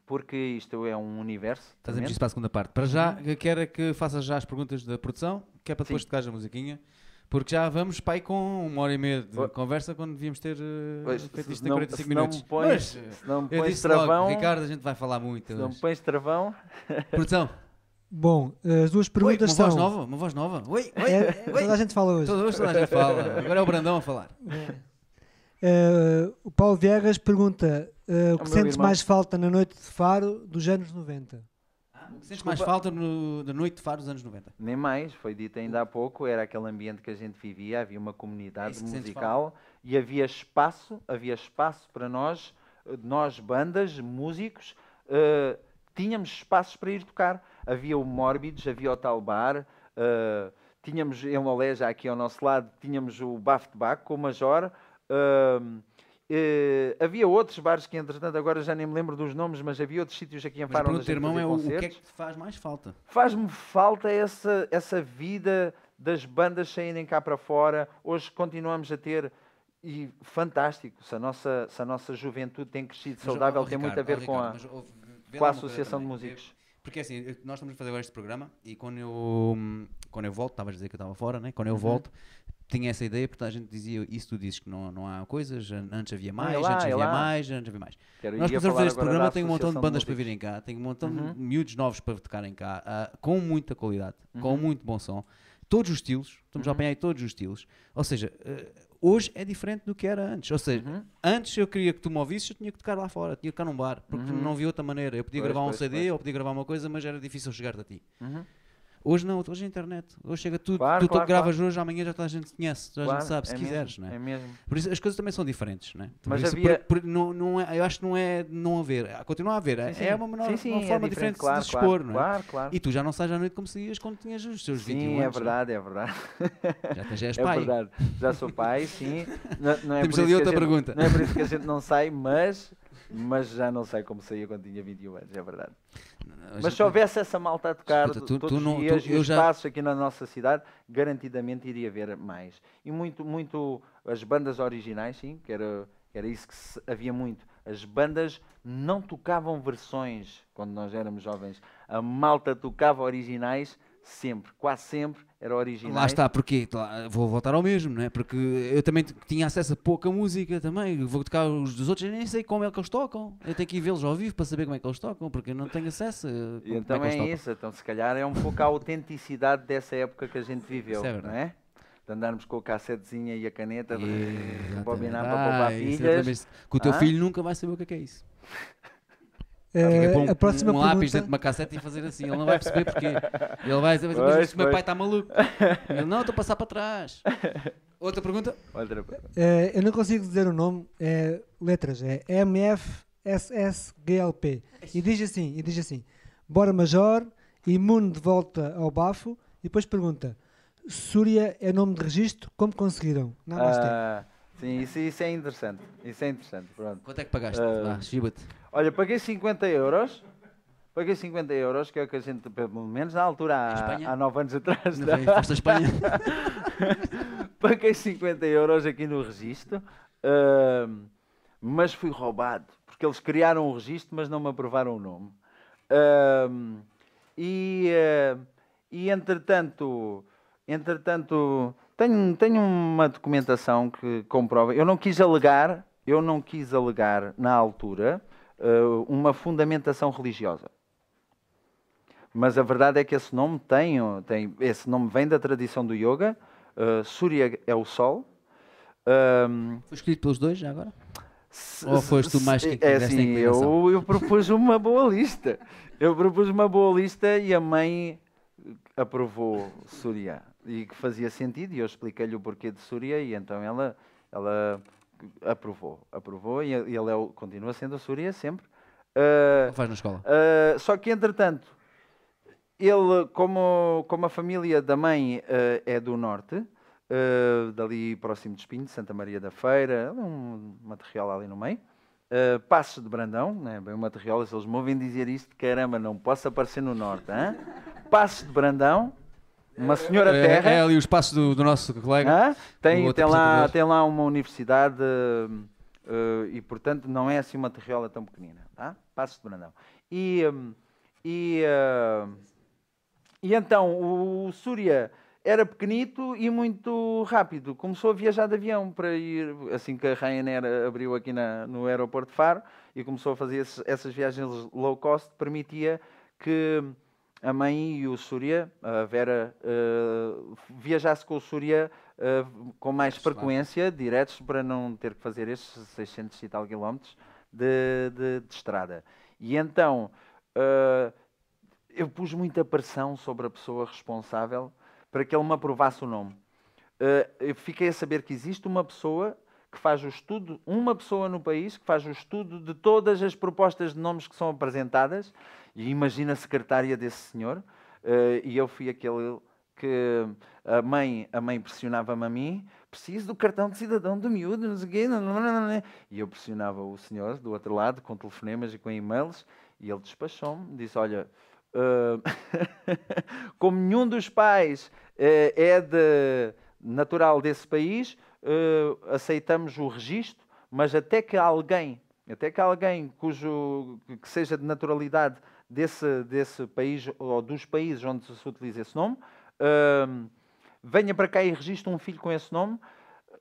[SPEAKER 2] porque isto é um universo.
[SPEAKER 1] Estás a para a segunda parte. Para já, uhum. quero que faças já as perguntas da produção, que é para depois tocar a musiquinha. Porque já vamos pai com uma hora e meia de conversa quando devíamos ter uh, pois, feito isto em 45
[SPEAKER 2] não
[SPEAKER 1] minutos.
[SPEAKER 2] Pões, Mas, se não me pões eu disse travão,
[SPEAKER 1] logo, Ricardo, a gente vai falar muito.
[SPEAKER 2] Se não me pões travão.
[SPEAKER 1] Produção.
[SPEAKER 5] Bom, as duas perguntas
[SPEAKER 1] Oi, uma
[SPEAKER 5] são.
[SPEAKER 1] Voz nova, uma voz nova. Oi, oi,
[SPEAKER 5] é, oi. Toda a gente fala hoje.
[SPEAKER 1] Toda, hoje toda a gente fala. Agora é o Brandão a falar.
[SPEAKER 5] É. Uh, o Paulo Viegas pergunta uh, o que sentes irmão. mais falta na noite de Faro dos anos 90?
[SPEAKER 1] Sentes mais falta no, da noite de Faro dos anos 90?
[SPEAKER 2] Nem mais, foi dito ainda há pouco, era aquele ambiente que a gente vivia, havia uma comunidade é musical e havia espaço, havia espaço para nós, nós bandas, músicos, uh, tínhamos espaços para ir tocar. Havia o Mórbidos, havia o Talbar, uh, tínhamos em Lolé, já aqui ao nosso lado, tínhamos o Baf de Baco com o Major, uh, Uh, havia outros bares que, entretanto, agora já nem me lembro dos nomes, mas havia outros sítios aqui em Faro
[SPEAKER 1] onde irmão é o, o que é que te faz mais falta?
[SPEAKER 2] Faz-me falta essa, essa vida das bandas saírem cá para fora. Hoje continuamos a ter, e fantástico, se a nossa, se a nossa juventude tem crescido mas, saudável, oh, tem Ricardo, muito a ver oh, com a, mas, oh, com a Associação de Músicos.
[SPEAKER 1] Porque assim, nós estamos a fazer agora este programa e quando eu, quando eu volto, estavas a dizer que eu estava fora, né? quando eu uhum. volto, tinha essa ideia, porque a gente dizia isso, tu dizes que não, não há coisas, an- antes havia mais,
[SPEAKER 2] lá,
[SPEAKER 1] antes havia
[SPEAKER 2] lá.
[SPEAKER 1] mais, antes havia mais.
[SPEAKER 2] Quero-
[SPEAKER 1] Nós começamos a fazer este programa, tem um montão de bandas para
[SPEAKER 2] Músicos.
[SPEAKER 1] virem cá, tem um montão
[SPEAKER 2] Uhum.
[SPEAKER 1] de miúdos novos para tocarem cá, ah, com muita qualidade, com
[SPEAKER 2] Uhum.
[SPEAKER 1] muito bom som, todos os estilos, estamos a
[SPEAKER 2] Uhum.
[SPEAKER 1] apanhar aí todos os estilos. Ou seja, eh, hoje é diferente do que era antes. Ou seja,
[SPEAKER 2] Uhum.
[SPEAKER 1] antes eu queria que tu me ouvisses, eu tinha que tocar lá fora, tinha que tocar num bar, porque
[SPEAKER 2] Uhum.
[SPEAKER 1] não havia outra maneira. Eu podia
[SPEAKER 2] Pois,
[SPEAKER 1] gravar um
[SPEAKER 2] pois,
[SPEAKER 1] CD
[SPEAKER 2] pois.
[SPEAKER 1] ou podia gravar uma coisa, mas era difícil chegar a ti. Hoje não, hoje é internet. Hoje chega tudo,
[SPEAKER 2] Claro,
[SPEAKER 1] tu
[SPEAKER 2] claro,
[SPEAKER 1] gravas hoje, amanhã já toda a gente te conhece, a
[SPEAKER 2] Claro,
[SPEAKER 1] gente sabe, se
[SPEAKER 2] é
[SPEAKER 1] quiseres,
[SPEAKER 2] mesmo,
[SPEAKER 1] não é?
[SPEAKER 2] É mesmo.
[SPEAKER 1] Por isso as coisas também são diferentes, né? Por
[SPEAKER 2] Mas
[SPEAKER 1] isso,
[SPEAKER 2] havia-
[SPEAKER 1] por- por- não, não é, eu acho que não é não haver, ah, continua a haver, é-
[SPEAKER 2] Sim,
[SPEAKER 1] é
[SPEAKER 2] sim.
[SPEAKER 1] uma, menor-
[SPEAKER 2] Sim, sim,
[SPEAKER 1] uma
[SPEAKER 2] é
[SPEAKER 1] forma
[SPEAKER 2] diferente,
[SPEAKER 1] diferente
[SPEAKER 2] claro,
[SPEAKER 1] de se expor,
[SPEAKER 2] claro,
[SPEAKER 1] não é?
[SPEAKER 2] Claro, claro.
[SPEAKER 1] E tu já não sais à noite como saías quando tinhas os teus 21
[SPEAKER 2] Sim, é
[SPEAKER 1] anos. né?
[SPEAKER 2] verdade, é verdade.
[SPEAKER 1] Já, tens- já és
[SPEAKER 2] É
[SPEAKER 1] pai.
[SPEAKER 2] verdade. Já sou pai, sim. Não, não é
[SPEAKER 1] Temos ali outra
[SPEAKER 2] a gente-
[SPEAKER 1] pergunta.
[SPEAKER 2] Não é por isso que a gente não sai, mas, mas já não sei como saía quando tinha 21 anos, é verdade. Mas se houvesse essa malta a tocar
[SPEAKER 1] Escuta, tu-
[SPEAKER 2] todos
[SPEAKER 1] tu
[SPEAKER 2] os
[SPEAKER 1] não-
[SPEAKER 2] dias
[SPEAKER 1] tu- eu já-
[SPEAKER 2] espaços aqui na nossa cidade, garantidamente iria haver mais. E muito, muito as bandas originais, sim, que era, que era isso que se- havia muito. As bandas não tocavam versões quando nós éramos jovens. A malta tocava originais sempre, quase sempre era originais.
[SPEAKER 1] Lá está, porque vou voltar ao mesmo, não é? Porque eu também tinha acesso a pouca música também. Vou tocar os dos outros, eu nem sei como é que eles tocam. Eu tenho que ir vê-los ao vivo para saber como é que eles tocam, porque eu não tenho acesso. como
[SPEAKER 2] então
[SPEAKER 1] é
[SPEAKER 2] é isso, então se calhar é um pouco a autenticidade dessa época que a gente viveu,
[SPEAKER 1] Isso é
[SPEAKER 2] não é? De andarmos com a cassetezinha e a caneta, de
[SPEAKER 1] Exatamente.
[SPEAKER 2] bobinar
[SPEAKER 1] Ah,
[SPEAKER 2] para poupar pilhas.
[SPEAKER 1] Que o teu
[SPEAKER 2] Ah?
[SPEAKER 1] filho nunca vai saber o que é que é isso. Pôr um,
[SPEAKER 5] a próxima
[SPEAKER 1] um lápis
[SPEAKER 5] pergunta.
[SPEAKER 1] dentro de uma cassete e fazer assim. Ele não vai perceber porque ele vai dizer, mas
[SPEAKER 2] Pois,
[SPEAKER 1] isto o meu pai está maluco. Ele, não, estou a passar para trás. Outra pergunta?
[SPEAKER 2] Outra-
[SPEAKER 5] Eh, eu não consigo dizer o nome, é letras, é MFSSGLP. E diz assim, e diz assim, bora Major, imune de volta ao bafo, e depois pergunta, Súria é nome de registro, como conseguiram? Namastê.
[SPEAKER 2] Ah, sim, isso, isso é interessante. Isso é interessante. Pronto.
[SPEAKER 1] Quanto é que pagaste?
[SPEAKER 2] Ah.
[SPEAKER 1] Vá.
[SPEAKER 2] Olha, paguei 50 euros. Paguei 50 euros, que é o que a gente, pelo menos na altura, há, há 9 anos atrás,
[SPEAKER 1] Não foi? Foste a Espanha?
[SPEAKER 2] paguei 50 euros aqui no registro, ahm, mas fui roubado, porque eles criaram o registro, mas não me aprovaram o nome. Ahm, e, ah, e entretanto, entretanto tenho, tenho uma documentação que comprova. Eu não quis alegar, eu não quis alegar na altura ah, uma fundamentação religiosa. Mas a verdade é que esse nome tem, tem esse nome vem da tradição do yoga. Uh, Surya é o sol. Um,
[SPEAKER 1] Foi escolhido pelos dois já agora?
[SPEAKER 2] se-
[SPEAKER 1] Ou foste tu mais que
[SPEAKER 2] é assim, eu, eu propus uma boa lista. Eu propus uma boa lista e a mãe aprovou Surya. E que fazia sentido, e eu expliquei-lhe o porquê de Surya, e então ela, ela aprovou. Aprovou, e ele é, o- continua sendo o Surya sempre. Uh,
[SPEAKER 1] faz na escola?
[SPEAKER 2] Uh, só que, entretanto, ele, como, como a família da mãe uh, é do norte, dali próximo de Espinho, de Santa Maria da Feira, um material ali no meio, uh, Passos de Brandão, né, bem o material, se eles me ouvem dizer isto, caramba, não posso aparecer no norte, hein? Passos de Brandão, uma senhora terra.
[SPEAKER 1] É, é ali o espaço do, do nosso colega. O
[SPEAKER 2] Tem, tem, lá,
[SPEAKER 1] apresentador.
[SPEAKER 2] tem lá uma universidade uh, e, portanto, não é assim uma terriola tão pequenina. Tá? Passos de Brandão. E, um, e, uh, e então o Súria era pequenito e muito rápido. Começou a viajar de avião para ir, assim que a Ryanair abriu aqui na, no aeroporto de Faro e começou a fazer esses- essas viagens low cost, permitia que a mãe e o Súria, a Vera, eh, viajasse com o Súria eh, com mais frequência, diretos, para não ter que fazer estes 600 e tal quilómetros de, de- de estrada. E então, eh, eu pus muita pressão sobre a pessoa responsável para que ele me aprovasse o nome. Eu fiquei a saber que existe uma pessoa que faz o estudo, uma pessoa no país que faz o estudo de todas as propostas de nomes que são apresentadas, e imagina a secretária desse senhor, eh, e eu fui aquele que a mãe, a mãe pressionava-me a mim, preciso do cartão de cidadão do miúdo, não sei o quê, não, não, não, não, não." e eu pressionava o senhor do outro lado, com telefonemas e com e-mails, e ele despachou-me, disse, olha, eh, como nenhum dos pais eh, é de natural desse país, eh, aceitamos o registro, mas até que alguém, até que alguém cujo que seja de naturalidade desse, desse país ou dos países onde se utiliza esse nome, ahm, venha para cá e registre um filho com esse nome.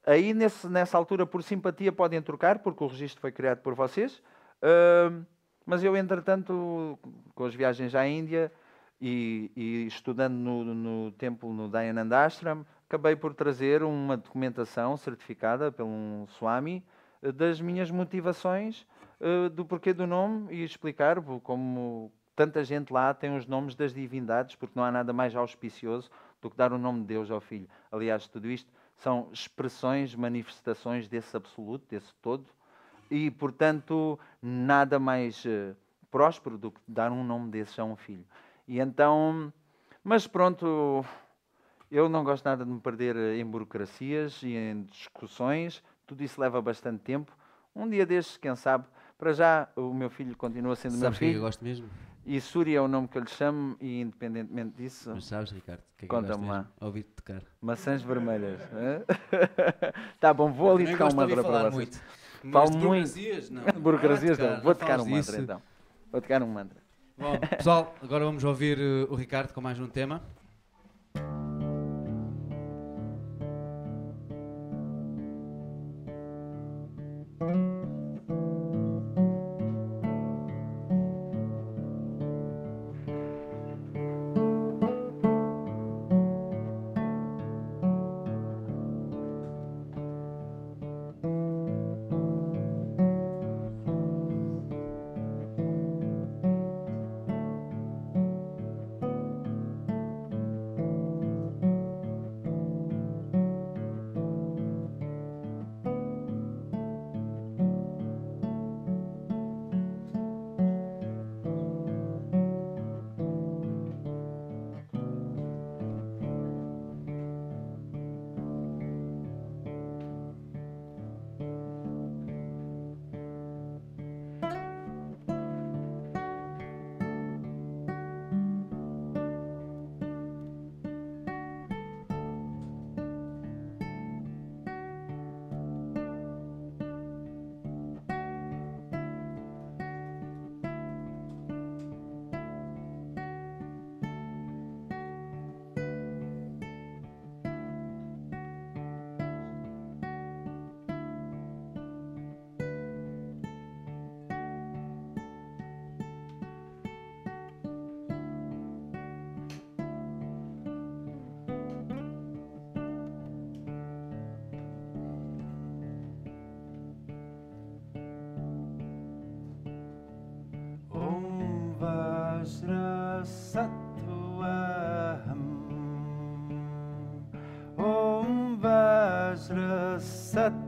[SPEAKER 2] Aí, nesse- nessa altura, por simpatia, podem trocar, porque o registro foi criado por vocês. Ah, mas eu, entretanto, com as viagens à Índia e, e estudando no, no templo no Dayananda Ashram, acabei por trazer uma documentação certificada por um Swami eh, das minhas motivações eh, do porquê do nome e explicar como tanta gente lá tem os nomes das divindades, porque não há nada mais auspicioso do que dar o nome de Deus ao Filho. Aliás, tudo isto são expressões, manifestações desse absoluto, desse todo, e, portanto, nada mais eh, próspero do que dar um nome desses a um filho. E então, mas pronto, eu não gosto nada de me perder eh, em burocracias e em discussões, tudo isso leva bastante tempo. Um dia destes, quem sabe, para já o meu filho continua sendo meu
[SPEAKER 1] Sabes o que é que eu
[SPEAKER 2] filho
[SPEAKER 1] gosto mesmo?
[SPEAKER 2] e Súria é o nome que eu lhe chamo e independentemente disso,
[SPEAKER 1] Mas sabes, Ricardo, que é que eu gosto
[SPEAKER 2] Conta-me lá.
[SPEAKER 1] mesmo? Ouvir-te tocar.
[SPEAKER 2] maçãs vermelhas. tá bom, vou ali tocar um mantra para vocês.
[SPEAKER 1] muito.
[SPEAKER 2] Falo muito.
[SPEAKER 1] burocracias, não.
[SPEAKER 2] Burocracias
[SPEAKER 1] Não
[SPEAKER 2] não,
[SPEAKER 1] vai
[SPEAKER 2] vou
[SPEAKER 1] tocar,
[SPEAKER 2] um mantra então. Vou tocar um mantra.
[SPEAKER 1] Bom, pessoal, agora vamos ouvir eh, o Ricardo com mais um tema.
[SPEAKER 6] सत्य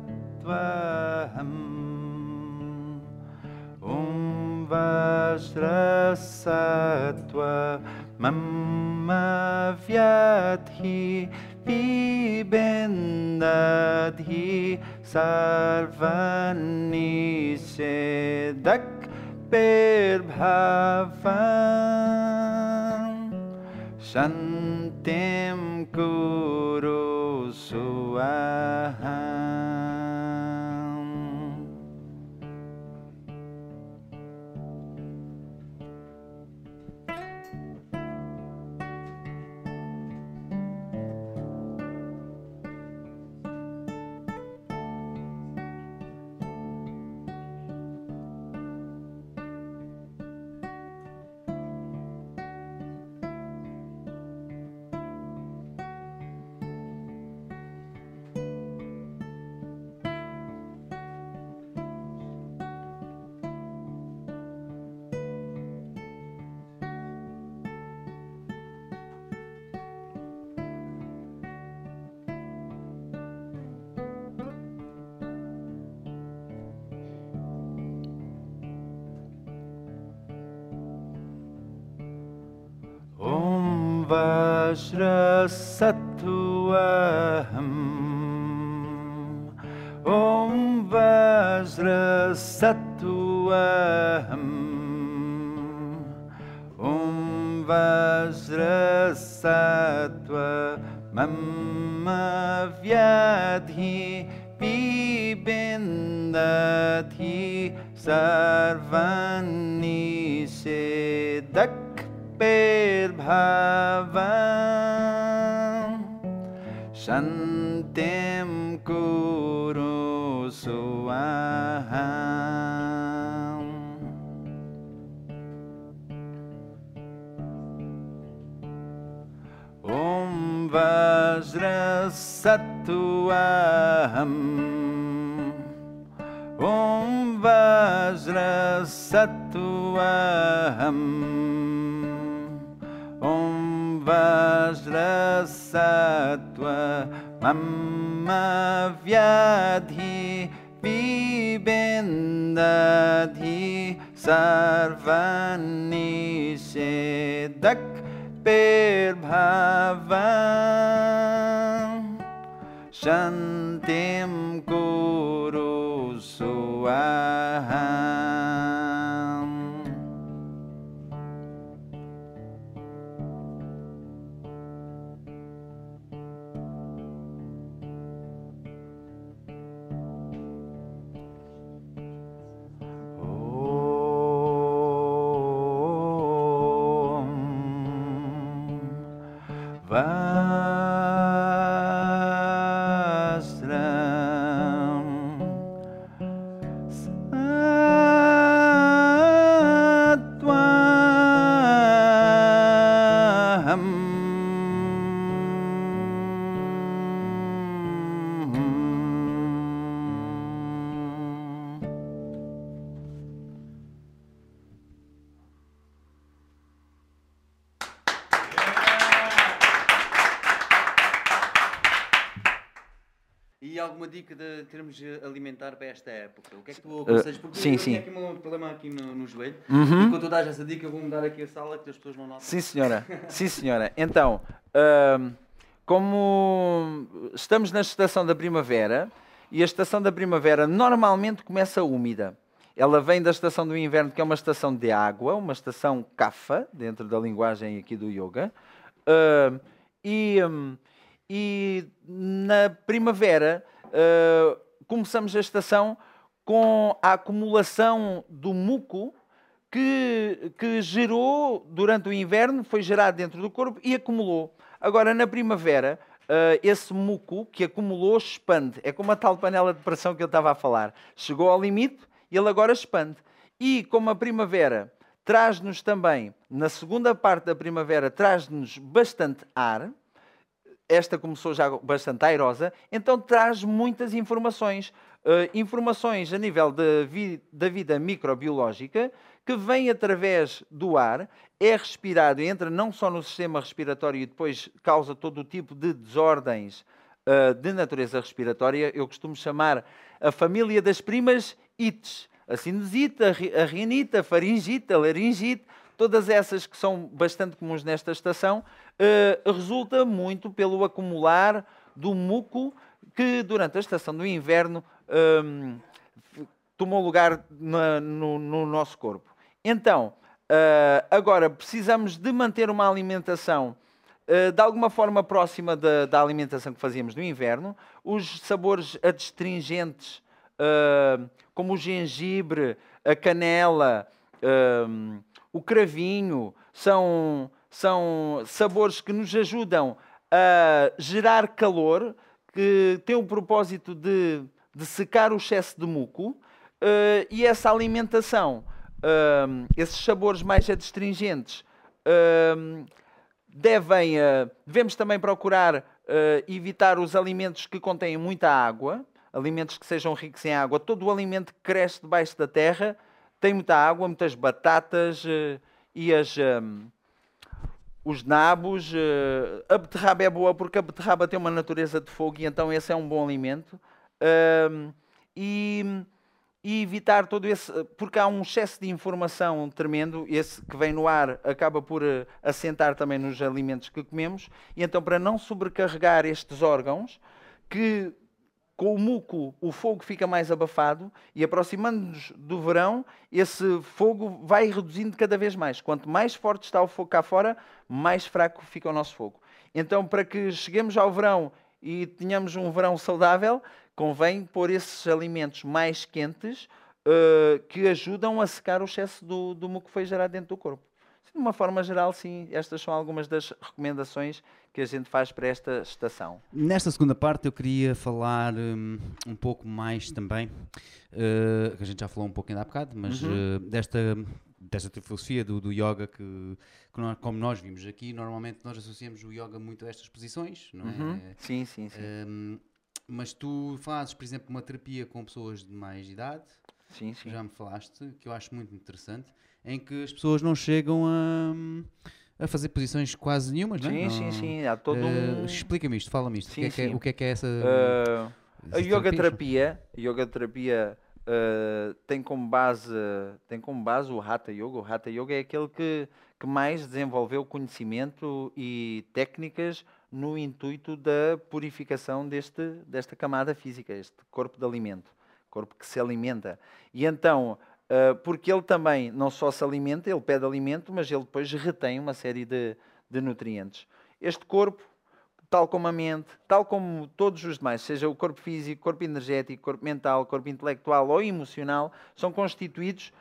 [SPEAKER 6] सन्ते कुरु सुवाहा ॐ वज्रसत्तु ॐ वज्रसत्तु वज्रसत्त्व मम
[SPEAKER 1] व्याधि पिबेन्दधि सर्वषेदक् पेर्भव। सन्तिं कुरो सुवाः। Para esta época? O que é que tu aconselhas? Porque
[SPEAKER 2] sim,
[SPEAKER 1] eu
[SPEAKER 2] sim.
[SPEAKER 1] tenho aqui um problema aqui no, no joelho.
[SPEAKER 2] Uhum.
[SPEAKER 1] Enquanto tu dás essa dica, eu vou mudar aqui a sala que as pessoas não notam.
[SPEAKER 2] Sim, senhora. Sim, senhora. Então, como estamos na estação da primavera, e a estação da primavera normalmente começa úmida. Ela vem da estação do inverno, que é uma estação de água, uma estação kafa, dentro da linguagem aqui do yoga. Ahm, e, hum, e na primavera ah, começamos a estação com a acumulação do muco que, que gerou durante o inverno, foi gerado dentro do corpo e acumulou. Agora, na primavera, ah, esse muco que acumulou expande. É como a tal panela de pressão que eu estava a falar. Chegou ao limite e ele agora expande. E como a primavera traz-nos também, na segunda parte da primavera, traz-nos bastante ar, esta começou já bastante airosa, então traz muitas informações. eh, informações a nível da, vi- da vida microbiológica que vem através do ar, é respirado, entra não só no sistema respiratório e depois causa todo o tipo de desordens eh, de natureza respiratória. Eu costumo chamar a família das primas ites. A sinusite, a ri- a rinite, a faringite, a laringite, todas essas que são bastante comuns nesta estação, eh, resulta muito pelo acumular do muco que durante a estação do inverno hum, f- tomou lugar na- no, no nosso corpo. Então, eh, agora precisamos de manter uma alimentação eh, de alguma forma próxima da, da alimentação que fazíamos no inverno. Os sabores adstringentes, eh, como o gengibre, a canela, o cravinho, são, são sabores que nos ajudam a gerar calor, que têm o propósito de, de secar o excesso de muco, eh, e essa alimentação, hum, esses sabores mais adstringentes, hum, devem, eh, devemos também procurar eh, evitar os alimentos que contêm muita água, alimentos que sejam ricos em água. Todo o alimento que cresce debaixo da terra tem muita água, muitas batatas e as, ehm, os nabos. eh, a beterraba é boa porque a beterraba tem uma natureza de fogo e então esse é um bom alimento. Ehm, e, e evitar todo esse. Porque há um excesso de informação tremendo, esse que vem no ar acaba por eh, assentar também nos alimentos que comemos, e então, para não sobrecarregar estes órgãos, que com o muco o fogo fica mais abafado e aproximando-nos do verão, esse fogo vai reduzindo cada vez mais. Quanto mais forte está o fogo cá fora, mais fraco fica o nosso fogo. Então, para que cheguemos ao verão e tenhamos um verão saudável, convém pôr esses alimentos mais quentes eh, que ajudam a secar o excesso do, do muco que foi gerado dentro do corpo. De uma forma geral, sim, estas são algumas das recomendações que a gente faz para esta estação.
[SPEAKER 1] Nesta segunda parte eu queria falar hum, um pouco mais também, eh, que a gente já falou um pouco ainda há bocado, mas
[SPEAKER 2] Uhum.
[SPEAKER 1] eh, desta, desta filosofia do, do yoga que, que nós- como nós vimos aqui, normalmente nós associamos o yoga muito a estas posições, não é?
[SPEAKER 2] Uhum. Sim, sim, sim.
[SPEAKER 1] Hum, mas tu fazes, por exemplo, uma terapia com pessoas de mais idade,
[SPEAKER 2] sim, sim.
[SPEAKER 1] já me falaste, que eu acho muito interessante, em que as pessoas não chegam a, a fazer posições quase nenhumas, não é?
[SPEAKER 2] Sim,
[SPEAKER 1] Não-
[SPEAKER 2] sim, sim. Há todo
[SPEAKER 1] Eh,
[SPEAKER 2] um.
[SPEAKER 1] Explica-me isto, fala-me isto.
[SPEAKER 2] Sim,
[SPEAKER 1] o, que é que é, o que é que é essa.
[SPEAKER 2] Uh, a yoga terapia, a yoga terapia uh, tem como base tem como base o hatha yoga. O hatha yoga é aquele que que mais desenvolveu conhecimento e técnicas no intuito da purificação deste desta camada física, este corpo de alimento, corpo que se alimenta. E então Uh, porque ele também não só se alimenta, ele pede alimento, mas ele depois retém uma série de, de nutrientes. Este corpo, tal como a mente, tal como todos os demais, seja o corpo físico, corpo energético, corpo mental, corpo intelectual ou emocional, são constituídos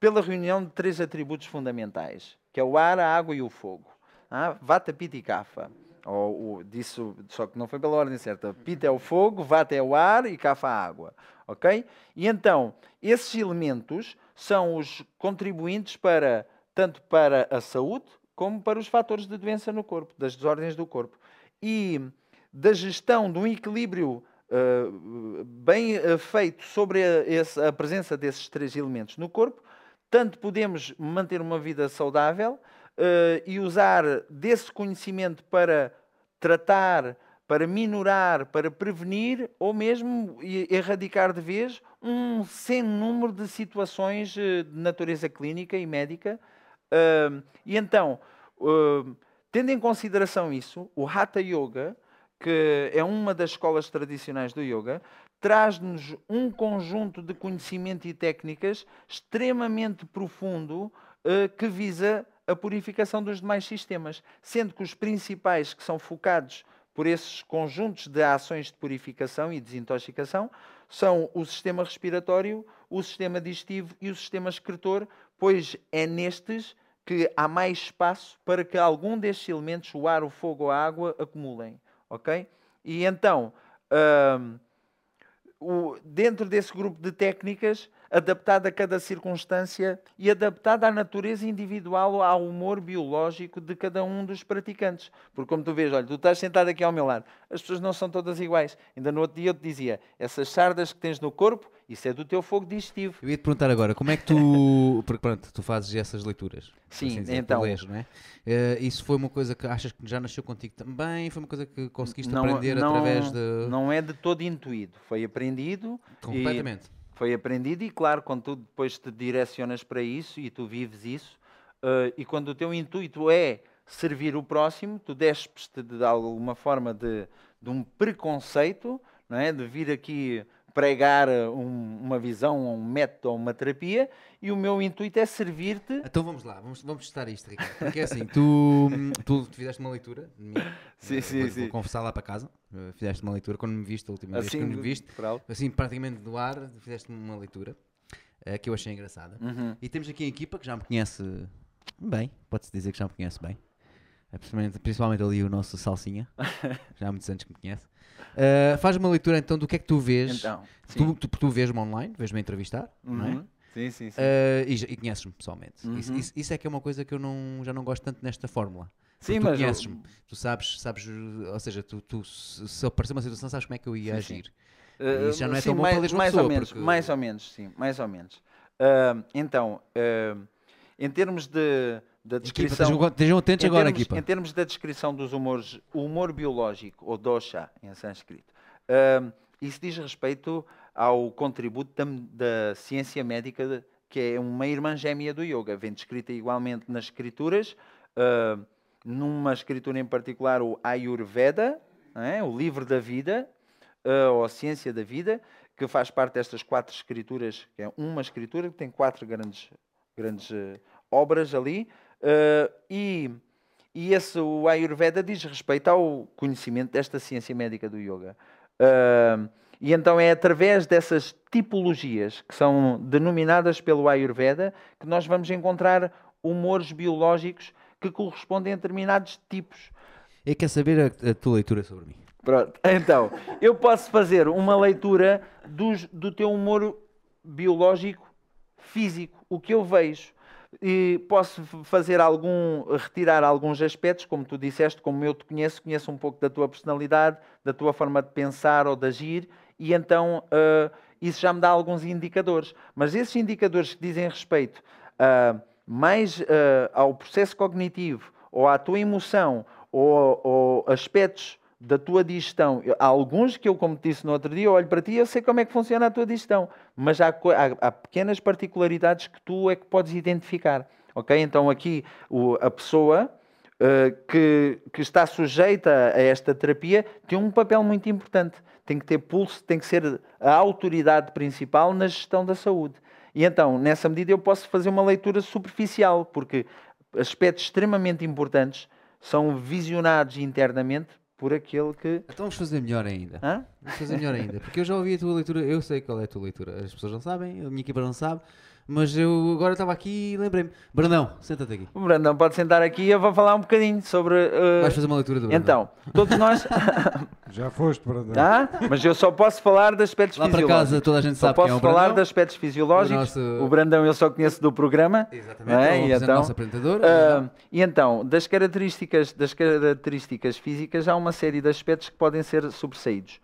[SPEAKER 2] pela reunião de três atributos fundamentais, que é o ar, a água e o fogo. Ah, vata, Pitta e Kapha. Ou, o- disso, só que não foi pela ordem certa. Pitta é o fogo, Vata é o ar e Kapha a água. Ok? E então, esses elementos são os contribuintes para tanto para a saúde como para os fatores de doença no corpo, das desordens do corpo. E da gestão de um equilíbrio eh, bem eh, feito sobre a, esse- a presença desses três elementos no corpo, tanto podemos manter uma vida saudável eh, e usar desse conhecimento para tratar, para minorar, para prevenir ou mesmo erradicar de vez um sem número de situações eh, de natureza clínica e médica. E então, tendo em consideração isso, o Hatha Yoga, que é uma das escolas tradicionais do yoga, traz-nos um conjunto de conhecimento e técnicas extremamente profundo eh, que visa a purificação dos demais sistemas, sendo que os principais que são focados por esses conjuntos de ações de purificação e desintoxicação são o sistema respiratório, o sistema digestivo e o sistema excretor, pois é nestes que há mais espaço para que algum destes elementos, o ar, o fogo ou a água, acumulem. Ok? E então, hum, o- dentro desse grupo de técnicas, adaptada a cada circunstância e adaptada à natureza individual, ao humor biológico de cada um dos praticantes. Porque, como tu vês, olha, tu estás sentado aqui ao meu lado, as pessoas não são todas iguais. Ainda no outro dia eu te dizia: essas sardas que tens no corpo, isso é do teu fogo digestivo.
[SPEAKER 1] Eu ia te perguntar agora, como é que tu. Porque pronto, tu fazes essas leituras.
[SPEAKER 2] Sim,
[SPEAKER 1] assim dizer,
[SPEAKER 2] então-
[SPEAKER 1] lês, não é? Eh, isso foi uma coisa que achas que já nasceu contigo também? Foi uma coisa que conseguiste
[SPEAKER 2] Não-
[SPEAKER 1] aprender
[SPEAKER 2] não-
[SPEAKER 1] através de.
[SPEAKER 2] Não é de todo intuído, foi aprendido. e-
[SPEAKER 1] completamente.
[SPEAKER 2] Foi aprendido e claro, quando tu depois te direcionas para isso e tu vives isso, eh, e quando o teu intuito é servir o próximo, tu despes-te de alguma forma de, de um preconceito, não é? de vir aqui pregar eh, um- uma visão, um método ou uma terapia, e o meu intuito é servir-te.
[SPEAKER 1] Então vamos lá, vamos, vamos testar isto, Ricardo. Porque é assim, tu, tu fizeste uma leitura de mim.
[SPEAKER 2] Sim,
[SPEAKER 1] eh,
[SPEAKER 2] sim,
[SPEAKER 1] vou,
[SPEAKER 2] sim.
[SPEAKER 1] vou confessar lá para casa. eh, Fizeste uma leitura quando me viste a última vez que me viste. Assim, praticamente do ar, fizeste uma leitura eh, que eu achei engraçada.
[SPEAKER 2] Uhum.
[SPEAKER 1] E temos aqui a equipa que já me conhece bem, pode-se dizer que já me conhece bem. Eh, Principalmente, principalmente ali o nosso Salsinha, já há muitos anos que me conhece. Eh, faz uma leitura então do que é que tu vês.
[SPEAKER 2] Então, sim.
[SPEAKER 1] tu, tu, tu vês-me online, vês-me entrevistar, não é?
[SPEAKER 2] Uhum. Sim, sim, sim.
[SPEAKER 1] Eh, e, e conheces-me pessoalmente. Isso,
[SPEAKER 2] Uhum.
[SPEAKER 1] isso- isso é que é uma coisa que eu não, já não gosto tanto nesta fórmula.
[SPEAKER 2] sim,
[SPEAKER 1] tu
[SPEAKER 2] mas o-
[SPEAKER 1] conheces-me, tu sabes, sabes, uh, ou seja, tu, tu se aparecer uma situação, sabes como é que eu ia
[SPEAKER 2] Sim, sim.
[SPEAKER 1] agir.
[SPEAKER 2] Uh,
[SPEAKER 1] Isso já não é
[SPEAKER 2] sim,
[SPEAKER 1] tão bom
[SPEAKER 2] mais,
[SPEAKER 1] para
[SPEAKER 2] mais
[SPEAKER 1] pessoa,
[SPEAKER 2] ou menos,
[SPEAKER 1] porque-
[SPEAKER 2] mais ou menos, sim, mais ou menos. Ah, então, em termos de, da
[SPEAKER 1] Equipa,
[SPEAKER 2] descrição,
[SPEAKER 1] estejam, estejam atentos
[SPEAKER 2] em
[SPEAKER 1] agora,
[SPEAKER 2] termos,
[SPEAKER 1] equipa.
[SPEAKER 2] em termos da descrição dos humores, o humor biológico ou dosha em sânscrito, ah, isso diz respeito ao contributo da, da ciência médica de- que é uma irmã gêmea do yoga, vem descrita igualmente nas escrituras. ah, numa escritura em particular, o Ayurveda, é? o livro da vida, uh, ou a ciência da vida, que faz parte destas quatro escrituras, que é uma escritura que tem quatro grandes, grandes obras ali, uh, e, e esse, o Ayurveda, diz respeito ao conhecimento desta ciência médica do yoga. Uh, e então é através dessas tipologias que são denominadas pelo Ayurveda que nós vamos encontrar humores biológicos que correspondem a determinados tipos.
[SPEAKER 1] Eu quero saber a, a tua leitura sobre mim.
[SPEAKER 2] Pronto. Então, eu posso fazer uma leitura dos- do teu humor biológico físico, o que eu vejo. E posso fazer algum, retirar alguns aspectos, como tu disseste, como eu te conheço, conheço um pouco da tua personalidade, da tua forma de pensar ou de agir, e então ah, isso já me dá alguns indicadores. Mas esses indicadores que dizem respeito ah, mais ah, ao processo cognitivo, ou à tua emoção, ou, ou aspectos da tua digestão. Há alguns que eu, como te disse no outro dia, olho para ti e eu sei como é que funciona a tua digestão. Mas há, há- há pequenas particularidades que tu é que podes identificar. Ok? Então aqui o- a pessoa eh, que, que está sujeita a esta terapia tem um papel muito importante. Tem que ter pulso, tem que ser a autoridade principal na gestão da saúde. E então, nessa medida, eu posso fazer uma leitura superficial, porque aspectos extremamente importantes são visionados internamente por aquele que.
[SPEAKER 1] Então vamos fazer melhor ainda.
[SPEAKER 2] Hã?
[SPEAKER 1] Vamos fazer melhor ainda. Porque eu já ouvi a tua leitura, eu sei qual é a tua leitura. As pessoas não sabem, a minha equipa não sabe, mas eu agora estava aqui e lembrei-me. Brandão, senta-te aqui.
[SPEAKER 2] O Brandão pode sentar aqui e eu vou falar um bocadinho sobre. eh,
[SPEAKER 1] Vais fazer uma leitura do Brandão.
[SPEAKER 2] Então, todos nós.
[SPEAKER 4] Já foste, Brandão.
[SPEAKER 2] Tá? Mas eu só posso falar de aspectos
[SPEAKER 1] Lá para
[SPEAKER 2] fisiológicos.
[SPEAKER 1] casa toda a gente
[SPEAKER 2] Só
[SPEAKER 1] sabe quem
[SPEAKER 2] posso
[SPEAKER 1] é o
[SPEAKER 2] falar
[SPEAKER 1] Brandão.
[SPEAKER 2] de aspectos fisiológicos.
[SPEAKER 1] O
[SPEAKER 2] O,
[SPEAKER 1] nosso-
[SPEAKER 2] Brandão eu só conheço do programa.
[SPEAKER 1] Exatamente,
[SPEAKER 2] não é?
[SPEAKER 1] é o
[SPEAKER 2] E
[SPEAKER 1] nosso
[SPEAKER 2] então,
[SPEAKER 1] apresentador.
[SPEAKER 2] ah, e então, das características, das características físicas, há uma série de aspectos que podem ser sobressaídos.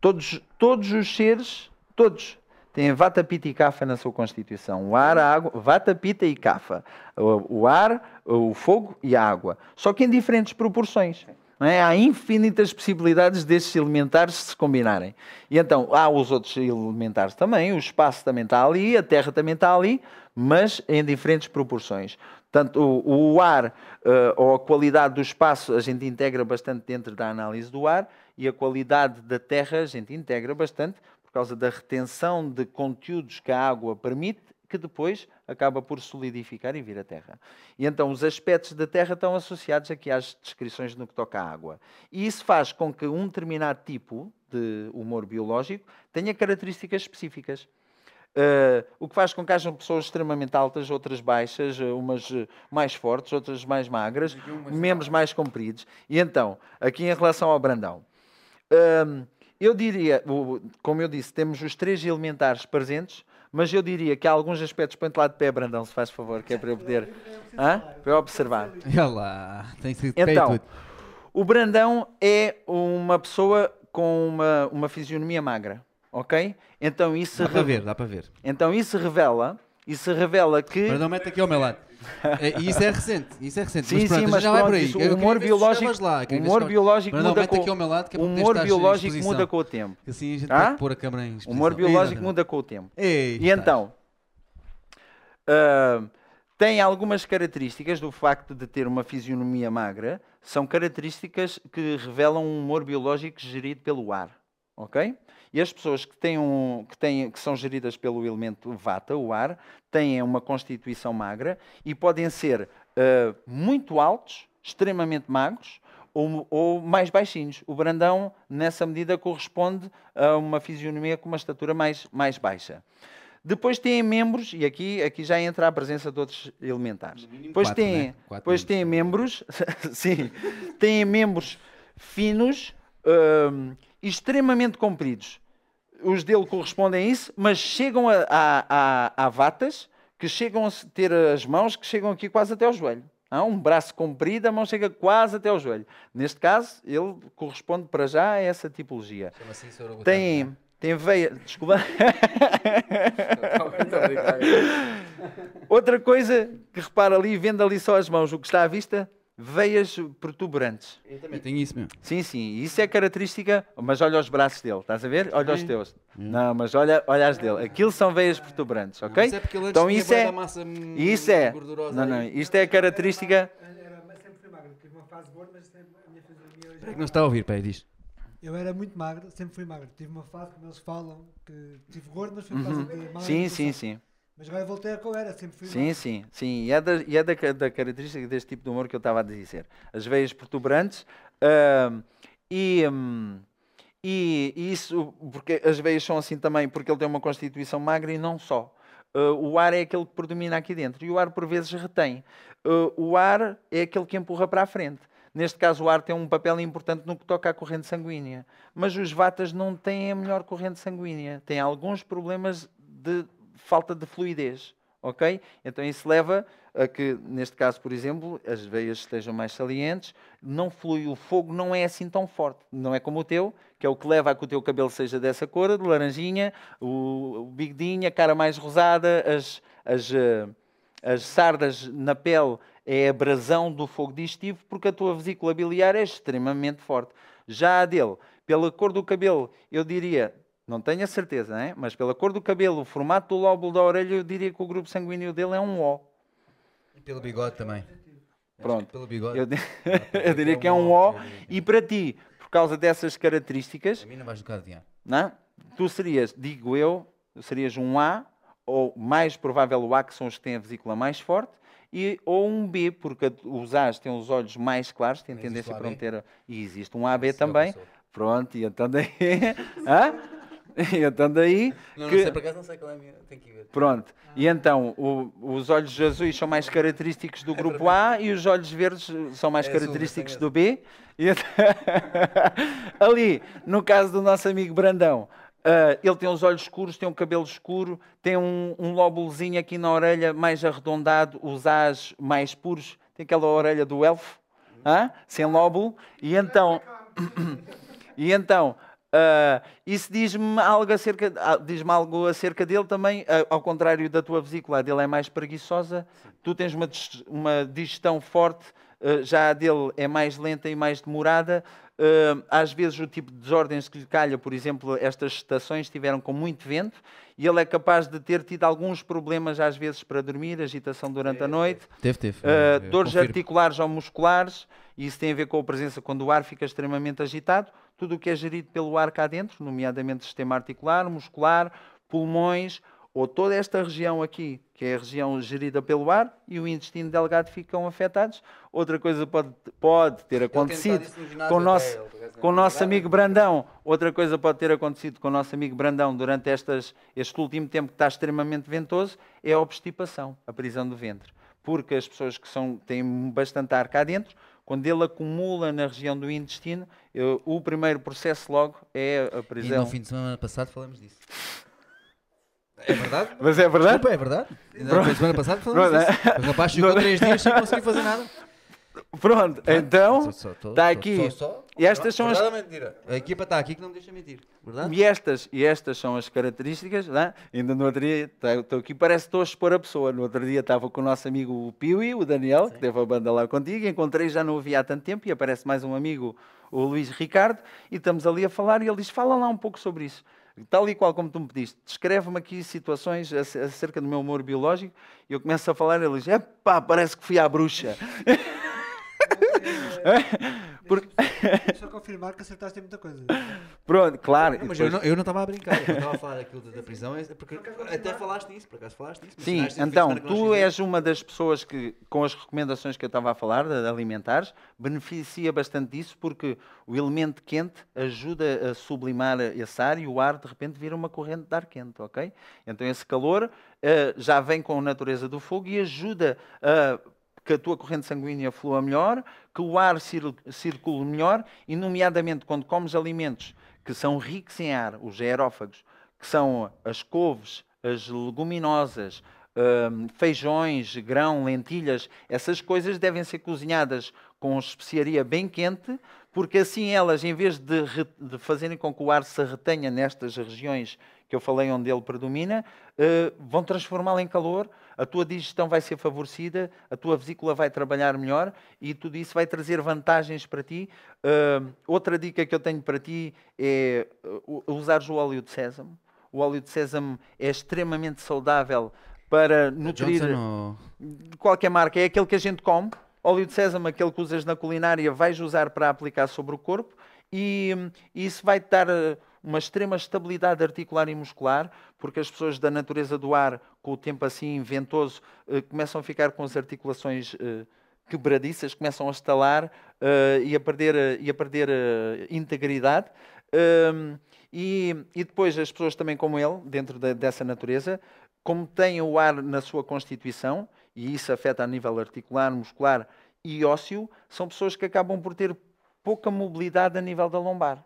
[SPEAKER 2] Todos, todos os seres, todos, têm vata, pita e kapha na sua constituição. O ar, a água, vata, pita e kapha. O, ar, o fogo e a água. Só que em diferentes proporções. é? Há infinitas possibilidades destes elementares se combinarem. E então, há os outros elementares também, o espaço também está ali, a terra também está ali, mas em diferentes proporções. Portanto, o, o ar eh, ou a qualidade do espaço a gente integra bastante dentro da análise do ar e a qualidade da terra a gente integra bastante por causa da retenção de conteúdos que a água permite, que depois acaba por solidificar e vir a terra. E então os aspectos da terra estão associados aqui às descrições no que toca à água. E isso faz com que um determinado tipo de humor biológico tenha características específicas. Uh, o que faz com que hajam pessoas extremamente altas, outras baixas, uh, umas uh, mais fortes, outras mais magras, membros mais compridos. E então, aqui em relação ao Brandão, um, eu diria, como eu disse, temos os três elementares presentes, mas eu diria que há alguns aspectos. Põe-te lá de pé, Brandão, se faz favor, que é para eu poder. Hã? Para eu observar.
[SPEAKER 1] Olha lá, tem sido
[SPEAKER 2] Então, o Brandão é uma pessoa com uma, uma fisionomia magra, ok? Então isso,
[SPEAKER 1] Dá para ver, dá para ver.
[SPEAKER 2] então isso revela, isso revela que
[SPEAKER 1] Brandão, mete aqui ao meu lado. É, E isso é recente, isso é recente.
[SPEAKER 2] Sim,
[SPEAKER 1] mas pronto,
[SPEAKER 2] sim, mas
[SPEAKER 1] já vai
[SPEAKER 2] pronto,
[SPEAKER 1] por aí.
[SPEAKER 2] isso,
[SPEAKER 1] Eu
[SPEAKER 2] o humor biológico,
[SPEAKER 1] lá,
[SPEAKER 2] o humor biológico muda
[SPEAKER 1] mete
[SPEAKER 2] com
[SPEAKER 1] aqui ao meu lado, que é
[SPEAKER 2] o
[SPEAKER 1] para
[SPEAKER 2] humor biológico muda com o tempo.
[SPEAKER 1] Assim a gente
[SPEAKER 2] Hã?
[SPEAKER 1] pode pôr a câmera em
[SPEAKER 2] O humor biológico muda com o tempo.
[SPEAKER 1] Ei,
[SPEAKER 2] E então, ah, tem algumas características do facto de ter uma fisionomia magra, são características que revelam um humor biológico gerido pelo ar, ok? E as pessoas que, têm um, que, têm, que são geridas pelo elemento vata, o ar, têm uma constituição magra e podem ser ah, muito altos, extremamente magros, ou, ou mais baixinhos. O Brandão, nessa medida, corresponde a uma fisionomia com uma estatura mais, mais baixa. Depois têm membros, e aqui, aqui já entra a presença de outros elementares. Depois
[SPEAKER 1] quatro,
[SPEAKER 2] têm,
[SPEAKER 1] né?
[SPEAKER 2] Depois têm membros, sim, têm membros finos hum, e extremamente compridos. Os dele correspondem a isso, mas chegam a, a, a, a vatas que chegam a ter as mãos que chegam aqui quase até ao joelho. Há um braço comprido, a mão chega quase até ao joelho. Neste caso, ele corresponde para já a essa tipologia.
[SPEAKER 1] Chama-se isso orangotango,
[SPEAKER 2] Tem, tem veia. Desculpa. Outra coisa que repara ali, vendo ali só as mãos, o que está à vista, veias protuberantes.
[SPEAKER 1] Eu também tenho isso mesmo.
[SPEAKER 2] Sim, sim, isso é característica, mas olha os braços dele, estás a ver? Olha os teus. Não, mas olha, olha as dele. Aquilo são veias protuberantes, ok?
[SPEAKER 1] Isso é porque ele antes
[SPEAKER 2] Então
[SPEAKER 1] tinha
[SPEAKER 2] isso é,
[SPEAKER 1] da massa, hum,
[SPEAKER 2] isso é,
[SPEAKER 1] gordurosa
[SPEAKER 2] não, não, isto é a característica,
[SPEAKER 5] Era, mas sempre fui magro. Tive uma fase gorda, mas sempre, a minha fisionomia hoje
[SPEAKER 1] Espera que não está a ouvir, pai, diz.
[SPEAKER 5] Eu era muito magro, sempre fui magro. Tive uma fase, como eles falam, que tive gordo, mas foi por causa de
[SPEAKER 2] Uhum. sim,
[SPEAKER 5] alimentação.
[SPEAKER 2] sim, sim.
[SPEAKER 5] Mas agora voltei a eu era, sempre fui
[SPEAKER 2] Sim, sim, sim. E é, da, e é da, da característica deste tipo de humor que eu estava a dizer. As veias protuberantes ahm, e, hum, e, e isso, porque as veias são assim também, porque ele tem uma constituição magra e não só. Uh, o ar é aquele que predomina aqui dentro e o ar por vezes retém. Uh, o ar é aquele que empurra para a frente. Neste caso, o ar tem um papel importante no que toca à corrente sanguínea. Mas os vatas não têm a melhor corrente sanguínea. Têm alguns problemas de falta de fluidez. Ok? Então isso leva a que, neste caso, por exemplo, as veias estejam mais salientes, não flui, o fogo não é assim tão forte. Não é como o teu, que é o que leva a que o teu cabelo seja dessa cor, de laranjinha, o, o bigodinho, a cara mais rosada, as, as, eh, as sardas na pele é a brasão do fogo digestivo, porque a tua vesícula biliar é extremamente forte. Já a dele, pela cor do cabelo, eu diria, não tenho a certeza, né? mas pela cor do cabelo, o formato do lóbulo da orelha, eu diria que o grupo sanguíneo dele é um O.
[SPEAKER 1] E pelo bigode também.
[SPEAKER 2] Pronto.
[SPEAKER 1] Pelo bigode.
[SPEAKER 2] Eu, eu diria que é um O. E para ti, por causa dessas características,
[SPEAKER 1] A mim não vais nunca adivinhar.
[SPEAKER 2] não? tu serias, digo eu, serias um A, ou mais provável o A, que são os que têm a vesícula mais forte, e, ou um B, porque os A's têm os olhos mais claros, têm tendência para não ter. E existe um AB
[SPEAKER 1] é
[SPEAKER 2] também. Pronto, e então daí. Hã? E então daí.
[SPEAKER 1] Não, não
[SPEAKER 2] que-
[SPEAKER 1] sei, por acaso não sei qual é a minha. Tenho que ver.
[SPEAKER 2] Pronto. E então, o- os olhos azuis são mais característicos do grupo A e os olhos verdes são mais
[SPEAKER 1] É azul,
[SPEAKER 2] característicos
[SPEAKER 1] mas
[SPEAKER 2] do B. E então- Ali, no caso do nosso amigo Brandão, ah, ele tem os olhos escuros, tem um cabelo escuro, tem um, um lóbulozinho aqui na orelha mais arredondado, os As mais puros, tem aquela orelha do elfo, hã? sem lóbulo. E então, e então, ah, isso diz-me algo acerca, ah, diz-me algo acerca dele também, ah, ao contrário da tua vesícula, a dele é mais preguiçosa, tu tens uma, uma digestão forte, já a dele é mais lenta e mais demorada. Ah, às vezes o tipo de desordens que lhe calha, por exemplo, estas estações tiveram com muito vento e ele é capaz de ter tido alguns problemas às vezes para dormir, agitação durante a noite.
[SPEAKER 1] Teve, teve.
[SPEAKER 2] Uh, dores
[SPEAKER 1] confirmo.
[SPEAKER 2] articulares ou musculares, e isso tem a ver com a presença quando o ar fica extremamente agitado. Tudo o que é gerido pelo ar cá dentro, nomeadamente sistema articular, muscular, pulmões, ou toda esta região aqui, que é a região gerida pelo ar, e o intestino delgado ficam afetados. Outra coisa pode, pode ter acontecido com o nosso, com o nosso amigo Brandão. Outra coisa pode ter acontecido com o nosso amigo Brandão durante estas, este último tempo que está extremamente ventoso, é a obstipação, a prisão do ventre. Porque as pessoas que são, têm bastante ar cá dentro, quando ele acumula na região do intestino, eu- o primeiro processo logo é a
[SPEAKER 1] E
[SPEAKER 2] prisão.
[SPEAKER 1] no fim de semana passado falamos disso. É verdade?
[SPEAKER 2] Mas é verdade?
[SPEAKER 1] Desculpa, é verdade. De semana passado falamos disso. O rapaz chegou três dias sem conseguir fazer nada.
[SPEAKER 2] Pronto, então, está aqui.
[SPEAKER 1] só- só-
[SPEAKER 2] E estas são as-?
[SPEAKER 1] A equipa está aqui que não me deixa mentir. Verdade?
[SPEAKER 2] E estas, e estas são as características, né? ainda no outro dia, tá- estou aqui, parece que estou a expor a pessoa. No outro dia estava com o nosso amigo o Piuí, o Daniel, que teve a banda lá contigo, encontrei, já não o vi há tanto tempo, e aparece mais um amigo, o Luís Ricardo, e estamos ali a falar, e ele diz, fala lá um pouco sobre isso. Tal e qual como tu me pediste, descreve-me aqui situações ac- acerca do meu humor biológico, e eu começo a falar, e ele diz, epá, parece que fui à bruxa. Porque-
[SPEAKER 5] Só confirmar que acertaste em muita coisa.
[SPEAKER 2] Pronto, claro.
[SPEAKER 1] Não, mas
[SPEAKER 2] e
[SPEAKER 1] eu
[SPEAKER 2] depois-
[SPEAKER 1] não- eu não estava a brincar. Eu estava a falar daquilo da, prisão, é porque até falaste nisso, por acaso falaste nisso.
[SPEAKER 2] Sim, então, tu és uma das pessoas que, com as recomendações que eu estava a falar, de alimentares, beneficia bastante disso, porque o elemento quente ajuda a sublimar esse ar e o ar, de repente, vira uma corrente de ar quente, ok? Então, esse calor eh, já vem com a natureza do fogo e ajuda a que a tua corrente sanguínea flua melhor, que o ar cir- circule melhor e, nomeadamente, quando comes alimentos que são ricos em ar, os aerófagos, que são as couves, as leguminosas, hum, feijões, grão, lentilhas, essas coisas devem ser cozinhadas com especiaria bem quente, porque assim elas, em vez de, de fazerem com que o ar se retenha nestas regiões que eu falei onde ele predomina, eh, vão transformá-lo em calor, a tua digestão vai ser favorecida, a tua vesícula vai trabalhar melhor e tudo isso vai trazer vantagens para ti. Eh, outra dica que eu tenho para ti é uh, usares o óleo de sésamo. O óleo de sésamo é extremamente saudável para nutrir
[SPEAKER 1] ou-
[SPEAKER 2] de qualquer marca, é aquele que a gente come. Óleo de sésamo, aquele que usas na culinária, vais usar para aplicar sobre o corpo e, hum, isso vai-te dar uma extrema estabilidade articular e muscular, porque as pessoas da natureza do ar, com o tempo assim ventoso, eh, começam a ficar com as articulações eh, quebradiças, começam a estalar eh, e a perder, e a perder integridade. Hum, e, e depois as pessoas também como ele, dentro da- dessa natureza, como têm o ar na sua constituição, e isso afeta a nível articular, muscular e ósseo, são pessoas que acabam por ter pouca mobilidade a nível da lombar.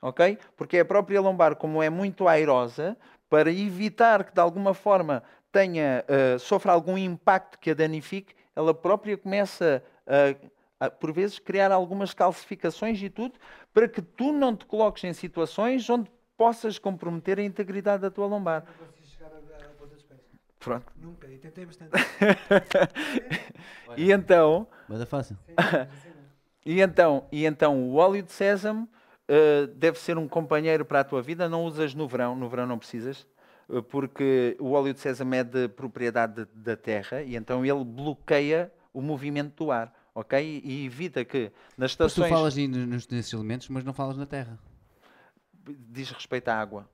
[SPEAKER 2] Ok? Porque a própria lombar, como é muito airosa, para evitar que de alguma forma tenha, eh, sofra algum impacto que a danifique, ela própria começa a, a, por vezes, criar algumas calcificações e tudo, para que tu não te coloques em situações onde possas comprometer a integridade da tua lombar. Pronto.
[SPEAKER 5] Nunca, e tentei bastante.
[SPEAKER 2] E então,
[SPEAKER 1] Mas é fácil.
[SPEAKER 2] E então, e então o óleo de sésamo eh, deve ser um companheiro para a tua vida. Não usas no verão, no verão não precisas, eh, porque o óleo de sésamo é de propriedade de- da terra e então ele bloqueia o movimento do ar, ok? E evita que nas
[SPEAKER 1] Mas tu
[SPEAKER 2] estações
[SPEAKER 1] falas nos- nesses elementos, mas não falas na terra.
[SPEAKER 2] diz respeito à água.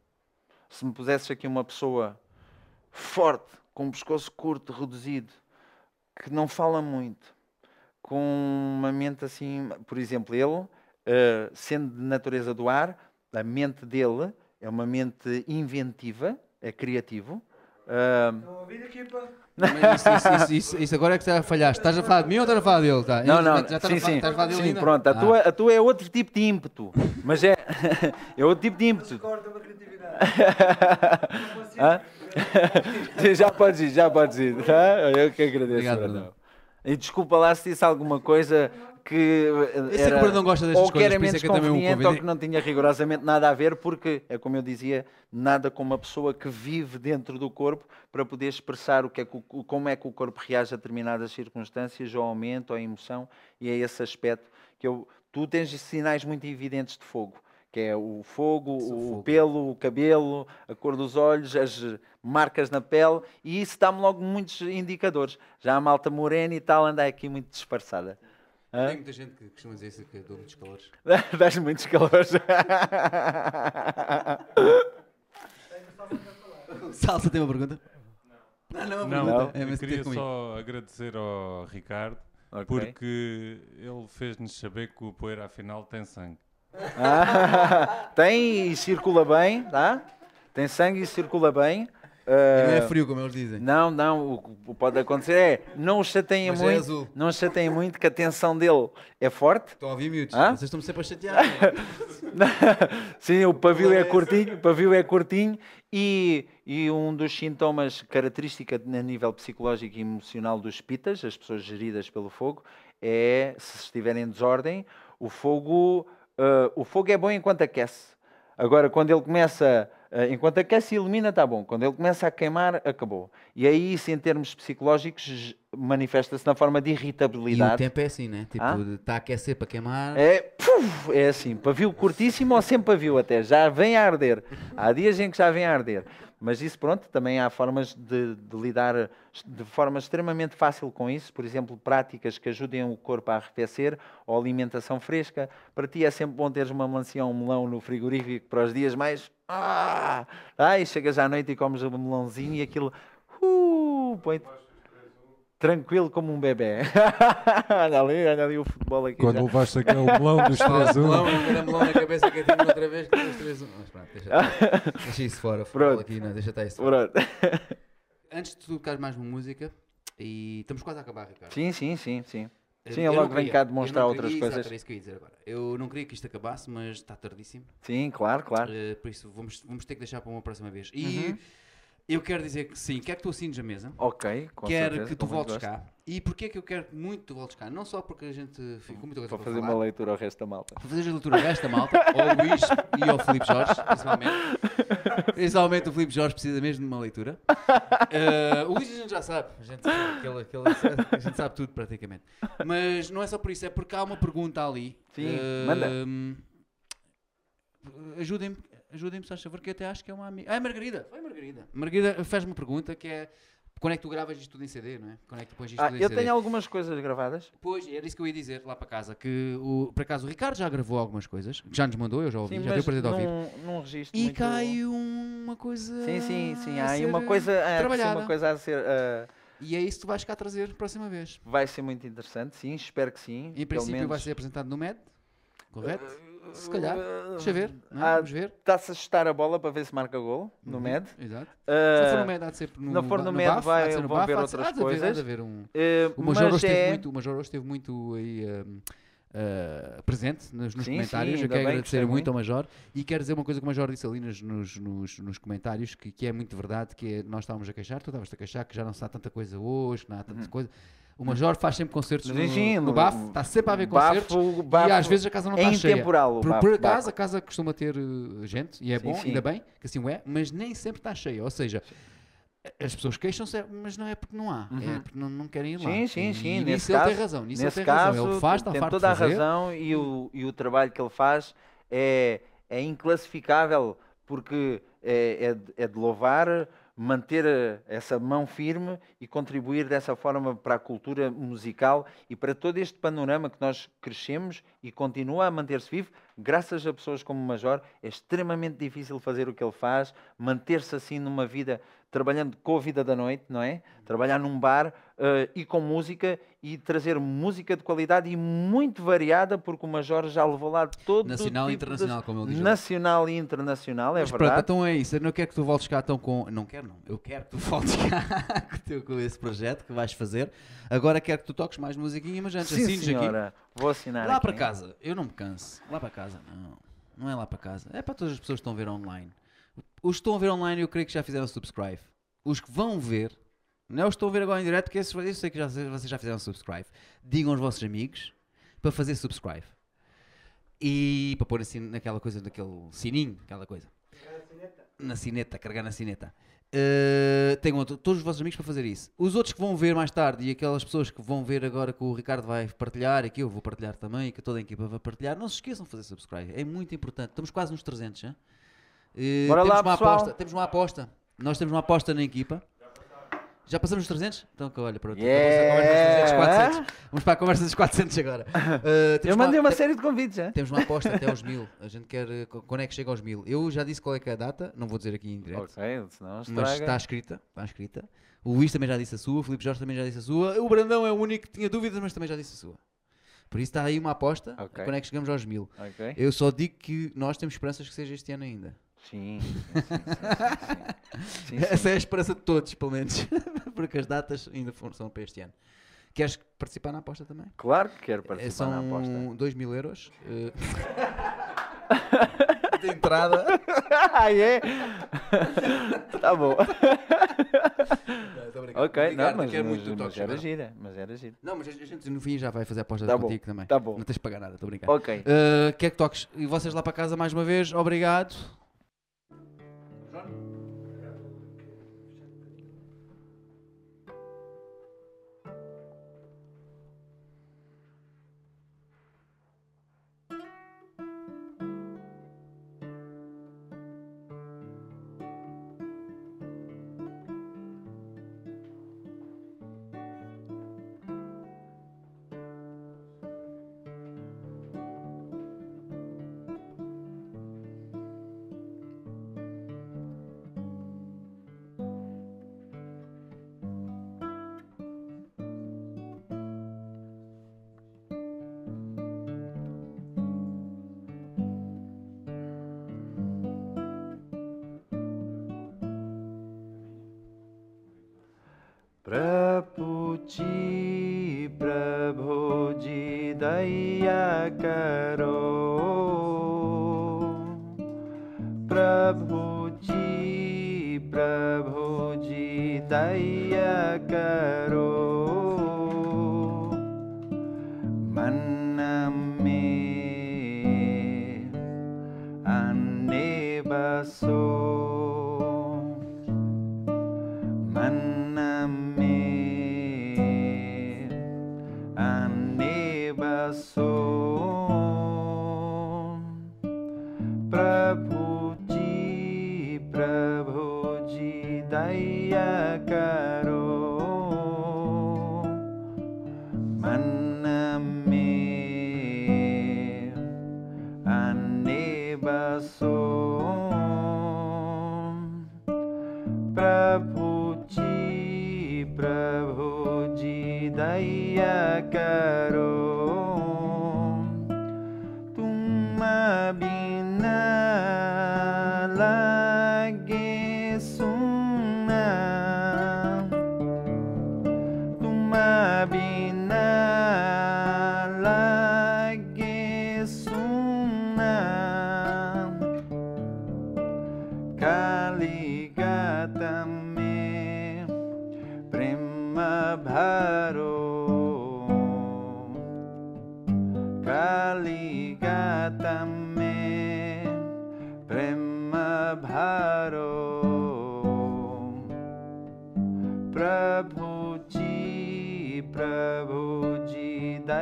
[SPEAKER 2] Se me pusesses aqui uma pessoa forte, com um pescoço curto, reduzido, que não fala muito, com uma mente assim, por exemplo, ele, eh, sendo de natureza do ar, a mente dele é uma mente inventiva, é criativo.
[SPEAKER 1] Mas isso, isso, isso, isso, agora é que está a falhar. Estás a falar de mim ou estás a falar dele? Tá?
[SPEAKER 2] não, não,
[SPEAKER 1] Já estás
[SPEAKER 2] sim,
[SPEAKER 1] a falar,
[SPEAKER 2] sim,
[SPEAKER 1] estás a falar dele
[SPEAKER 2] sim,
[SPEAKER 1] ainda?
[SPEAKER 2] pronto, a,
[SPEAKER 1] Ah.
[SPEAKER 2] tua, a tua é outro tipo de ímpeto, mas é, é outro tipo de ímpeto. Já podes ir, já podes ir. tá? Eu que agradeço.
[SPEAKER 1] Obrigado.
[SPEAKER 2] E desculpa lá se disse alguma coisa que
[SPEAKER 1] Eu sei que
[SPEAKER 2] era,
[SPEAKER 1] o Bruno não gosta destas
[SPEAKER 2] ou que
[SPEAKER 1] coisas,
[SPEAKER 2] era
[SPEAKER 1] é
[SPEAKER 2] menos
[SPEAKER 1] que eu também o
[SPEAKER 2] conveniente ou
[SPEAKER 1] convidei.
[SPEAKER 2] que não tinha rigorosamente nada a ver, porque é como eu dizia, nada com uma pessoa que vive dentro do corpo para poder expressar o que é que o- como é que o corpo reage a determinadas circunstâncias, ao aumento, à emoção, e é esse aspecto que eu. Tu tens sinais muito evidentes de fogo, que é o fogo, o
[SPEAKER 1] fogo.
[SPEAKER 2] pelo, o cabelo, a cor dos olhos, as marcas na pele, e isso dá-me logo muitos indicadores. Já a malta morena e tal anda aqui muito disfarçada. Hã?
[SPEAKER 1] Tem muita gente que costuma dizer isso, que eu dou muitos calores.
[SPEAKER 2] Dás muitos calores.
[SPEAKER 1] Salsa tem uma pergunta? Não, não, uma
[SPEAKER 3] Não,
[SPEAKER 1] pergunta. É,
[SPEAKER 3] eu queria só agradecer ao Ricardo
[SPEAKER 2] Ok.
[SPEAKER 3] porque ele fez-nos saber que o poeira afinal tem sangue.
[SPEAKER 2] Ah, tem e circula bem, tá? Tem sangue e circula bem.
[SPEAKER 1] E não é
[SPEAKER 2] Ah,
[SPEAKER 1] frio, como eles dizem.
[SPEAKER 2] Não, não, o que pode acontecer é não o chateiem
[SPEAKER 1] Mas é
[SPEAKER 2] muito,
[SPEAKER 1] azul.
[SPEAKER 2] não o chateiem muito, que a tensão dele é forte.
[SPEAKER 1] Estão a ouvir miúdos?
[SPEAKER 2] Hã?
[SPEAKER 1] Vocês estão-me sempre a chatear.
[SPEAKER 2] Sim, o pavio é curtinho, o pavio é curtinho e, e um dos sintomas característica a nível psicológico e emocional dos pitas, as pessoas geridas pelo fogo, é se estiverem em desordem, o fogo, ah, o fogo é bom enquanto aquece. Agora, quando ele começa, ah, enquanto aquece e ilumina, está bom. Quando ele começa a queimar, acabou. E aí, isso em termos psicológicos, manifesta-se na forma de
[SPEAKER 1] E
[SPEAKER 2] irritabilidade.
[SPEAKER 1] o tempo é assim, né? Tipo, está a aquecer para queimar.
[SPEAKER 2] É, puf, é assim, pavio curtíssimo ou sem pavio até, já vem a arder. Há dias em que já vem a arder. Mas isso, pronto, também há formas de, de lidar de forma extremamente fácil com isso. Por exemplo, práticas que ajudem o corpo a arrefecer ou alimentação fresca. Para ti é sempre bom teres uma melancia ou um melão no frigorífico para os dias mais... Ah, ah, e chegas à noite e comes um melãozinho e aquilo... Uh, põe-te tranquilo como um bebê. olha ali, olha ali o futebol aqui.
[SPEAKER 4] Quando
[SPEAKER 2] já.
[SPEAKER 4] levaste aquele melão dos
[SPEAKER 1] Melão,
[SPEAKER 4] 3-1.
[SPEAKER 1] cada melão na cabeça que eu tenho outra vez que os três. Mas pronto, deixa, deixa isso fora. futebol
[SPEAKER 2] Pronto.
[SPEAKER 1] aqui, não, deixa estar isso fora.
[SPEAKER 2] Pronto.
[SPEAKER 1] Antes de tocar mais uma música, e estamos quase a acabar, Ricardo.
[SPEAKER 2] Sim, sim, sim, sim.
[SPEAKER 1] Eu-
[SPEAKER 2] Sim,
[SPEAKER 1] eu
[SPEAKER 2] logo venho
[SPEAKER 1] queria-
[SPEAKER 2] cá demonstrar outras
[SPEAKER 1] queria-
[SPEAKER 2] coisas.
[SPEAKER 1] Exato, era isso que eu ia dizer agora. Eu não queria que isto acabasse, mas está tardíssimo.
[SPEAKER 2] Sim, claro, claro.
[SPEAKER 1] Eh, por isso, vamos, vamos ter que deixar para uma próxima vez. E
[SPEAKER 2] Uhum.
[SPEAKER 1] Eu quero dizer que sim, quero que tu assines a mesa.
[SPEAKER 2] Ok, com
[SPEAKER 1] quero
[SPEAKER 2] certeza.
[SPEAKER 1] que tu
[SPEAKER 2] muito
[SPEAKER 1] voltes
[SPEAKER 2] gosto.
[SPEAKER 1] cá. E porquê que eu quero muito que tu voltes cá? Não só porque a gente ficou muita coisa
[SPEAKER 2] Para fazer uma leitura ao resto da malta.
[SPEAKER 1] para fazer a leitura desta malta, ao Luís e ao Filipe Jorge, principalmente. Principalmente o Filipe Jorge precisa mesmo de uma leitura. Eh, o Luís a gente já sabe, a gente, sabe que ele- que ele- a gente sabe tudo praticamente. Mas não é só por isso, é porque há uma pergunta ali.
[SPEAKER 2] Sim,
[SPEAKER 1] Eh,
[SPEAKER 2] manda.
[SPEAKER 1] Ajudem-me, ajudem-me, só favor, que eu até acho que é uma amiga. Ah, é Margarida, foi Margarida. Margarida faz uma pergunta que é. Quando é que tu gravas isto tudo em CD, não é? Quando é que tu pões isto
[SPEAKER 2] Ah,
[SPEAKER 1] tudo em
[SPEAKER 2] eu
[SPEAKER 1] CD?
[SPEAKER 2] tenho algumas coisas gravadas.
[SPEAKER 1] Pois, era isso que eu ia dizer lá para casa. Que o, por acaso o Ricardo já gravou algumas coisas, que já nos mandou, eu já ouvi,
[SPEAKER 2] Sim,
[SPEAKER 1] já deu prazer de ouvir.
[SPEAKER 2] num, num registro
[SPEAKER 1] E
[SPEAKER 2] muito...
[SPEAKER 1] cai uma coisa.
[SPEAKER 2] Sim, sim, sim.
[SPEAKER 1] a
[SPEAKER 2] Há aí uma coisa, há aqui
[SPEAKER 1] trabalhada.
[SPEAKER 2] uma coisa a ser... ah,
[SPEAKER 1] E é isso que tu vais cá trazer próxima vez.
[SPEAKER 2] vai ser muito interessante, sim, espero que sim.
[SPEAKER 1] Em princípio vai
[SPEAKER 2] menos-
[SPEAKER 1] ser apresentado no MED, correto? Se calhar. Deixa ver. não é?
[SPEAKER 2] Ah,
[SPEAKER 1] Vamos ver.
[SPEAKER 2] Está-se a chutar a bola para ver se marca gol no
[SPEAKER 1] Uhum,
[SPEAKER 2] MED.
[SPEAKER 1] Exato. Se
[SPEAKER 2] Ah,
[SPEAKER 1] não for no MED, há de ser no,
[SPEAKER 2] não for no
[SPEAKER 1] ba-
[SPEAKER 2] MED,
[SPEAKER 1] BAF,
[SPEAKER 2] vai-
[SPEAKER 1] há de no
[SPEAKER 2] vão ver
[SPEAKER 1] há de
[SPEAKER 2] outras
[SPEAKER 1] há de haver- há de
[SPEAKER 2] coisas.
[SPEAKER 1] haver um...
[SPEAKER 2] eh,
[SPEAKER 1] O Major, hoje esteve
[SPEAKER 2] é-
[SPEAKER 1] muito, o Major hoje esteve muito aí, hum, ah, presente nos, nos
[SPEAKER 2] Sim,
[SPEAKER 1] comentários.
[SPEAKER 2] sim,
[SPEAKER 1] Eu quero agradecer
[SPEAKER 2] gostei
[SPEAKER 1] muito ao Major e quero dizer uma coisa que o Major disse ali nos, nos, nos- nos comentários que, que é muito verdade, que é, nós estávamos a queixar, tu estavas a queixar que já não se dá tanta coisa hoje, que não há tanta coisa. O Major faz sempre concertos no,
[SPEAKER 2] Sim,
[SPEAKER 1] no BAF, está sempre a haver concertos
[SPEAKER 2] Bafo-
[SPEAKER 1] e
[SPEAKER 2] bafo
[SPEAKER 1] às vezes a casa não
[SPEAKER 2] é
[SPEAKER 1] está cheia.
[SPEAKER 2] intemporal. o
[SPEAKER 1] Por,
[SPEAKER 2] bafo-
[SPEAKER 1] por acaso a casa costuma ter eh, gente e é
[SPEAKER 2] Sim,
[SPEAKER 1] bom, ainda bem que assim o é, mas nem sempre está cheia. Ou seja, as pessoas queixam-se, mas não é porque não há, é
[SPEAKER 2] Uhum.
[SPEAKER 1] porque não, não querem ir lá.
[SPEAKER 2] Sim, sim,
[SPEAKER 1] E
[SPEAKER 2] sim.
[SPEAKER 1] nisso
[SPEAKER 2] Nesse
[SPEAKER 1] ele
[SPEAKER 2] caso,
[SPEAKER 1] tem razão. Nisso
[SPEAKER 2] nesse
[SPEAKER 1] ele tem
[SPEAKER 2] caso,
[SPEAKER 1] razão. Ele faz, está
[SPEAKER 2] tem toda a razão e o, e o trabalho que ele faz é, é inclassificável porque é, é, é de louvar, manter eh, essa mão firme e contribuir dessa forma para a cultura musical e para todo este panorama que nós crescemos e continua a manter-se vivo, graças a pessoas como o Major, é extremamente difícil fazer o que ele faz, manter-se assim numa vida, trabalhando com a vida da noite, não é? Trabalhar num bar eh, e com música e trazer música de qualidade e muito variada, porque o Major já levou lá todo
[SPEAKER 1] Nacional e
[SPEAKER 2] tipo de-
[SPEAKER 1] internacional, como ele diz.
[SPEAKER 2] Nacional e internacional, é
[SPEAKER 1] Mas pronto,
[SPEAKER 2] verdade.
[SPEAKER 1] então é isso. Eu não quero que tu voltes cá tão com. Não quero, não. Eu quero que tu voltes cá com, esse projeto que vais fazer. Agora quero que tu toques mais musiquinha, mas antes
[SPEAKER 2] Sim,
[SPEAKER 1] assines aqui.
[SPEAKER 2] senhora. Vou assinar
[SPEAKER 1] Lá
[SPEAKER 2] aqui.
[SPEAKER 1] para casa, eu não me canso. Lá para casa, não. Não é lá para casa. É para todas as pessoas que estão a ver online. Os que estão a ver online, eu creio que já fizeram subscribe. Os que vão ver, não é estão a ver agora em direto, porque esses, eu sei que já, vocês já fizeram subscribe. Digam aos vossos amigos para fazer subscribe. E para pôr assim naquela coisa, naquele sininho, aquela coisa. Na cineta, carregar na cineta. Uh, tenham outro- todos os vossos amigos para fazer isso. Os outros que vão ver mais tarde e aquelas pessoas que vão ver agora que o Ricardo vai partilhar e que eu vou partilhar também e que toda a equipa vai partilhar, não se esqueçam de fazer subscribe. É muito importante. Estamos quase nos 300, já. Uh,
[SPEAKER 2] Bora
[SPEAKER 1] temos
[SPEAKER 2] lá,
[SPEAKER 1] uma
[SPEAKER 2] pessoal.
[SPEAKER 1] aposta. Temos uma aposta. Nós temos uma aposta na equipa. Já passamos os 300? Então, olha, pronto.
[SPEAKER 2] Yeah.
[SPEAKER 1] Vamos conversa dos 300, 400. Vamos para a conversa dos 400 agora. Uh,
[SPEAKER 2] Eu mandei uma
[SPEAKER 1] te-
[SPEAKER 2] série de convites, já.
[SPEAKER 1] temos uma aposta até aos mil. A gente quer. eh, qu- Quando é que chega aos mil? Eu já disse qual é que é a data, não vou dizer aqui em direto.
[SPEAKER 2] Ok, senão
[SPEAKER 1] Mas está escrita, está escrita. O Luís também já disse a sua, o Filipe Jorge também já disse a sua. O Brandão é o único que tinha dúvidas, mas também já disse a sua. Por isso está aí uma aposta.
[SPEAKER 2] Ok.
[SPEAKER 1] Quando é que chegamos aos mil?
[SPEAKER 2] Ok.
[SPEAKER 1] Eu só digo que nós temos esperanças que seja este ano ainda.
[SPEAKER 2] Sim, sim, sim.
[SPEAKER 1] Essa é a esperança de todos, pelo menos. Porque as datas ainda são para este ano. Queres participar na aposta também?
[SPEAKER 2] Claro que quero
[SPEAKER 1] É,
[SPEAKER 2] participar na aposta.
[SPEAKER 1] São 2 mil euros. eh, de entrada.
[SPEAKER 2] ah, é? tá bom.
[SPEAKER 1] Brincar.
[SPEAKER 2] Ok, não,
[SPEAKER 1] Ricardo,
[SPEAKER 2] mas,
[SPEAKER 1] quero
[SPEAKER 2] mas,
[SPEAKER 1] muito
[SPEAKER 2] mas
[SPEAKER 1] toques
[SPEAKER 2] era
[SPEAKER 1] agora.
[SPEAKER 2] gira, mas era gira.
[SPEAKER 1] Não, mas a gente no fim já vai fazer a aposta
[SPEAKER 2] Tá bom,
[SPEAKER 1] contigo também.
[SPEAKER 2] tá bom.
[SPEAKER 1] Não tens de pagar nada, estou.
[SPEAKER 2] Ok.
[SPEAKER 1] Uh, quer que toques? E vocês lá para casa mais uma vez, obrigado.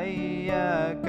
[SPEAKER 2] حياك